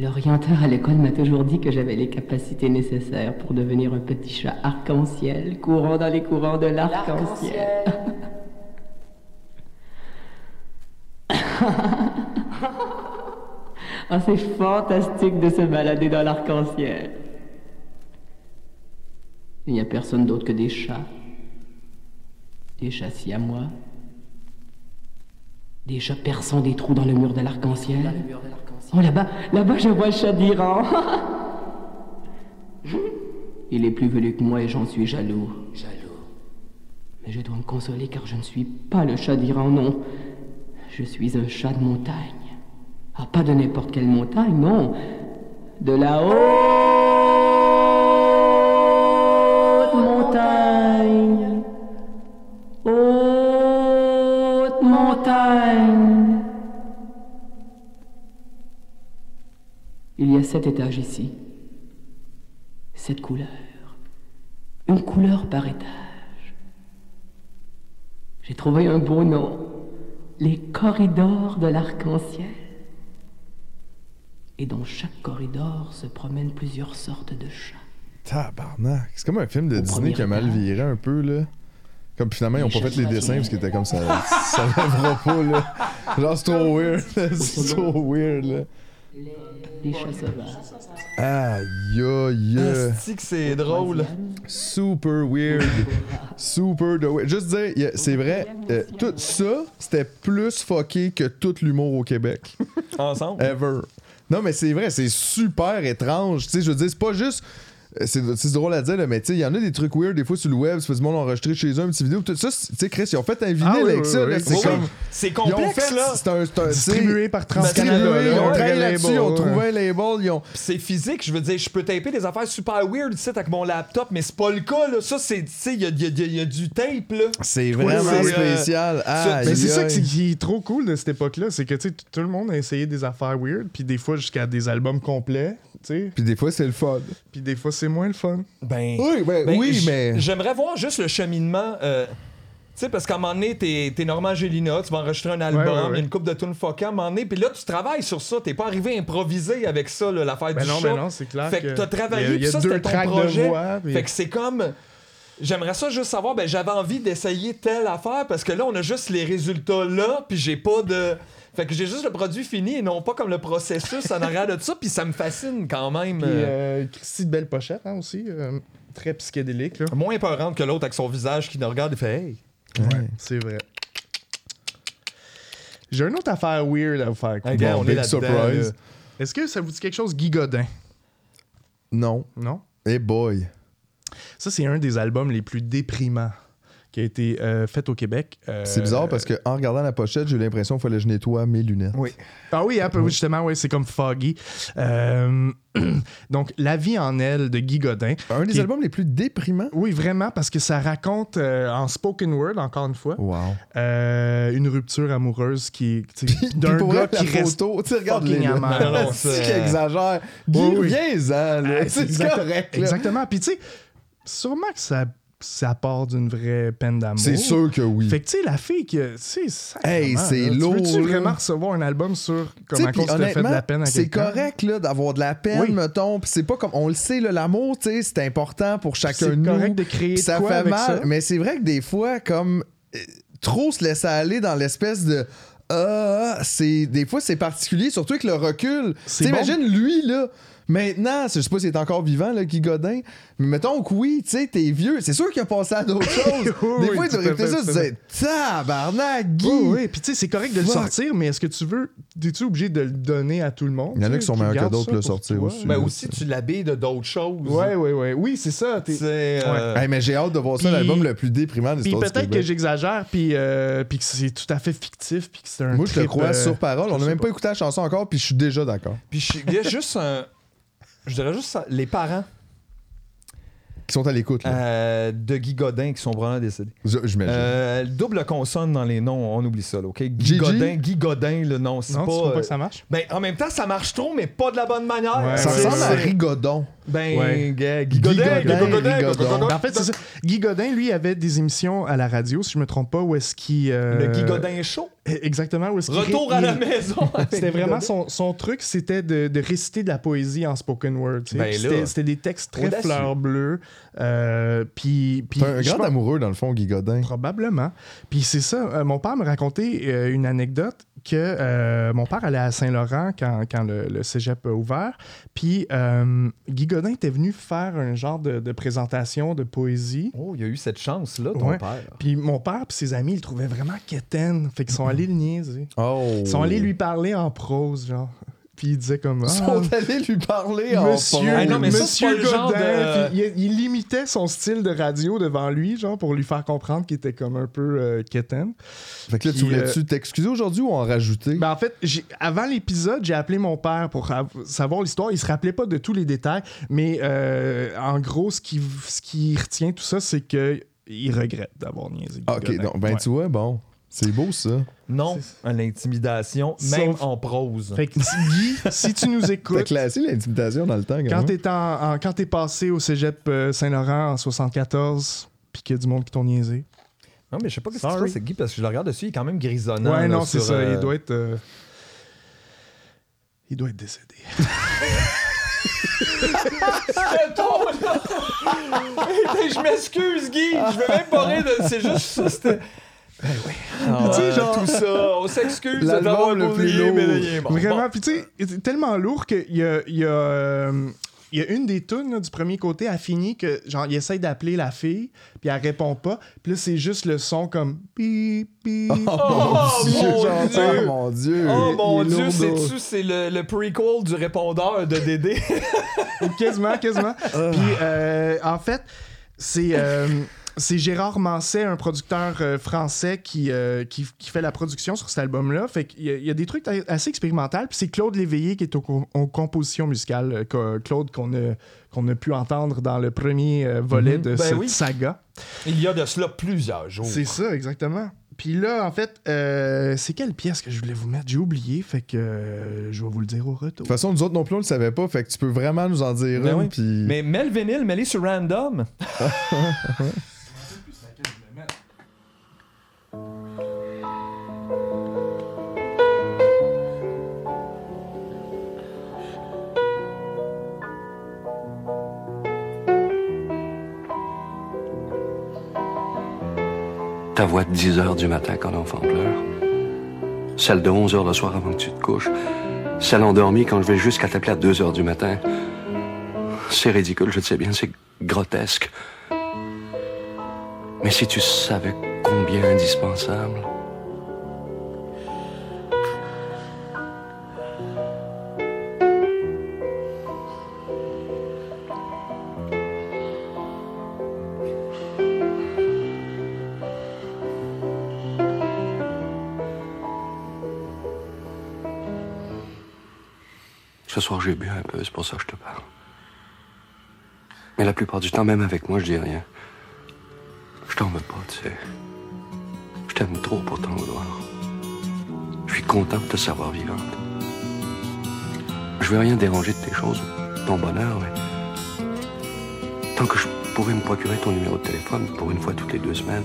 L'orienteur à l'école m'a toujours dit que j'avais les capacités nécessaires pour devenir un petit chat arc-en-ciel, courant dans les courants de l'arc-en-ciel. [LAUGHS] Ah, c'est fantastique de se balader dans l'arc-en-ciel. Il n'y a personne d'autre que des chats. Des chats siamois. Des chats perçant des trous dans le mur de l'arc-en-ciel. Oh là-bas, là-bas je vois le chat d'Iran. Il est plus velu que moi et j'en suis jaloux. Jaloux. Mais je dois me consoler car je ne suis pas le chat d'Iran, non. Je suis un chat de montagne. Ah, pas de n'importe quelle montagne, non. De la haute montagne. Haute montagne. Il y a sept étages ici. Sept couleurs. Une couleur par étage. J'ai trouvé un beau nom. Les corridors de l'arc-en-ciel. Et dans chaque corridor se promènent plusieurs sortes de chats. Tabarnak. C'est comme un film de Au Disney qui a mal viré un peu, là. Comme finalement, ils ont pas fait les dessins parce qu'ils étaient comme ça. [LAUGHS] Ça lèvera pas, là. Genre, c'est trop [LAUGHS] weird. c'est trop weird, là. Les chats sauvages. Aïe, aïe. Asti que c'est drôle. Super weird. Super de weird. Juste dire, c'est vrai, euh, tout ça, c'était plus fucké que tout l'humour au Québec. Ensemble? Ever. Non, mais c'est vrai, c'est super étrange. Tu sais, je veux dire, c'est pas juste. Euh, C'est c'est drôle à dire, là, mais tu sais, il y en a des trucs weird des fois sur le web. Fait du monde enregistré chez eux, une petite vidéo. Tout ça, c'est- tu sais, Chris, ils ont fait un vinyle Ah oui, avec oui, ça. oui, là, oui. c'est comme. C'est Ils ont complexe, fait. là. C'est un. c'est un- Distribué par c'est- Trans-Canada. Ils ont travaillé un là-dessus, ils ont trouvé ouais. un label, ils ont. C'est physique, je veux dire, je peux taper des affaires super weird ici avec mon laptop, mais c'est pas le cas, là. Ça, c'est, tu sais, il y a, y a- il y a- il y a du tape, là. C'est vraiment c'est, euh, spécial. Aïe, Mais c'est ça qui est trop cool de cette époque-là, c'est que tu sais, tout le monde a essayé des affaires weird, puis des fois jusqu'à des albums complets, Puis des fois, c'est le fun. puis des fois c'est moins le fun. Ben. Oui, ben, ben, oui, mais. J'aimerais voir juste le cheminement. euh, tu sais, parce qu'à un moment donné, t'es, t'es Normand Gélina, tu vas enregistrer un album, Ouais, ouais, ouais. une coupe de tunes fuckées à un moment donné, puis là, tu travailles sur ça. T'es pas arrivé à improviser avec ça, là, l'affaire Ben du non, chat. ben non, c'est clair. Fait que t'as travaillé, il y a, il y puis a ça, deux c'était ton projet. de voix. puis- Fait que c'est comme. J'aimerais ça juste savoir, ben j'avais envie d'essayer telle affaire parce que là, on a juste les résultats là, puis j'ai pas de. Fait que j'ai juste le produit fini et non pas comme le processus en arrière de ça, puis ça me fascine quand même. Puis, euh, euh, Christy de belle pochette hein, aussi, euh, très psychédélique là. Moins épeurante que l'autre avec son visage qui nous regarde et fait Hey. Ouais, c'est vrai. J'ai une autre affaire weird à vous faire. gars, Bon, on big surprise. Est-ce que ça vous dit quelque chose, Guy Godin? Non. Non? Hey boy. Ça, c'est un des albums les plus déprimants qui a été euh, fait au Québec. Euh, C'est bizarre parce que en regardant la pochette, j'ai eu l'impression qu'il fallait que je nettoie mes lunettes. Oui. Ah oui, un peu, oui, justement, oui, c'est comme Foggy. Euh, [CLEARS THROAT] donc, La vie en elle de Guy Godin. Un des Qui- albums les plus déprimants? Oui, vraiment, parce que ça raconte euh, en spoken word, encore une fois, Wow. euh, une rupture amoureuse qui [LAUGHS] d'un gars qui reste photo, tu sais, regarde fucking les amère. Non, non, C'est qui exagère. Guy, Oui, oui. viens-en. Ah, C'est exact- correct, là. Exactement. Puis tu sais, sûrement que ça ça part d'une vraie peine d'amour. C'est sûr que oui. Fait que, tu sais, la fille sacrément, Hey, c'est là, tu lourd, Veux-tu vraiment recevoir un album sur comment on se fait de la peine à c'est correct là, d'avoir de la peine, Oui. mettons. Puis c'est pas comme. On le sait, l'amour, tu sais, c'est important pour chacun C'est de nous. correct de créer de ça quoi fait avec mal. ça. Mais c'est vrai que des fois, comme. euh, trop se laisser aller dans l'espèce de. Ah, c'est des fois c'est particulier, surtout avec le recul. C'est bon. Imagine lui là. Maintenant, je sais pas s'il est encore vivant, là, Guy Godin, mais mettons que oui, tu sais, t'es vieux, c'est sûr qu'il a passé à d'autres [LAUGHS] choses. Oui, des oui, fois, à écouter ça, tu disais, tabarnak, Guy! Oui, oui. Puis tu sais, c'est correct de le sortir, mais est-ce que tu veux. Es-tu obligé de le donner à tout le monde? Il y en a tu qui sont meilleurs que d'autres le sortir aussi. Mais aussi, tu l'habilles de d'autres choses. Ouais, ouais, ouais. Oui, c'est ça. euh, mais j'ai hâte de voir ça, Puis- l'album le plus déprimant de Puis l'histoire peut-être que j'exagère, puis, euh, puis que c'est tout à fait fictif, puis que c'est un. Moi, je te crois euh, sur parole. On n'a même pas écouté la chanson encore, puis je suis déjà d'accord. Puis il y a juste un. Je dirais juste ça, les parents Qui sont à l'écoute, là. euh, de Guy Godin qui sont vraiment décédés. Je- J'imagine. Euh, double consonne dans les noms, on oublie ça, là, OK? Guy Gigi? Godin, Guy Godin, le nom, c'est Non, pas. tu trouves pas euh, que ça marche? Ben, en même temps, ça marche trop, mais pas de la bonne manière. Ouais, ça ouais, ressemble à. Rigodon. Ben, Ouais. gars, Guy Guy Godin, Godin, Guy Godin, Rigodon. Guy Godin. Ben, en fait, c'est ça. Guy Godin, lui, avait des émissions à la radio, si je me trompe pas, où est-ce qu'il. euh, Le Guy Godin Show. Exactement, où. Retour à la maison. [LAUGHS] C'était vraiment son, son truc, c'était de, de réciter de la poésie en spoken word. Ben Puis c'était, c'était des textes très Audacieux. fleurs bleues. euh, puis, puis T'es un grand pense- amoureux, dans le fond, Guy Godin. Probablement. Puis c'est ça, euh, mon père me racontait euh, une anecdote que euh, mon père allait à Saint-Laurent quand, quand le, le cégep a ouvert. Puis euh, Guy Godin était venu faire un genre de, de présentation de poésie. Oh, il y a eu cette chance-là, ton Ouais. père. Puis mon père et ses amis, ils le trouvaient vraiment quétaine. Fait qu'ils sont allés [LAUGHS] le niaiser. Oh. Ils sont allés lui parler en prose, genre. Puis il disait comme... Ils Ah, sont allés lui parler en Monsieur, prose. Ah non, mais Monsieur pas le genre Godin, de- puis il, il limitait son style de radio devant lui, genre, pour lui faire comprendre qu'il était comme un peu euh, quétaine. Fait que là, tu voulais-tu t'excuser aujourd'hui ou en rajouter? Ben, en fait, j'ai- avant l'épisode, j'ai appelé mon père pour av- savoir l'histoire. Il se rappelait pas de tous les détails, mais euh, en gros, ce qui, ce qui retient tout ça, c'est que il regrette d'avoir niaisé. Ah, ok, Godin. donc, ben Ouais. tu vois, bon. C'est beau, ça. Non à l'intimidation, même Sauf- en prose. Fait que Guy, si tu nous [LAUGHS] T'as écoutes, classé l'intimidation dans le temps, quand t'es en, en- quand t'es passé au cégep euh, Saint-Laurent en 74, puis qu'il y a du monde qui t'ont niaisé. Non, mais je sais pas ce qui se Sorry. passe, c'est Guy, parce que je le regarde dessus, il est quand même grisonnant. ouais, là, non, c'est sur, ça. euh, Il doit être. euh, Il doit être décédé. [LAUGHS] Je m'excuse, Guy. Je veux même pas rire de. C'est juste ça. C'était. Ben oui. Tu sais, genre- Tout ça. On s'excuse l'avoir le plus oublié, lourd. mais là, il est mort. Vraiment, puis tu sais, c'est tellement lourd qu'il y a, il y, a, euh, il y a une des tunes là, du premier côté a fini que genre il essaye d'appeler la fille, puis elle répond pas, puis là c'est juste le son comme bip bip. Oh, mon Gentil, Dieu. mon Dieu. Oh mon dieu, lourd, sais-tu, c'est le, le prequel du répondeur de Dédé? [LAUGHS] quasiment, quasiment. Puis euh, en fait, c'est euh, c'est Gérard Manset, un producteur euh, français qui, euh, qui, qui fait la production sur cet album-là. Fait qu'il y, y a des trucs assez expérimentaux. Puis c'est Claude Léveillé qui est aux, co- aux compositions musicales. euh, Claude qu'on a, qu'on a pu entendre dans le premier euh, volet de Ben cette oui. saga. Il y a de cela plusieurs jours. C'est ça, exactement. Puis là, en fait, euh, c'est quelle pièce que je voulais vous mettre? J'ai oublié, fait que euh, je vais vous le dire au retour. De toute façon, nous autres non plus, on le savait pas. Fait que tu peux vraiment nous en dire Ben une. oui. Mais mets le vinyle, mets-les sur random. [LAUGHS] Ta voix de 10 heures du matin quand l'enfant pleure. Celle de 11 heures le soir avant que tu te couches. Celle endormie quand je vais jusqu'à t'appeler à 2 heures du matin. C'est ridicule, je le sais bien, c'est grotesque. Mais si tu savais combien indispensable. Ce soir, j'ai bu un peu, c'est pour ça que je te parle. Mais la plupart du temps, même avec moi, je dis rien. Je t'en veux pas, tu sais. Je t'aime trop pour t'en vouloir. Je suis content de te savoir vivante. Je veux rien déranger de tes choses, ton bonheur, mais tant que je pourrais me procurer ton numéro de téléphone pour une fois toutes les deux semaines.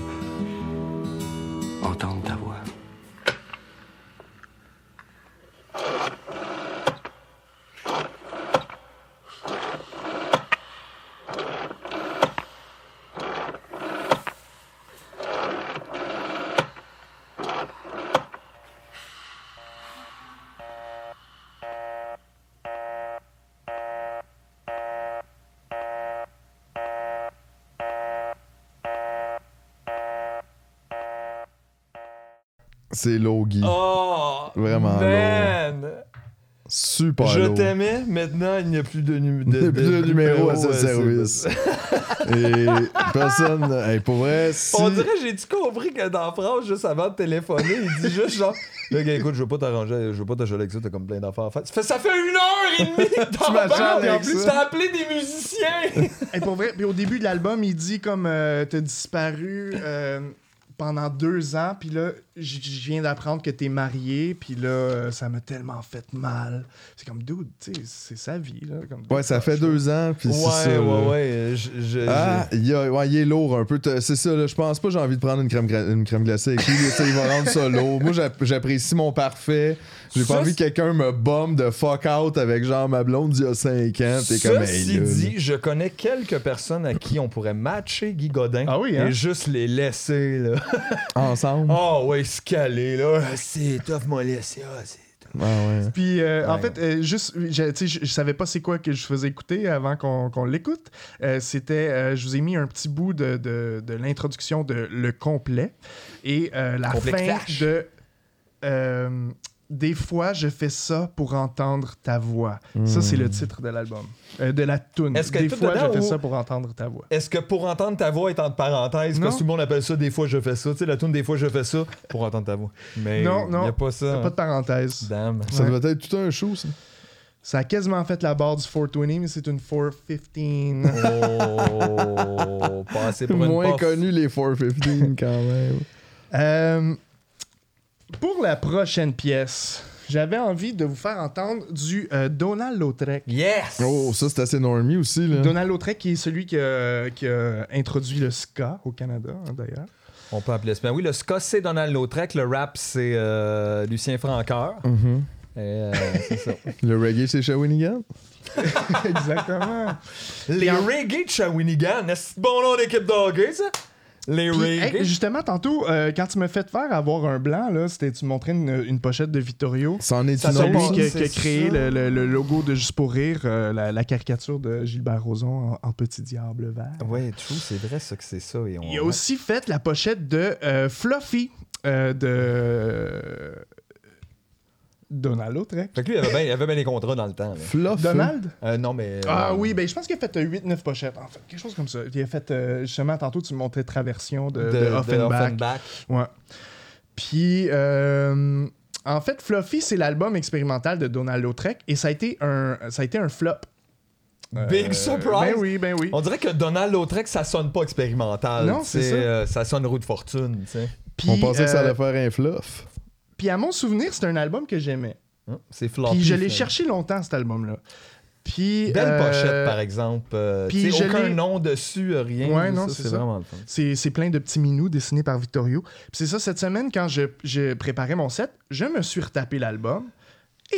C'est Logie. Oh! Vraiment Man! Super Je t'aimais, maintenant il n'y a plus de, nu- Il n'y a plus de numéro à ce service. Et personne. Hey, pour vrai, si. On dirait, j'ai-tu compris que dans phrase, juste avant de téléphoner, il dit juste genre, le gars, écoute, je veux pas t'arranger, je veux pas t'acheter avec ça, t'as comme plein d'affaires. Ça fait, ça fait une heure et demie que [LAUGHS] t'en en avec plus, t'as appelé des musiciens! [LAUGHS] Et pour vrai, puis au début de l'album, il dit comme euh, t'as disparu euh, pendant deux ans, puis là, je viens d'apprendre que t'es marié, puis là, euh, ça m'a tellement fait mal. C'est comme, dude, tu sais, c'est sa vie, là. Comme, Ouais, ça fait deux ans, puis c'est ça. ouais, là. ouais, ouais, je- je- Ah, il, ouais, il est lourd un peu. C'est ça, là, je pense pas que j'ai envie de prendre une crème, une crème glacée avec lui. Ça, il va rendre ça lourd. Moi, j'app- j'apprécie mon parfait. J'ai pas envie que quelqu'un me bombe de fuck out avec genre ma blonde d'il y a 5 ans. T'es comme, hey, là, dit, je connais quelques personnes à qui on pourrait matcher Guy Godin Ah oui, hein? et juste les laisser, là. ensemble. Oh, ouais, se caler, là. C'est tough, moi. Ah, c'est tough. Ah ouais. Puis, euh, en fait, euh, juste, je, tu sais, je, je savais pas c'est quoi que je faisais écouter avant qu'on qu'on l'écoute. Euh, C'était, euh, je vous ai mis un petit bout de, de, de l'introduction de Le Complet et euh, la Complet fin de. Des fois, je fais ça pour entendre ta voix. Ça, c'est le titre de l'album. Euh, de la tune. Est-ce que Des fois, je fais ou- ça pour entendre ta voix. Est-ce que pour entendre ta voix est entre parenthèses, Non. parce que tout le monde appelle ça des fois je fais ça, tu sais, la tune des fois je fais ça pour entendre ta voix. Mais Non, non. y a pas ça. Pas de parenthèse. Damn. Ça Ouais. devait être tout un show, ça. Ça a quasiment fait la barre du 420, mais c'est une 415. Oh, pas assez pour une Moins connu les 415 quand même. Euh, pour la prochaine pièce, j'avais envie de vous faire entendre du euh, Donald Lautrec. Yes! Oh, ça c'est assez normie aussi, là. Donald Lautrec, qui est celui qui a, qui a introduit le ska au Canada, hein, d'ailleurs. On peut appeler ça. Ben oui, le ska, c'est Donald Lautrec. Le rap, c'est euh, Lucien Francoeur. Et, euh, c'est ça. [LAUGHS] Le reggae, c'est Shawinigan? [LAUGHS] Exactement. Les reggae de Shawinigan. Est-ce bon nom d'équipe de hockey, ça? Les Puis, hey, justement, tantôt, euh, quand tu m'as fait faire avoir un blanc, là, c'était tu me montrais une, une pochette de Vittorio. C'en est une autre. qui a, c'est qui a créé le, le- le logo de Juste pour rire, euh, la, la caricature de Gilbert Rozon en, en petit diable vert. Ouais, true, c'est vrai ça que c'est ça. Et on... Il a aussi fait la pochette de euh, Fluffy euh, de euh, Donald Lautrec. Fait que lui, il avait bien, il avait bien les contrats dans le temps. là. Fluff. Donald? Euh, non, mais. Ah euh, oui, ben je pense qu'il a fait 8-9 pochettes, en fait. Quelque chose comme ça. Il a fait, euh, justement, tantôt, tu me montrais Traversion de, de, de, de Offenbach. Offenbach. Ouais. Puis, euh, en fait, Fluffy, c'est l'album expérimental de Donald Lautrec et ça a été un, ça a été un flop. Big Euh, surprise! Ben oui, ben oui. On dirait que Donald Lautrec, ça sonne pas expérimental. Non, tu c'est sais, ça. euh, ça sonne roue de fortune, tu sais. Puis, On pensait que ça euh, allait faire un fluff. Puis, à mon souvenir, c'est un album que j'aimais. Hein, C'est floppy. Puis, je l'ai cherché longtemps, cet album-là. Puis, Belle euh, pochette, par exemple. euh, puis je aucun nom dessus, euh, rien. Ouais, non, c'est vraiment le fun. C'est c'est plein de petits minous dessinés par Vittorio. Puis c'est ça, cette semaine, quand je, je préparais mon set, je me suis retapé l'album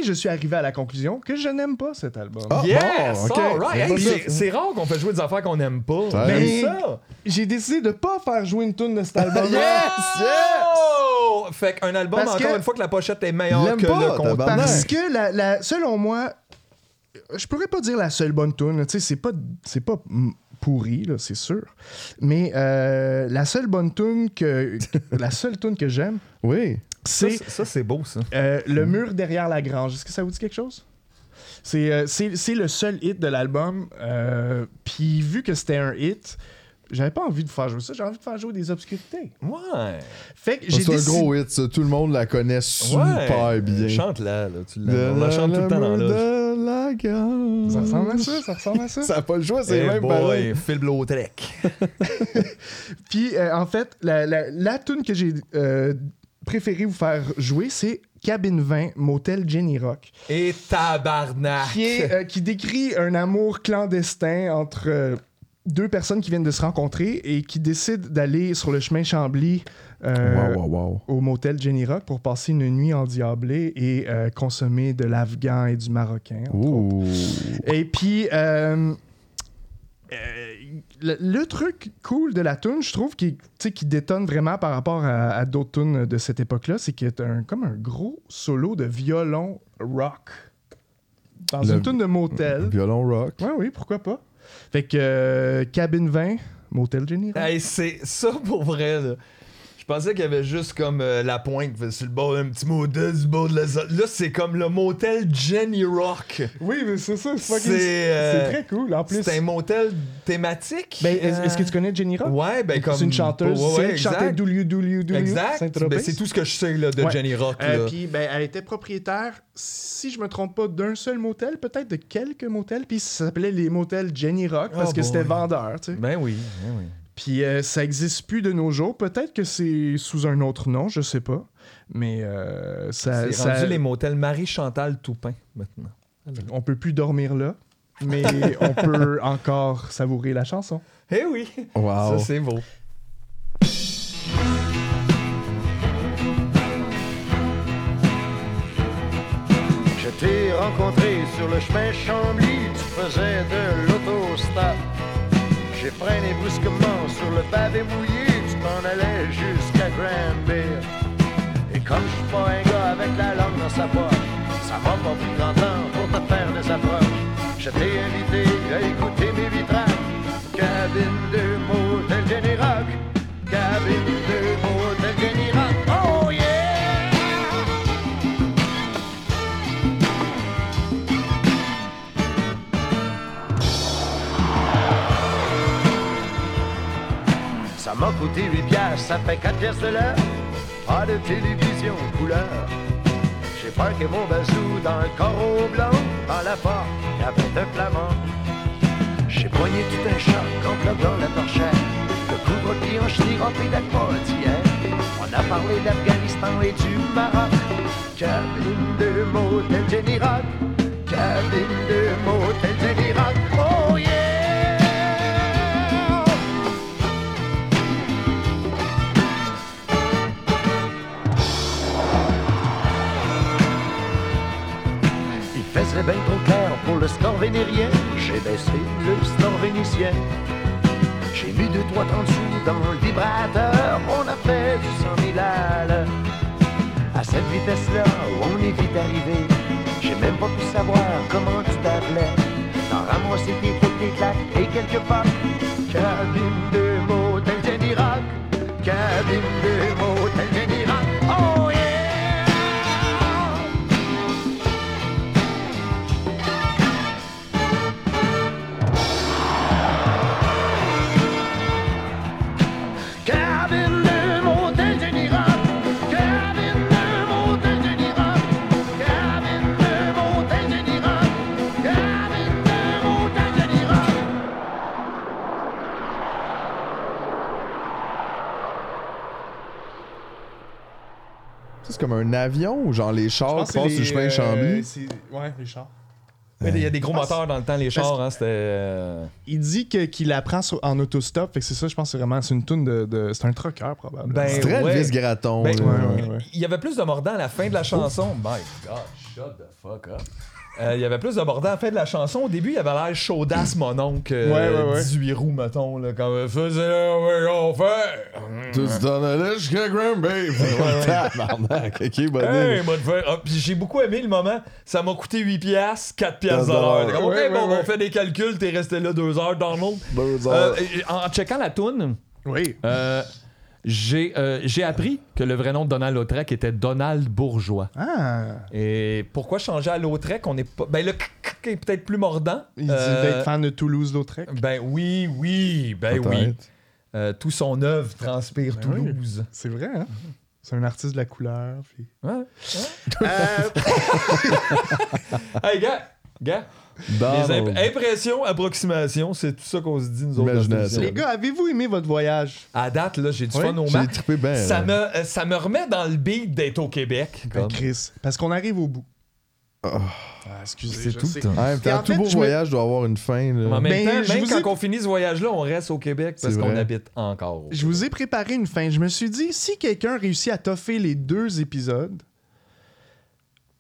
et je suis arrivé à la conclusion que je n'aime pas cet album. Ah, yes! bon, ok. all right. C'est Hey, pas c'est- ça. c'est rare qu'on fait jouer des affaires qu'on n'aime pas. Arrive. ça. J'ai décidé de pas faire jouer une tune de cet album. Oh! [LAUGHS] Fait qu'un album, Parce encore que- une fois, que la pochette est meilleure L'aime que pas, le contenu. tabarnak. Parce que, la, la- selon moi, je pourrais pas dire la seule bonne tune. Tu sais, c'est pas, c'est pas mm, pourri, là, c'est sûr. Mais euh, la seule bonne tune que, [LAUGHS] la seule tune que j'aime, Oui. Ça, c'est c'est- ça, c'est beau, ça. Euh, le mur derrière la grange, est-ce que ça vous dit quelque chose? C'est euh, c'est- c'est le seul hit de l'album. euh, Puis vu que c'était un hit, j'avais pas envie de faire jouer ça, j'ai envie de faire jouer des obscurités. Ouais. Fait que j'ai C'est un gros hit, ça. Tout le monde la connaît super ouais. bien. Chante-la, là. Tu De l'as. On la chante tout le temps dans de la gare. Ça ressemble à ça, ça ressemble à ça. Ça a pas le choix, c'est Eh même boy. Phil Lautrec. [LAUGHS] Puis euh, en fait, la, la, la tune que j'ai euh, préféré vous faire jouer, c'est Cabine 20, Motel Jenny Rock. Et tabarnak. qui, est, euh, qui décrit un amour clandestin entre euh, deux personnes qui viennent de se rencontrer et qui décident d'aller sur le chemin Chambly euh, Wow, wow, wow. au motel Jenny Rock pour passer une nuit endiablée et euh, consommer de l'afghan et du marocain. entre. Et puis, euh, euh, le, le truc cool de la tune, je trouve, qui, qui détonne vraiment par rapport à, à d'autres tunes de cette époque-là, c'est qu'il y a un, comme un gros solo de violon rock dans Le- une tune de motel. [LAUGHS] Violon rock. Ouais, oui, pourquoi pas. Fait que euh, Cabine 20, Motel Jenny Rock. Hey, c'est ça pour vrai, là. Je pensais qu'il y avait juste comme euh, la pointe sur le bord d'un petit motel du bord de la zone. Là, c'est comme le motel Jenny Rock. Oui, mais c'est ça, c'est fucking- C'est, euh, c'est très cool. En plus, C'est un motel thématique. ben, est- euh, est-ce que tu connais Jenny Rock? Ouais, ben comme. C'est une chanteuse Ouais, qui chantait exact. Doulou Exact. Saint-Tropez. Ben, c'est tout ce que je sais là, de Ouais. Jenny Rock. Euh, puis ben, elle était propriétaire, si je me trompe pas, d'un seul motel, peut-être de quelques motels. Puis ça s'appelait les motels Jenny Rock parce Oh que c'était boy. vendeur, tu sais. Ben oui, ben oui. Puis euh, ça existe plus de nos jours. Peut-être que c'est sous un autre nom, je sais pas. Mais euh, ça, C'est ça- rendu les motels Marie-Chantal Toupin maintenant. on peut plus dormir là, mais [LAUGHS] on peut encore savourer la chanson. Eh oui! Wow. Ça, c'est beau. Je t'ai rencontré sur le chemin Chambly, tu faisais de l'autostop. J'ai freiné brusquement sur le pavé mouillé, tu t'en allais jusqu'à Granby. Et comme je suis pas un gars avec la langue dans sa poche, ça m'a pas pris grand temps pour te faire des approches. Je t'ai invité à écouter ça fait 4 piastres de l'heure. Pas de télévision couleur. J'ai parqué mon bazou dans le coraux blanc. À la porte, y avait un flamand. J'ai poigné tout un choc en bloquant la torchère. Le couvre-pied en chenille rempli d'alcool d'hier. On a parlé d'Afghanistan et du Maroc. Cabine de motel Rock. Cabine de motel vénérien. J'ai baissé le score vénitien. J'ai mis deux, trois temps sous dans le vibrateur. On a fait du 100 000 à cette vitesse-là, on est vite arrivé. J'ai même pas pu savoir comment tu t'appelais. T'en ramasser tes toutes tes claques et quelques pas. Cabine de motel Jenny Rock. Cabine de avion ou genre les chars qui passent sur le chemin Chambly? Ouais, les chars. Mais Il y a des gros moteurs dans le temps, les chars, hein, c'était. euh, Il dit que- qu'il la prend sur- en autostop. Fait que c'est ça, je pense que c'est vraiment c'est une toune de, de- C'est un trucker, probablement. Ben, C'est très ouais. Graton. Ben, ouais, ouais, ouais. Il y avait plus de mordants à la fin de la chanson. My God, shut the fuck up. Euh, il y avait plus de mordants à la fin de la chanson. Au début, il avait l'air chaudasse, mon oncle. euh, Ouais, ouais, ouais. 18 roues, mettons. Là, comme euh, faisait là, on fait. Tu t'en allais jusqu'à Granby. [LAUGHS] Ok, bonne Hey, fait- ah, puis j'ai beaucoup aimé le moment. Ça m'a coûté 8 piastres, 4 piastres de l'heure. OK, bon, ouais, on fait des calculs. T'es resté là 2 heures, Donald. Deux Euh, heures. en checkant la toune, Oui. euh, j'ai euh, j'ai appris que le vrai nom de Donald Lautrec était Donald Bourgeois. Ah. Et pourquoi changer à Lautrec? On est pas. Ben, le est peut-être plus mordant. Il dit Euh, d'être fan de Toulouse-Lautrec. Ben oui, oui, ben oui. Euh, tout son œuvre transpire Ben oui. Toulouse. C'est vrai, hein? C'est un artiste de la couleur. puis- Ouais. Euh, [LAUGHS] Hey, gars, gars. Les Donald. imp- impressions, approximations, c'est tout ça qu'on se dit, nous autres. dans cette Imagination. émission. les gars, avez-vous aimé votre voyage? À date, là, j'ai du Oui, fun au J'ai max. trippé bien. Ça là. me, euh, ça me remet dans le beat d'être au Québec. Ben, comme. Chris, parce qu'on arrive au bout. Ah, excusez, C'est je tout sais. le temps. En même Et en temps, tout fait, beau je me- voyage doit avoir une fin. là. En même Ben, temps, je même vous quand ai- on finit ce voyage-là, on reste au Québec parce C'est qu'on vrai. habite encore. au Je vous ai préparé une fin. Je me suis dit, si quelqu'un réussit à toffer les deux épisodes,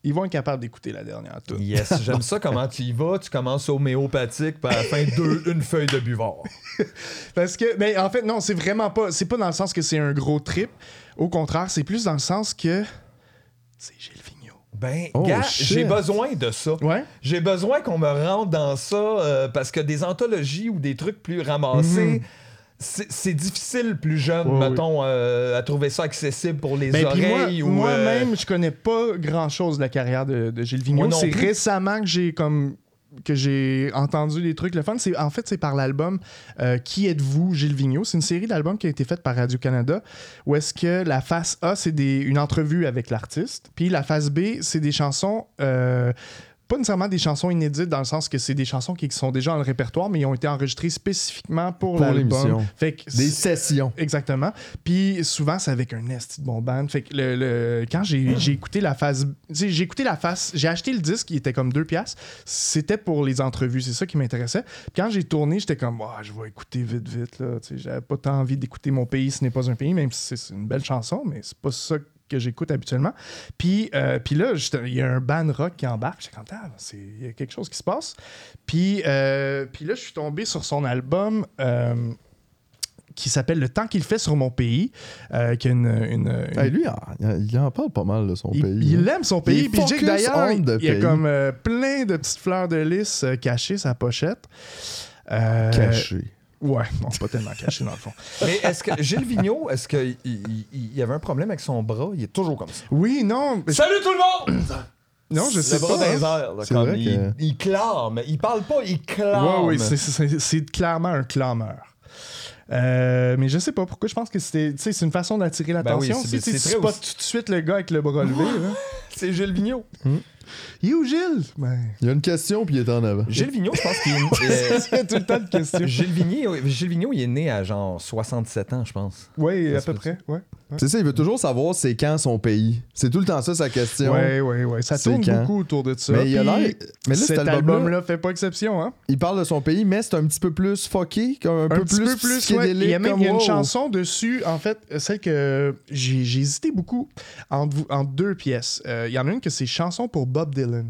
ils vont être capables d'écouter la dernière toute. Yes, j'aime ça comment tu y vas. Tu commences homéopathique, puis à la fin, deux, une feuille de buvard. [LAUGHS] Parce que, mais en fait, non, c'est vraiment pas. C'est pas dans le sens que c'est un gros trip. Au contraire, c'est plus dans le sens que c'est Gilles Vigneault. Ben, Oh, gars, j'ai besoin de ça. Ouais. J'ai besoin qu'on me rentre dans ça euh, parce que des anthologies ou des trucs plus ramassés, c'est c'est difficile plus jeune. Ouais, mettons, euh, à trouver ça accessible pour les Ben, moi- oreilles. Moi-même, euh, je connais pas grand-chose de la carrière de, de Gilles Vigneault. Moi C'est récemment que j'ai comme que j'ai entendu des trucs. Le fun, c'est en fait, c'est par l'album euh, Qui êtes-vous, Gilles Vigneault? C'est une série d'albums qui a été faite par Radio-Canada où est-ce que la face A, c'est une entrevue avec l'artiste. Puis la face B, c'est des chansons... euh, pas nécessairement des chansons inédites dans le sens que c'est des chansons qui sont déjà dans le répertoire, mais ils ont été enregistrées spécifiquement pour, Pour l'album. Fait que Des sessions. Exactement. Puis souvent, c'est avec un esti de bon band. Fait que le, le- quand j'ai écouté la phase. J'ai écouté la face. J'ai acheté le disque, il était comme deux piastres. C'était pour les entrevues, c'est ça qui m'intéressait. Puis quand j'ai tourné, j'étais comme, Ah, je vais écouter vite, vite. J'avais pas tant envie d'écouter Mon pays, ce n'est pas un pays, même si c'est- c'est une belle chanson, mais c'est pas ça que j'écoute habituellement. Puis, euh, puis là, il y a un band rock qui embarque. J'étais comme, Ah, c'est- il y a quelque chose qui se passe. Puis, euh, puis là, je suis tombé sur son album. euh, qui s'appelle Le temps qu'il fait sur mon pays, qui a une, une- une- Hey, lui, il, il en parle pas mal de son il, pays. il hein. aime son Il pays. Puis Jake, d'ailleurs, il y a pays. comme plein de petites fleurs de lys cachées sa pochette. Euh, Ouais, non, pas tellement caché dans le fond. [LAUGHS] Mais est-ce que Gilles Vigneault, est-ce qu'il il, avait un problème avec son bras? Il est toujours comme ça. Oui, non, mais- Salut tout le monde! non, je sais le bras pas. hein. airs, là, C'est comme vrai il, que- il clame. Il parle pas, il Ouais, clame. oui, c'est- c'est c'est clairement un clameur. Euh, mais je sais pas pourquoi je pense que c'était tu sais, c'est une façon d'attirer Ben oui, l'attention. c'est- Tu sais, c'est tu très spots aussi- tout de suite le gars avec le bras levé. [LAUGHS] là. C'est Gilles Vigneault. Il est où Gilles? Ben, Il y a une question, puis il est en avant. Gilles Vigneault, je pense qu'il est. [LAUGHS] c'est tout le temps de questions. Gilles Vigneault, Gilles Vigneault, il est né à genre 67 ans, je pense. Oui, à peu près. Ouais. C'est ça, il veut toujours savoir c'est quand son pays. C'est tout le temps ça sa question. Ouais, ouais, ouais. Ça C'est tourne quand? beaucoup autour de ça. Mais il a mais là, cet cet album-là- album-là fait pas exception, hein? Il parle de son pays, mais c'est un petit peu plus fucké, un, Un peu petit plus peu plus, ouais. psychédélique. Il y a même comme, il y a une wow. chanson dessus, en fait, celle que j'ai j'ai hésité beaucoup entre, vous- entre deux pièces. Euh, Il y en a une que c'est Chanson pour Bob Dylan.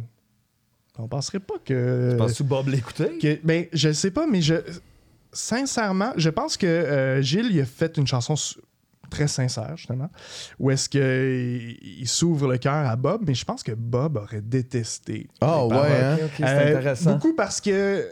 On penserait pas que. Bob l'écouter? que ben, je sais pas, mais je. Sincèrement, je pense que euh, Gilles, il a fait une chanson su- très sincère, justement, où est-ce qu'il il s'ouvre le cœur à Bob, mais je pense que Bob aurait détesté. Ah les ouais, hein? C'est Euh, intéressant. Beaucoup parce que,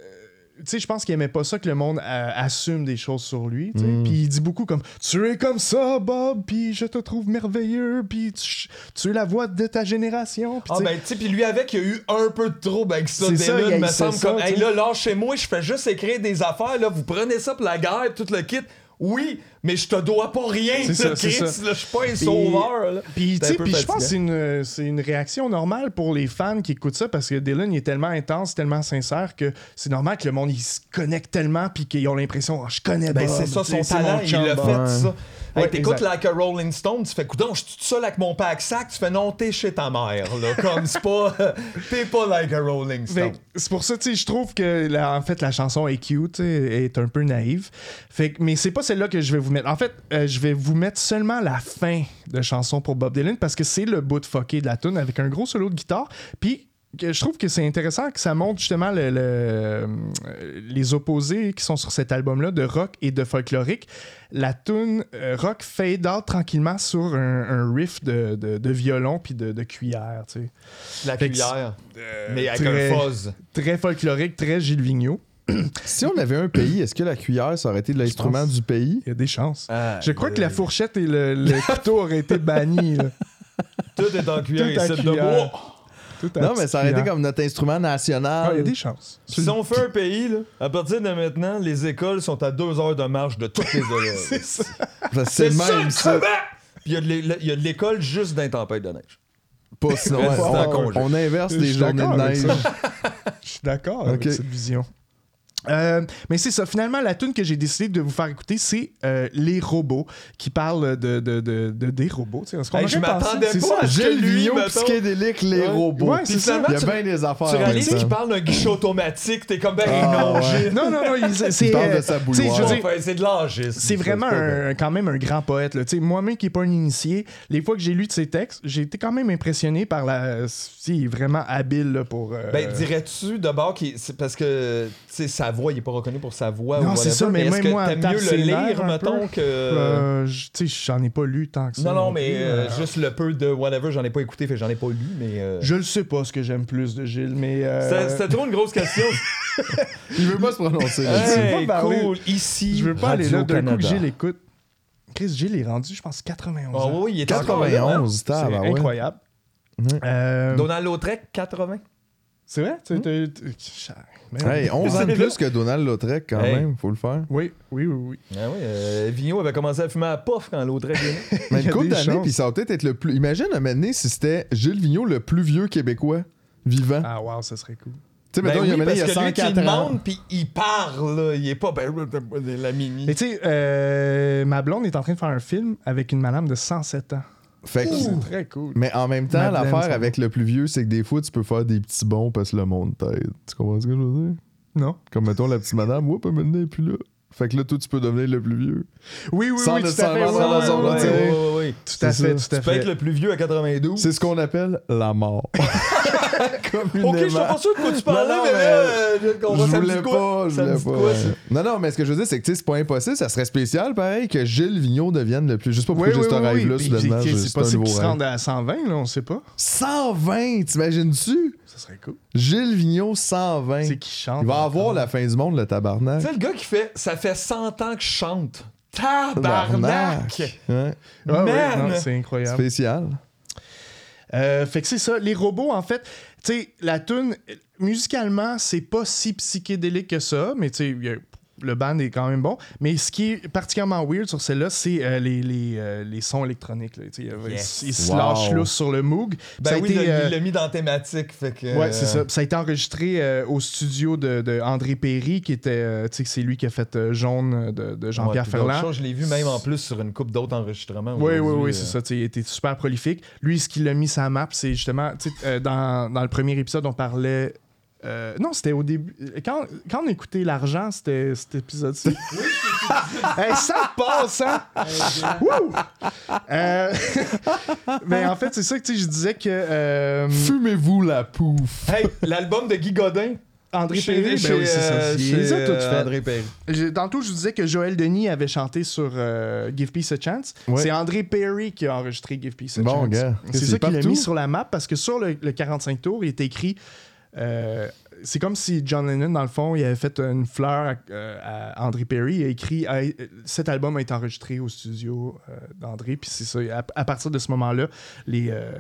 tu sais, je pense qu'il aimait pas ça que le monde euh, assume des choses sur lui. tu sais. Mm. Puis il dit beaucoup comme Tu es comme ça, Bob, puis je te trouve merveilleux, puis tu, tu es la voix de ta génération. Puis Ah tu sais, ben tu sais puis lui avec il y a eu un peu de trouble avec ça C'est ça, Dylan il me semble ça, comme hey là lâchez-moi je fais juste écrire des affaires là vous prenez ça pour la guerre tout le kit oui mais je te dois pas rien Chris, je suis pas un Puis- sauveur. Puis, C'est tu sais, je pense que c'est une, c'est une réaction normale pour les fans qui écoutent ça parce que Dylan il est tellement intense, tellement sincère que c'est normal que le monde il se connecte tellement puis qu'ils ont l'impression oh, je connais Ben, c'est ça son talent, il l'a fait Ouais. ça. Hey, t'écoutes like a Rolling Stone, tu fais coudon, je suis tout seul avec mon pack sac, tu fais non, t'es chez ta mère là, [LAUGHS] comme c'est pas [LAUGHS] t'es pas like a Rolling Stone. c'est pour ça, tu sais, je trouve que la- en fait la chanson est cute, tu sais, est un peu naïve. Fait que, mais c'est pas celle-là que je vais vous mettre. En fait, euh, je vais vous mettre seulement la fin de chanson pour Bob Dylan parce que c'est le bout de fucké de la tune avec un gros solo de guitare. Puis je trouve que c'est intéressant que ça montre justement le- le- euh, les opposés qui sont sur cet album-là de rock et de folklorique. La tune euh, rock fade out tranquillement sur un, un riff de, de- de violon puis de, de cuillère, tu sais. La fait cuillère, mais avec très- un fuzz. Très folklorique, très Gilles Vigneault. [CLEARS THROAT] Si on avait un pays, est-ce que la cuillère, ça aurait été l'instrument pense. du pays? Il y a des chances. Ah, Je crois euh, que la fourchette et le, le [LAUGHS] couteau auraient été bannis. là. tout est en cuillère Tout à ici de bois. Tout à Non, mais ça aurait été comme notre instrument Ah, national. il y a des chances. Si on fait un pays, là, à partir de maintenant, les écoles sont à deux heures de marche de toutes les [LAUGHS] élèves. C'est ça. C'est C'est même, ça. Puis il y a de de l'école juste dans les tempêtes de neige. Pas sinon, c'est on, inverse les journées de neige. Je suis d'accord avec cette vision. Euh, mais c'est ça, finalement, la tune que j'ai décidé de vous faire écouter, c'est euh, Les robots, qui parle de, de, de, de- des robots. Hey, je m'attendais pas ça. à ce que lui, mettons- psychédélique, les Ouais. robots. Ouais, c'est Il y ça. a Tu- bien des affaires. Tu réalises qu'il parle d'un guichet automatique, t'es comme ben Ah, non, ouais. Non, non, non, il- c'est- parle de euh, sa bouilloire. c'est de l'âgisme. C'est vraiment un- quand même un grand poète. Moi-même qui n'ai pas un initié, les fois que j'ai lu de ses textes, j'ai été quand même impressionné par la. Si, il est vraiment habile là, pour. euh, Ben, dirais-tu d'abord parce que, sa voix, il est pas reconnu pour sa voix. Non, c'est ça, mais est-ce même moi, t'aimes mieux le lire, mettons, que. euh, tu sais, j'en ai pas lu tant que ça. non, non, mais plus, euh, euh, juste le peu de whatever, j'en ai pas écouté, fait que j'en ai pas lu, mais. euh, Je le sais pas ce que j'aime plus de Gilles, mais. euh, C'était trop une grosse question. Il veut pas se prononcer. Hey, pas parler. cool. Ici. Je veux pas aller là d'un coup que. Gilles écoute. Chris Gilles est rendu, je pense, 91 Ah ans. oui, il est encore là, hein. 91, C'est ah incroyable. Euh, Donald Lautrec, 80. c'est vrai? Tu-. Hey, 11 ans de C'est plus que Donald Lautrec, quand Hey. même, faut le faire. Oui, oui, oui, oui. Ah oui, euh, Vigneault avait commencé à fumer à pof quand Lautrec est né. Mais Il une couple d'années, puis ça va peut-être être le plus. Imagine un moment donné si c'était Gilles Vigneault, le plus vieux Québécois vivant. Ah, wow, ça serait cool. Tu sais, Ben il y a oui, donné, il y a parce que lui, tu 104 lui ans. puis il parle, là. Il est pas, ben, la mini. Mais tu sais, euh, ma blonde est en train de faire un film avec une madame de 107 ans. Fait que- C'est très cool. Mais en même temps, Madeleine, l'affaire ça avec le plus vieux, c'est que des fois, tu peux faire des petits bons parce que le monde t'aide. Tu comprends ce que je veux dire? Non? Comme mettons la petite madame, oups, maintenant, elle est plus là. Fait que là, toi, tu peux devenir le plus vieux. Oui, oui, Sans oui, tout à fait. ouais, tu sais. ouais. oui, oui. Tout à fait, tout à Tu peux être fait. le plus vieux à 92. C'est ce qu'on appelle la mort. [LAUGHS] Communément. Ok, je suis pas sûr de quoi tu parlais, Non, non, mais, mais- euh, je voulais quoi? pas, je voulais pas. quoi, ouais. Non, non, mais ce que je veux dire, c'est que c'est pas impossible. Ça serait spécial, pareil, que Gilles Vigneault devienne le plus. Je sais pas pourquoi Oui, j'ai oui, ce oui, rêve-là, oui. soudainement. C'est possible qu'il se rende à 120, là, on sait pas. 120, t'imagines-tu? Ça serait cool. Gilles Vigneault, 120. C'est qui chante. Il va avoir la fin du monde, le tabarnak. Tu sais, le gars qui fait Ça fait 100 ans que je chante. Tabarnak! Ouais. Ah ouais, c'est incroyable. Spécial. Euh, fait que c'est ça. Les robots, en fait, tu sais, la tune musicalement, c'est pas si psychédélique que ça, mais tu sais, il y a- le band est quand même bon. Mais ce qui est particulièrement weird sur celle-là, c'est euh, les, les, euh, les sons électroniques. Là, sais, il- Yes. Ils se Wow. lâchent lousse sur le Moog. Ben Ça a oui, été, il l'a- euh, il l'a mis dans thématique. Fait que, Ouais, c'est euh, ça. Ça a été enregistré euh, au studio de, de André Perry, qui était, euh, tu sais, c'est lui qui a fait euh, Jaune de, de Jean-Pierre ouais, Ferland. je l'ai vu même en plus sur une coupe d'autres enregistrements. Oui, oui, oui, euh. c'est ça. Il était super prolifique. Lui, ce qu'il a mis sa map, c'est justement, tu sais, euh, dans, dans le premier épisode, on parlait. Euh, non, c'était au début. Quand, quand on écoutait l'argent, c'était cet épisode-ci. [LAUGHS] Hey, ça passe, hein? Wouh! Euh, [LAUGHS] Mais en fait, c'est ça que je disais que euh, Fumez-vous la pouf. Hey, l'album de Guy Godin. André Perry, chez, ben oui, c'est ça. euh, Il chez, les a toutes euh, faites. André Perry. Tantôt, je vous disais que Joël Denis avait chanté sur euh, Give Peace a Chance. Ouais. C'est André Perry qui a enregistré Give Peace a Bon, Chance. gars. C'est C'est ça qu'il a mis sur la map parce que sur le, le 45 tours, il était écrit. Euh, c'est comme si John Lennon, dans le fond, il avait fait une fleur à, euh, à André Perry. Il a écrit Cet album a été enregistré au studio euh, d'André. Puis c'est ça. À, à partir de ce moment-là, les, euh,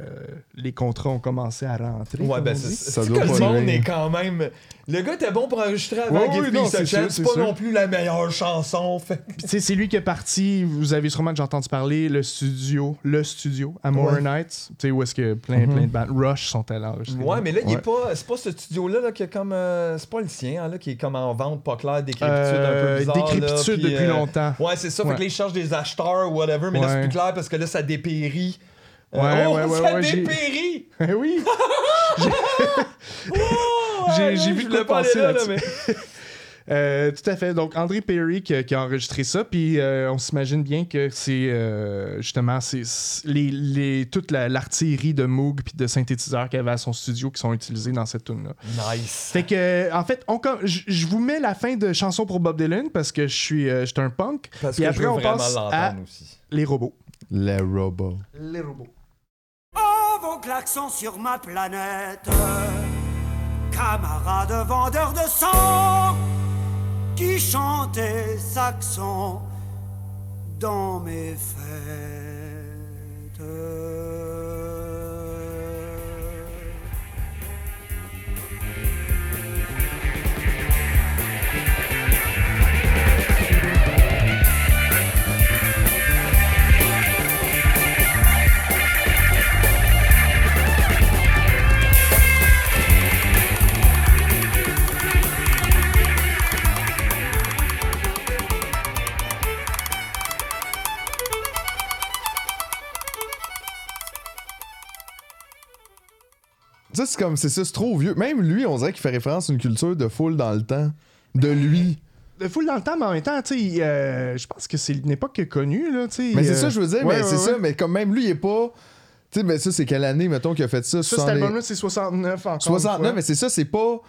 les contrats ont commencé à rentrer. Ouais, comme ben on c'est Ça que doit le pas monde est quand même. Le gars était bon pour enregistrer avant Ouais, Give oui, non, c'est pas sûr. non plus la meilleure chanson. Fait. C'est lui qui est parti. Vous avez sûrement déjà entendu parler, le studio, le studio, Amour Ouais. Nights. Tu sais, où est-ce que plein, plein de bandes. Rush sont allés enregistrer. Ouais, mais là, il est Ouais. pas. C'est pas ce studio-là là, qui comme. euh, c'est pas le sien, hein, là, qui est comme en vente pas claire, décrépitude Euh, un peu bizarre. décrépitude là, puis, depuis euh, longtemps. Ouais, c'est ça. Fait Ouais. que là, ils cherchent des acheteurs ou whatever, mais là, c'est plus clair parce que là, ça dépérit. Euh, Ouais, oh, ouais, ouais, ça dépérit! [LAUGHS] Eh oui! [LAUGHS] J'ai- vu aller passer là, là, mais- [LAUGHS] Euh, tout à fait. Donc, André Perry qui, a- qui a enregistré ça. Puis, euh, on s'imagine bien que c'est euh, justement c'est c'est les, les, toute la- l'artillerie de Moog puis de synthétiseurs qu'il avait à son studio qui sont utilisés dans cette tune-là. Nice. Fait que, en fait, on je vous mets la fin de chanson pour Bob Dylan parce que je suis, euh, je suis un punk. Parce Puis que après, je veux on passe à aussi. les robots. Les robots. Les robots. Oh, vos klaxons sur ma planète, camarades vendeurs de sang, qui chantaient saxon dans mes fêtes. Ça, c'est comme, c'est ça, c'est trop vieux. Même lui, on dirait qu'il fait référence à une culture de foule dans le temps. De lui. De full dans le temps, mais en même temps, tu sais, euh, je pense que c'est une époque connue, là, tu sais. Mais c'est euh, ça, je veux dire, ouais, mais ouais, c'est ça, mais comme même lui, il est pas. Tu sais, mais ça, c'est quelle année, mettons, qu'il a fait ça? Ça, cet 60 album-là, c'est 69 encore. une 69, fois. mais c'est ça, c'est pas.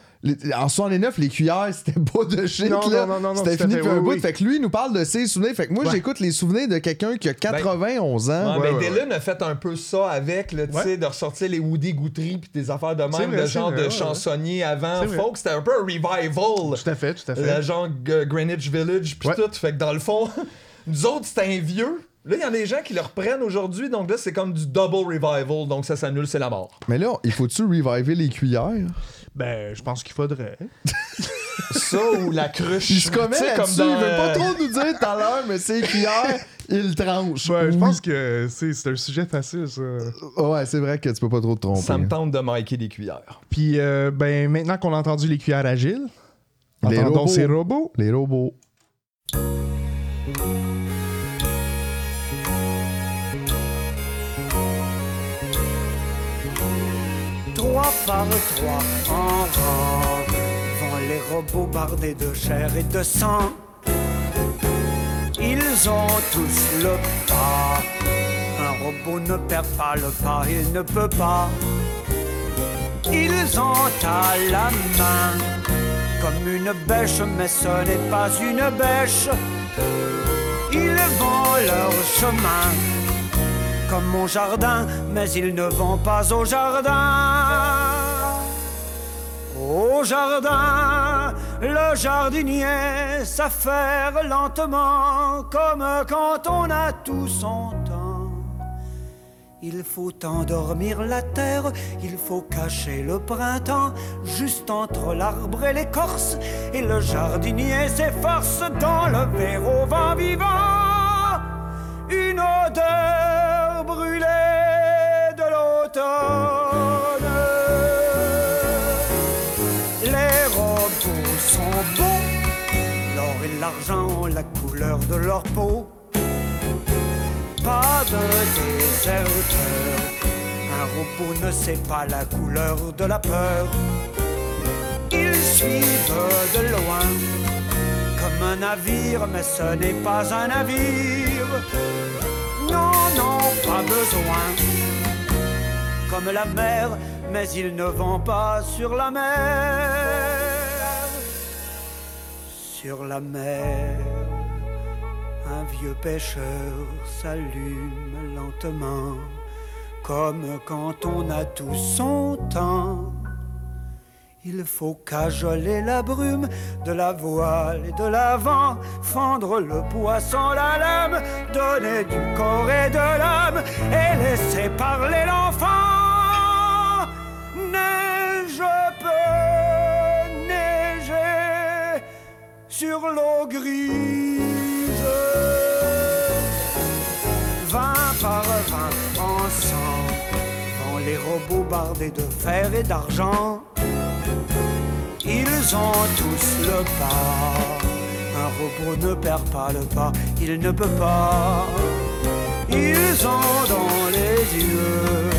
En 69, les cuillères, [LAUGHS] c'était pas de shit, Non, là. non, non, non, non, C'était fini depuis un oui, bout. oui. Fait que lui, il nous parle de ses souvenirs. Fait que moi, Ouais. j'écoute les souvenirs de quelqu'un qui a 91 ans. Ouais, Ouais, ben, ouais, Dylan a fait un peu ça avec, là, tu Ouais. sais, de ressortir les Woody Guthrie puis des affaires de même, vrai, de c'est genre vrai, de ouais, chansonnier avant folk. C'était un peu un revival. Tout à fait, tout à fait. Le genre G- Greenwich Village puis Ouais. tout. Fait que dans le fond, [LAUGHS] nous autres, c'était un vieux. Là, il y en a des gens qui le reprennent aujourd'hui, donc là, c'est comme du double revival, donc ça s'annule, c'est la mort. Mais là, il faut-tu reviver les cuillères? Ben, je pense qu'il faudrait. [LAUGHS] Ça ou la cruche. Il se commet là-dessus. dans, Il veut pas euh, trop nous dire tout à l'heure, mais ses cuillères, [LAUGHS] il tranche. Ouais, je pense que c'est c'est un sujet facile, ça. Ouais, c'est vrai que tu peux pas trop te tromper. Ça me tente de maker des cuillères. Puis, euh, ben, maintenant qu'on a entendu les cuillères agiles, Les entendons robots. ces robots. Les robots. Par trois en rang vont les robots bardés de chair et de sang. Ils ont tous le pas. Un robot ne perd pas le pas, il ne peut pas. Ils ont à la main comme une bêche, mais ce n'est pas une bêche. Ils vont leur chemin comme mon jardin, mais ils ne vont pas au jardin. Au jardin, le jardinier s'affaire lentement, comme quand on a tout son temps. Il faut endormir la terre, il faut cacher le printemps, juste entre l'arbre et l'écorce, et le jardinier s'efforce d'enlever au vent vivant une odeur Les robots sont beaux, l'or et l'argent la couleur de leur peau. Pas de déserteur, un robot ne sait pas la couleur de la peur. Ils suivent de loin comme un navire, mais ce n'est pas un navire. Non, non, pas besoin. Comme la mer, mais ils ne vont pas sur la mer. Sur la mer, un vieux pêcheur s'allume lentement, comme quand on a tout son temps. Il faut cajoler la brume de la voile et de l'avant, fendre le poisson, la lame, donner du corps et de l'âme et laisser parler l'enfant. Neige peut neiger sur l'eau grise. Vingt par vingt ensemble vont les robots bardés de fer et d'argent. Ils ont tous le pas. Un robot ne perd pas le pas, il ne peut pas. Ils ont dans les yeux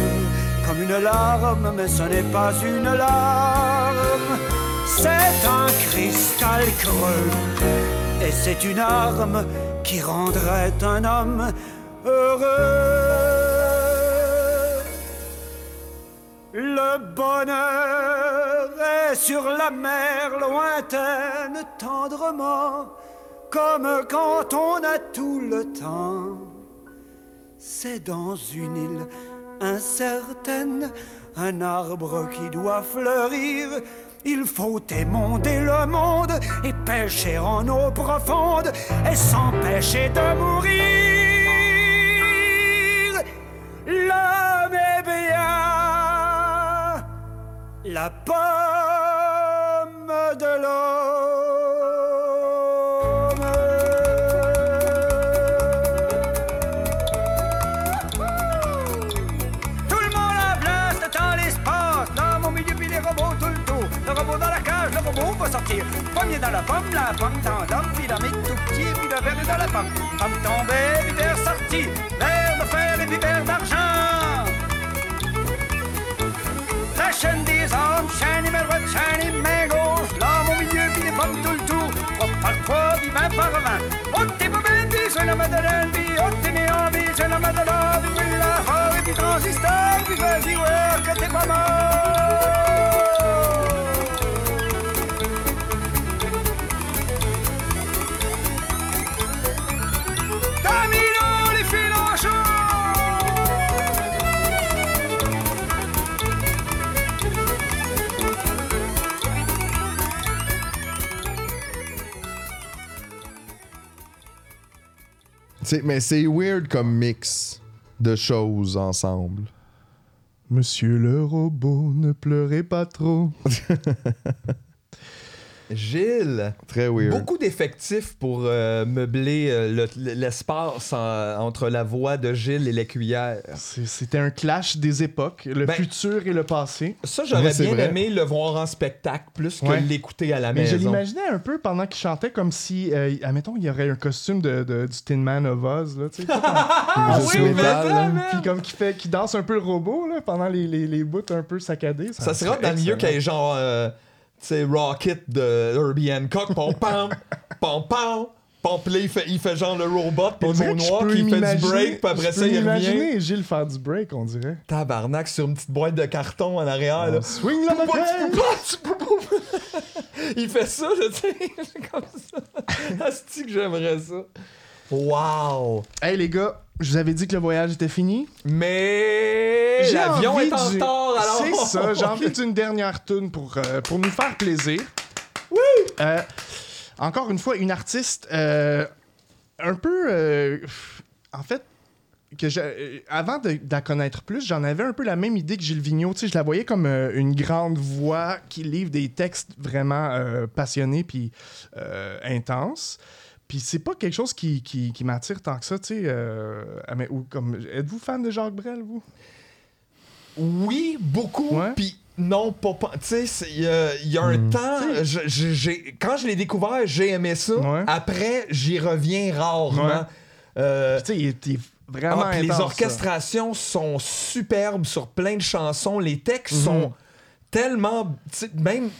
comme une larme, mais ce n'est pas une larme. C'est un cristal creux et c'est une arme qui rendrait un homme heureux. Le bonheur est sur la mer lointaine tendrement, comme quand on a tout le temps. C'est dans une île incertaine, un arbre qui doit fleurir. Il faut émonder le monde et pêcher en eau profonde et s'empêcher de mourir. L'homme est bien la pomme de l'homme. Tout le monde à place, temps, l'espace, l'homme au milieu puis les robots tout le tour. Le robot dans la cage, le robot va sortir. Premier dans la pomme, la pomme dans l'homme, puis l'homme est tout petit, puis le verre dans la pomme. Pomme tombée, puis verre sorti, verre de fer et puis verre d'argent. Transistor, puis vas-y, ouais, que t'es pas mort. C'est- mais c'est weird comme mix de choses ensemble. Monsieur le robot, ne pleurez pas trop. [LAUGHS] Gilles, Très weird. beaucoup d'effectifs pour euh, meubler euh, le- l'espace en- entre la voix de Gilles et les cuillères. C'est- C'était un clash des époques, le Ben, futur et le passé. Ça, j'aurais bien vrai. aimé le voir en spectacle plus que Ouais. l'écouter à la Mais je maison. l'imaginais un peu pendant qu'il chantait comme si, euh, admettons, il y aurait un costume de, de- du Tin Man of Oz, là, tu sais. [LAUGHS] Ah oui, mais métal, ça, là. man! Puis comme qui fait, qui danse un peu le robot là, pendant les, les, les bouts un peu saccadés. Ça serait dans le milieu qu'il y ait genre, tu sais, Rocket de Herbie Hancock, pom pom pam, pom, puis là, il fait, il fait genre le robot, puis le mot noir, qui fait du break, puis après ça, il revient. imaginer Gilles faire du break, on dirait. Tabarnak sur une petite boîte de carton en arrière, là. Swing la. Il fait ça, là, tu sais, [LAUGHS] comme ça. Asti que j'aimerais ça. Wow! Hey les gars, je vous avais dit que le voyage était fini. Mais l'avion est en du- retard, alors. C'est ça, [LAUGHS] j'ai envie d'une dernière tune pour, euh, pour nous faire plaisir. Oui! encore une fois, une artiste euh, un peu. euh, en fait, que je- euh, avant de, de la connaître plus, j'en avais un peu la même idée que Gilles Vigneault. Tu sais, je la voyais comme euh, une grande voix qui livre des textes vraiment euh, passionnés puis euh, intenses. Puis c'est pas quelque chose qui, qui, qui m'attire tant que ça, tu sais. euh, mais, ou comme, êtes-vous fan de Jacques Brel, vous? Oui, beaucoup. Puis non, pas. pas- Tu sais, il y a, il y a un temps. je- je- j'ai- quand je l'ai découvert, j'ai aimé ça. Ouais. Après, j'y reviens rarement. Ouais. Euh, Tu sais, il était vraiment ah, les ça. orchestrations sont superbes sur plein de chansons. Les textes Mhm. sont tellement. Même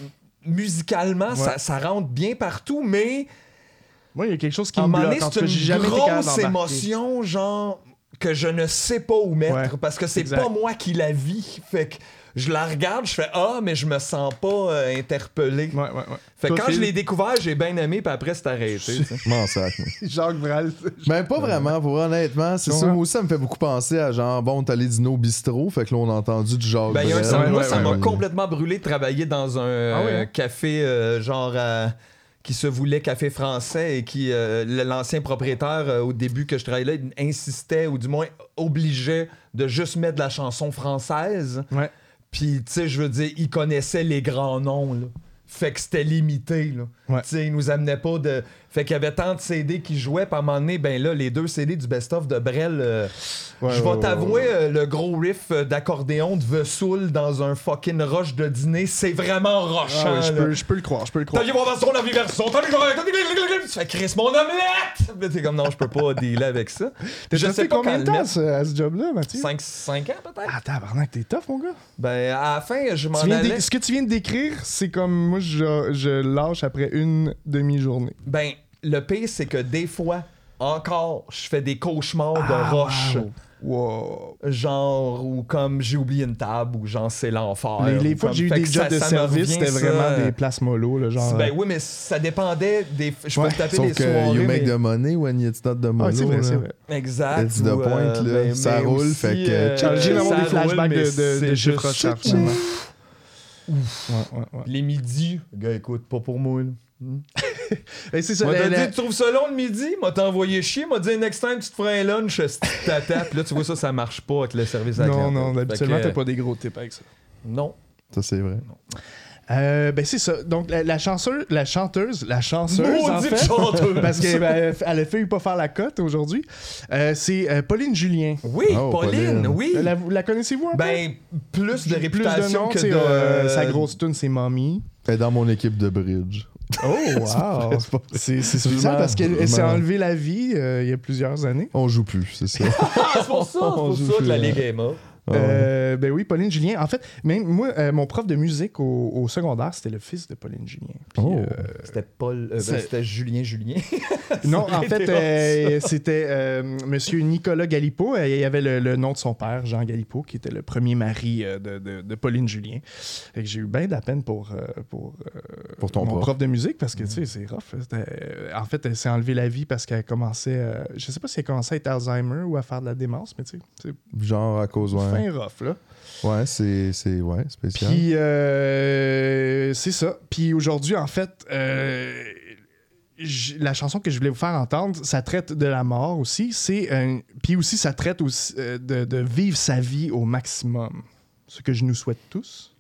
musicalement, ça, ça rentre bien partout, mais. Moi, il y a quelque chose qui À un me moment bloque. En c'est jamais une grosse émotion, genre, que je ne sais pas où mettre, Ouais, parce que c'est pas moi qui la vis. Fait que je la regarde, je fais Ah, mais je me sens pas euh, interpellé. Ouais, ouais, ouais. Fait que Toi, quand je l'ai découvert, j'ai bien aimé, puis après, c'est arrêté. M'en sac, moi. [LAUGHS] Jacques Brel. Ben, pas vraiment, pour honnêtement. C'est ça, moi aussi, ça me fait beaucoup penser à genre, bon, t'as les Dino Bistro, fait que là, on a entendu du genre. Ben, il y a un Ouais, sens- moi, ouais, ça ouais, m'a ouais. complètement brûlé de travailler dans un Ah euh, hein? café, euh, genre, euh, qui se voulait café français et qui, euh, l'ancien propriétaire, euh, au début que je travaillais insistait, ou du moins obligeait de juste mettre de la chanson française. Ouais. Puis, tu sais, je veux dire, il connaissait les grands noms, là. Fait que c'était limité, là. Ouais. Tu sais, il nous amenait pas de. Fait qu'il y avait tant de CD qui jouaient, puis à un moment donné, ben là, les deux CD du best-of de Brel. euh, Ouais, je vais ouais, t'avouer, euh, le gros riff euh, d'accordéon de Vesoul dans un fucking roche de dîner, c'est vraiment rochant. Ah ouais, je, peux, je peux le croire, je peux le croire. T'as vu mon la vie version, Tu fais Chris mon omelette! Puis t'es comme non, je peux pas dealer avec ça. T'as je sais pas combien de temps à ce job-là, Mathieu? 5, 5 ans peut-être? Ah, tabarnak, t'es tough, mon gars. Ben, à la fin, je m'en allais. Ce que tu viens de décrire, c'est comme moi, je, je lâche après une demi-journée. Ben, le pire, c'est que des fois, encore, je fais des cauchemars de Ah, roche. wow. Wow. Genre, ou comme j'ai oublié une table, ou genre c'est l'enfer. Les, les fois que j'ai eu des jobs de service, c'était vraiment des places mollo, là, genre. Ben oui, mais ça dépendait des. Je peux taper Sauf les que soirées. you make mais- the money when it's not the Ah, money. c'est vrai, c'est vrai. Exact. It's the ou, point, là. ben, Ça mais roule, aussi, fait que, euh. J'ai vraiment des flashbacks de, de, c'est de chiffres Ouais, ouais, ouais. Les midis, gars, écoute, pas pour moi. Là. [LAUGHS] Et c'est ça, Moi, la- t'as la- dit, tu trouves ça long le midi? M'a t'envoyé chier. M'a dit, next time, tu te feras un lunch, tata. Puis là, tu vois, ça, ça marche pas avec le service à la Non, non, habituellement, t'as pas des gros tips avec ça. Non. Ça, c'est vrai. Euh, ben c'est ça. Donc la, la chanceuse, la chanteuse, la chanceuse en Maudite fait, chanteuse. parce qu'elle ben, elle a failli pas faire la cote aujourd'hui. euh, c'est euh, Pauline Julien. Oui, Oh, Pauline, Pauline. oui. La, la connaissez-vous un peu? Ben, plus de Plus réputation que sais, de... euh, sa grosse tune, c'est Mommy. Elle est dans mon équipe de bridge. Oh, [LAUGHS] wow! C'est spécial parce qu'elle s'est m'en- enlevé la vie euh, il y a plusieurs années. On joue plus, c'est ça. Ah, c'est pour ça, c'est On pour joue ça que plus, la Ligue est morte. Euh, ben oui, Pauline Julien. En fait, même moi, euh, mon prof de musique au, au secondaire, c'était le fils de Pauline Julien. Puis, Oh. euh, C'était Paul. euh, ben, c'était Julien Julien. [LAUGHS] non, en [LAUGHS] fait, euh, c'était euh, Monsieur Nicolas Galipo. Il y avait le, le nom de son père, Jean Galipo, qui était le premier mari euh, de, de- de Pauline Julien. Fait que j'ai eu bien de la peine pour, euh, pour, euh, Pour ton mon prof. prof. de musique parce que, tu sais, c'est rough. Euh, En fait, elle s'est enlevée la vie parce qu'elle commençait... euh, je sais pas si elle commençait à être Alzheimer ou à faire de la démence, mais tu sais, Genre à cause, ouais. Fin rough, là. Ouais, c'est, c'est ouais, spécial. Puis, euh, c'est ça. Puis aujourd'hui, en fait, euh, la chanson que je voulais vous faire entendre, ça traite de la mort aussi. C'est un- Puis aussi, ça traite aussi, euh, de, de vivre sa vie au maximum. Ce que je nous souhaite tous.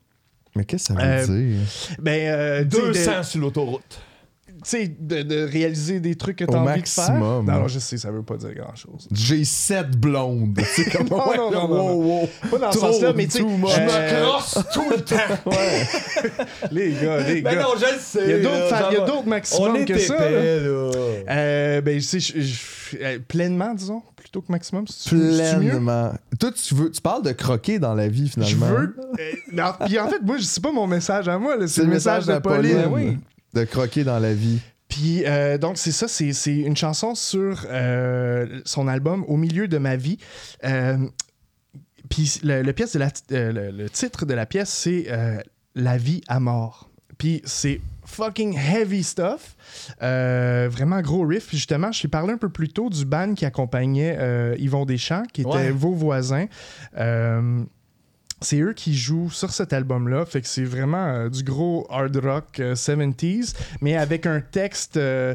Mais qu'est-ce que ça veut Euh, dire? Ben, euh, tu sais, de- 200 sur l'autoroute. Tu sais, de, de réaliser des trucs que tu Au as envie de faire. maximum. Non, non, je sais, ça veut pas dire grand-chose. J'ai sept blondes. C'est comme, [LAUGHS] Non, ouais, non, non, non, wow, wow. Pas dans ce sens-là, mais tu sais. Je me euh, crosse tout le temps. [LAUGHS] Les gars, les Ben gars. non, je le sais. Il y a d'autres là, y a d'autres maximums que ça, épais, là. Euh, ben, je sais, euh, pleinement, disons, plutôt que maximum. Pleinement. Toi, tu, veux, tu parles de croquer dans la vie, finalement. Je veux. euh, mais puis en fait, moi, je- c'est pas mon message à moi, là, c'est C'est le message de Pauline. oui. De croquer dans la vie. Puis euh, donc, c'est ça, c'est c'est une chanson sur euh, son album Au milieu de ma vie. Euh, puis le, le pièce de la, euh, le, le titre de la pièce, c'est euh, La vie à mort. Puis c'est fucking heavy stuff. Euh, vraiment gros riff. Puis justement, je t'ai parlé un peu plus tôt du band qui accompagnait euh, Yvon Deschamps, qui était Ouais. vos voisins. Euh, c'est eux qui jouent sur cet album-là. Fait que c'est vraiment euh, du gros hard rock euh, 70s, mais avec un texte euh,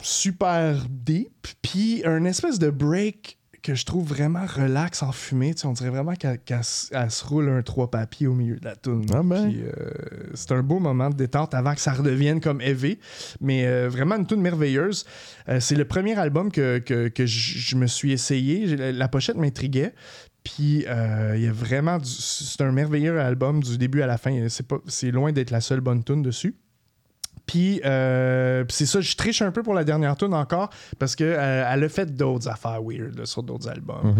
super deep, puis un espèce de break que je trouve vraiment relax en fumée. Tu sais, on dirait vraiment qu'elle qu'elle se roule un trois papiers au milieu de la tune. Ah ben. Euh, c'est un beau moment de détente avant que ça redevienne comme élevé. Mais euh, vraiment une tune merveilleuse. Euh, c'est le premier album que, que, que je me suis essayé. La pochette m'intriguait. Puis euh, il y a vraiment du- c'est un merveilleux album du début à la fin. C'est pas c'est loin d'être la seule bonne tune dessus. Puis euh, puis c'est ça, je triche un peu pour la dernière tune encore parce que euh, elle a fait d'autres affaires weird là, sur d'autres albums.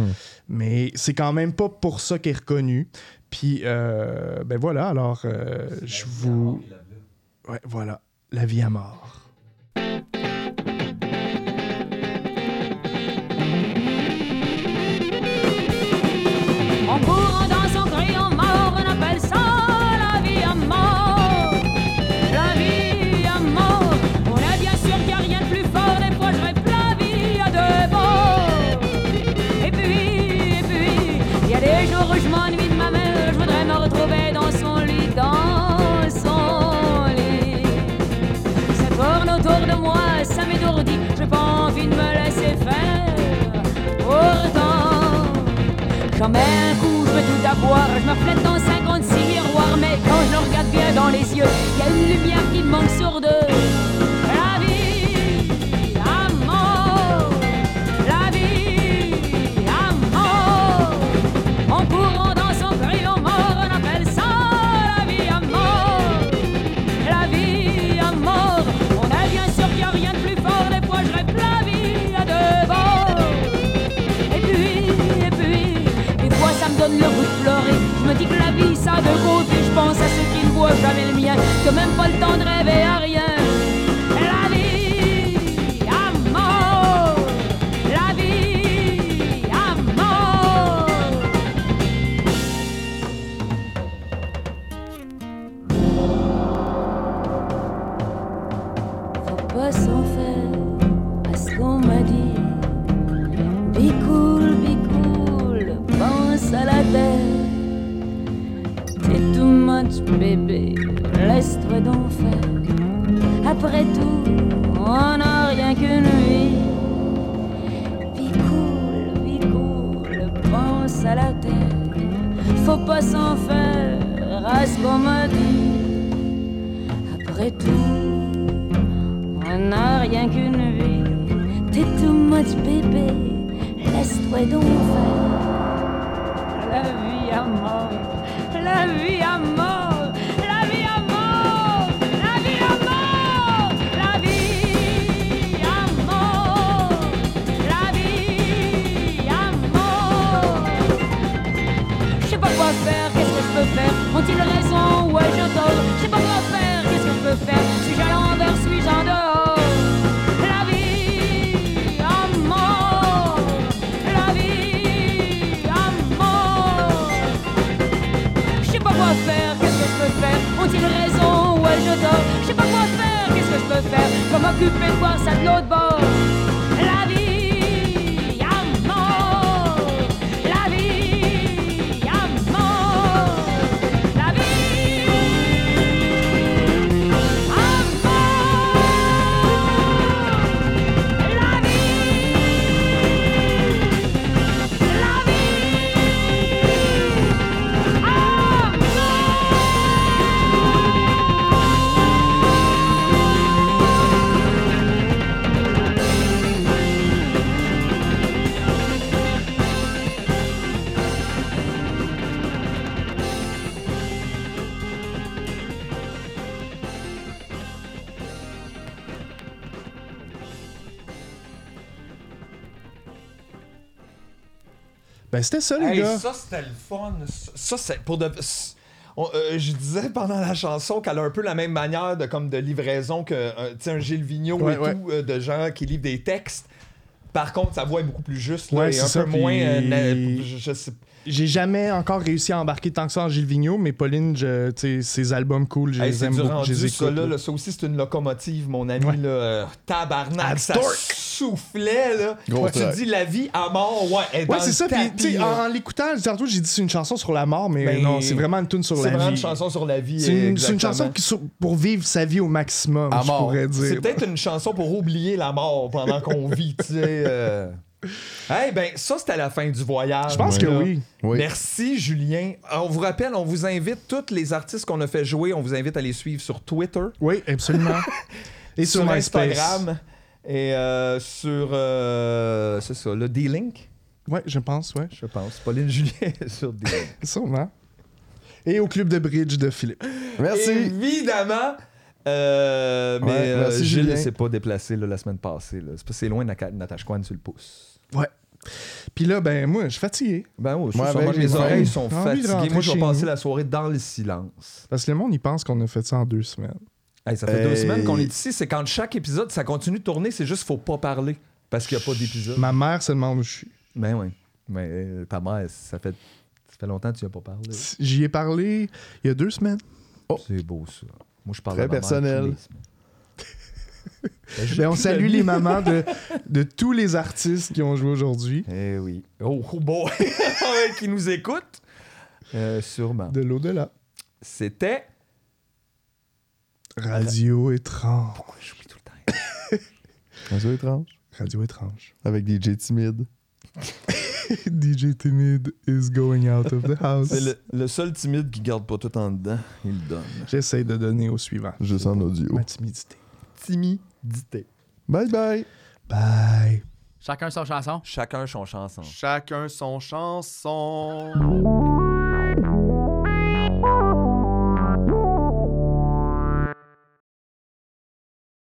Mais c'est quand même pas pour ça qu'elle est reconnue. Puis euh, ben voilà, alors euh, je vous Ouais, voilà, la vie à mort. Je m'ennuie de ma mère. Je voudrais me retrouver dans son lit, dans son lit. Ça tourne autour de moi, ça m'étourdit. J'ai pas envie de me laisser faire. Pourtant, mets un coup, je veux tout avoir. Je me reflète dans 56 miroirs, mais quand je le regarde bien dans les yeux, y a une lumière qui me manque sur deux. Je me dis que la vie ça a deux côtés. Je pense à ceux qui ne voient jamais le mien, que même pas le temps de rêver à rien. Bébé, laisse-toi donc faire. Après tout, on n'a rien qu'une vie. Be cool, be cool, pense à la terre. Faut pas s'en faire à ce qu'on m'a dit. Après tout, on n'a rien qu'une vie. T'es too much, bébé. Laisse-toi donc faire. peux faire? Ont-ils raison? Ouais, je dors. Je sais pas quoi faire, qu'est-ce que je peux faire? Suis-je à l'envers, suis-je en dehors? La vie en mort, la vie en mort. Je sais pas quoi faire, qu'est-ce que je peux faire? Ont-ils raison? Ouais, je dors. Je sais pas quoi faire, qu'est-ce que je peux faire? Faut m'occuper de voir ça de l'autre bord. Ben, c'était ça, les Hey, gars. ça, c'était le fun. Ça, c'est pour de. on- euh, je disais pendant la chanson qu'elle a un peu la même manière de comme de livraison que euh, un Gilles Vigneault Ouais, et ouais. tout, euh, de gens qui livrent des textes. Par contre, sa voix est beaucoup plus juste là, Ouais, et un ça, peu moins. puis- euh, je sais J'ai jamais encore réussi à embarquer tant que ça en Gilles Vigneault, mais Pauline, je, ses albums cool, je Hey, les c'est aime beaucoup, rendu, je les ça, écoute. là, là. là. Ça aussi, c'est une locomotive, mon ami. Ouais. Là, euh, tabarnak, Ad ça soufflait. Là. Quand tu dis la vie à mort, ouais. elle est Ouais, c'est ça. Puis, en, en l'écoutant, j'ai dit c'est une chanson sur la mort, mais Ben, non, c'est vraiment une tune sur C'est la vraiment vie. une chanson sur la vie. C'est une, c'est chanson qui, pour vivre sa vie au maximum, À je mort. pourrais dire. C'est peut-être une chanson pour oublier la mort pendant qu'on vit, tu sais. euh. Hey, ben, ça, c'était la fin du voyage. Je pense que là. oui. Oui. Merci, Julien. On vous rappelle, on vous invite, tous les artistes qu'on a fait jouer, on vous invite à les suivre sur Twitter, Oui, absolument. [LAUGHS] Et sur, sur MySpace. Instagram et euh, sur. euh, c'est ça, le D-Link, Ouais, je pense, ouais. je pense. Pauline Julien [LAUGHS] sur D-Link. [LAUGHS] Sûrement. Et au club de bridge de Philippe. Merci. Évidemment. Euh, mais Ouais, euh, merci, Gilles Julien. s'est pas déplacé là, la semaine passée. là. C'est parce que c'est loin de Nata- Natashquan sur le pouce. Ouais. Puis là, ben, moi, je suis fatigué. Ben oui, Moi, avec, les j'ai oreilles faim. sont fatiguées. Moi, je vais passer nous. la soirée dans le silence. Parce que le monde, il pense qu'on a fait ça en deux semaines. Hey, ça fait deux semaines qu'on est ici. C'est quand chaque épisode, ça continue de tourner. C'est juste qu'il faut pas parler. Parce qu'il n'y a pas d'épisode. Ma mère se demande où je suis. Ben oui. Mais euh, ta mère, ça fait, ça fait longtemps que tu n'y as pas parlé. J'y ai parlé il y a deux semaines. C'est beau, ça. Moi, je parle Très à ma mère personnel. tous les semaines. Ben, Ben, on salue les mamans de, de tous les artistes qui ont joué aujourd'hui. Eh oui. Oh, oh boy. [LAUGHS] Ouais, qui nous écoutent. Euh, sûrement. De l'au-delà. C'était. Radio étrange. J'oublie tout le temps. [LAUGHS] Radio étrange? Radio étrange. Avec DJ timide. [LAUGHS] DJ Timid is going out of the house. C'est le, le seul timide qui garde pas tout en dedans. Il le donne. J'essaie de donner au suivant. Juste en audio. Ma timidité. Timidité. Bye bye. Bye. Chacun sa chanson. Chacun son chanson. Chacun son chanson.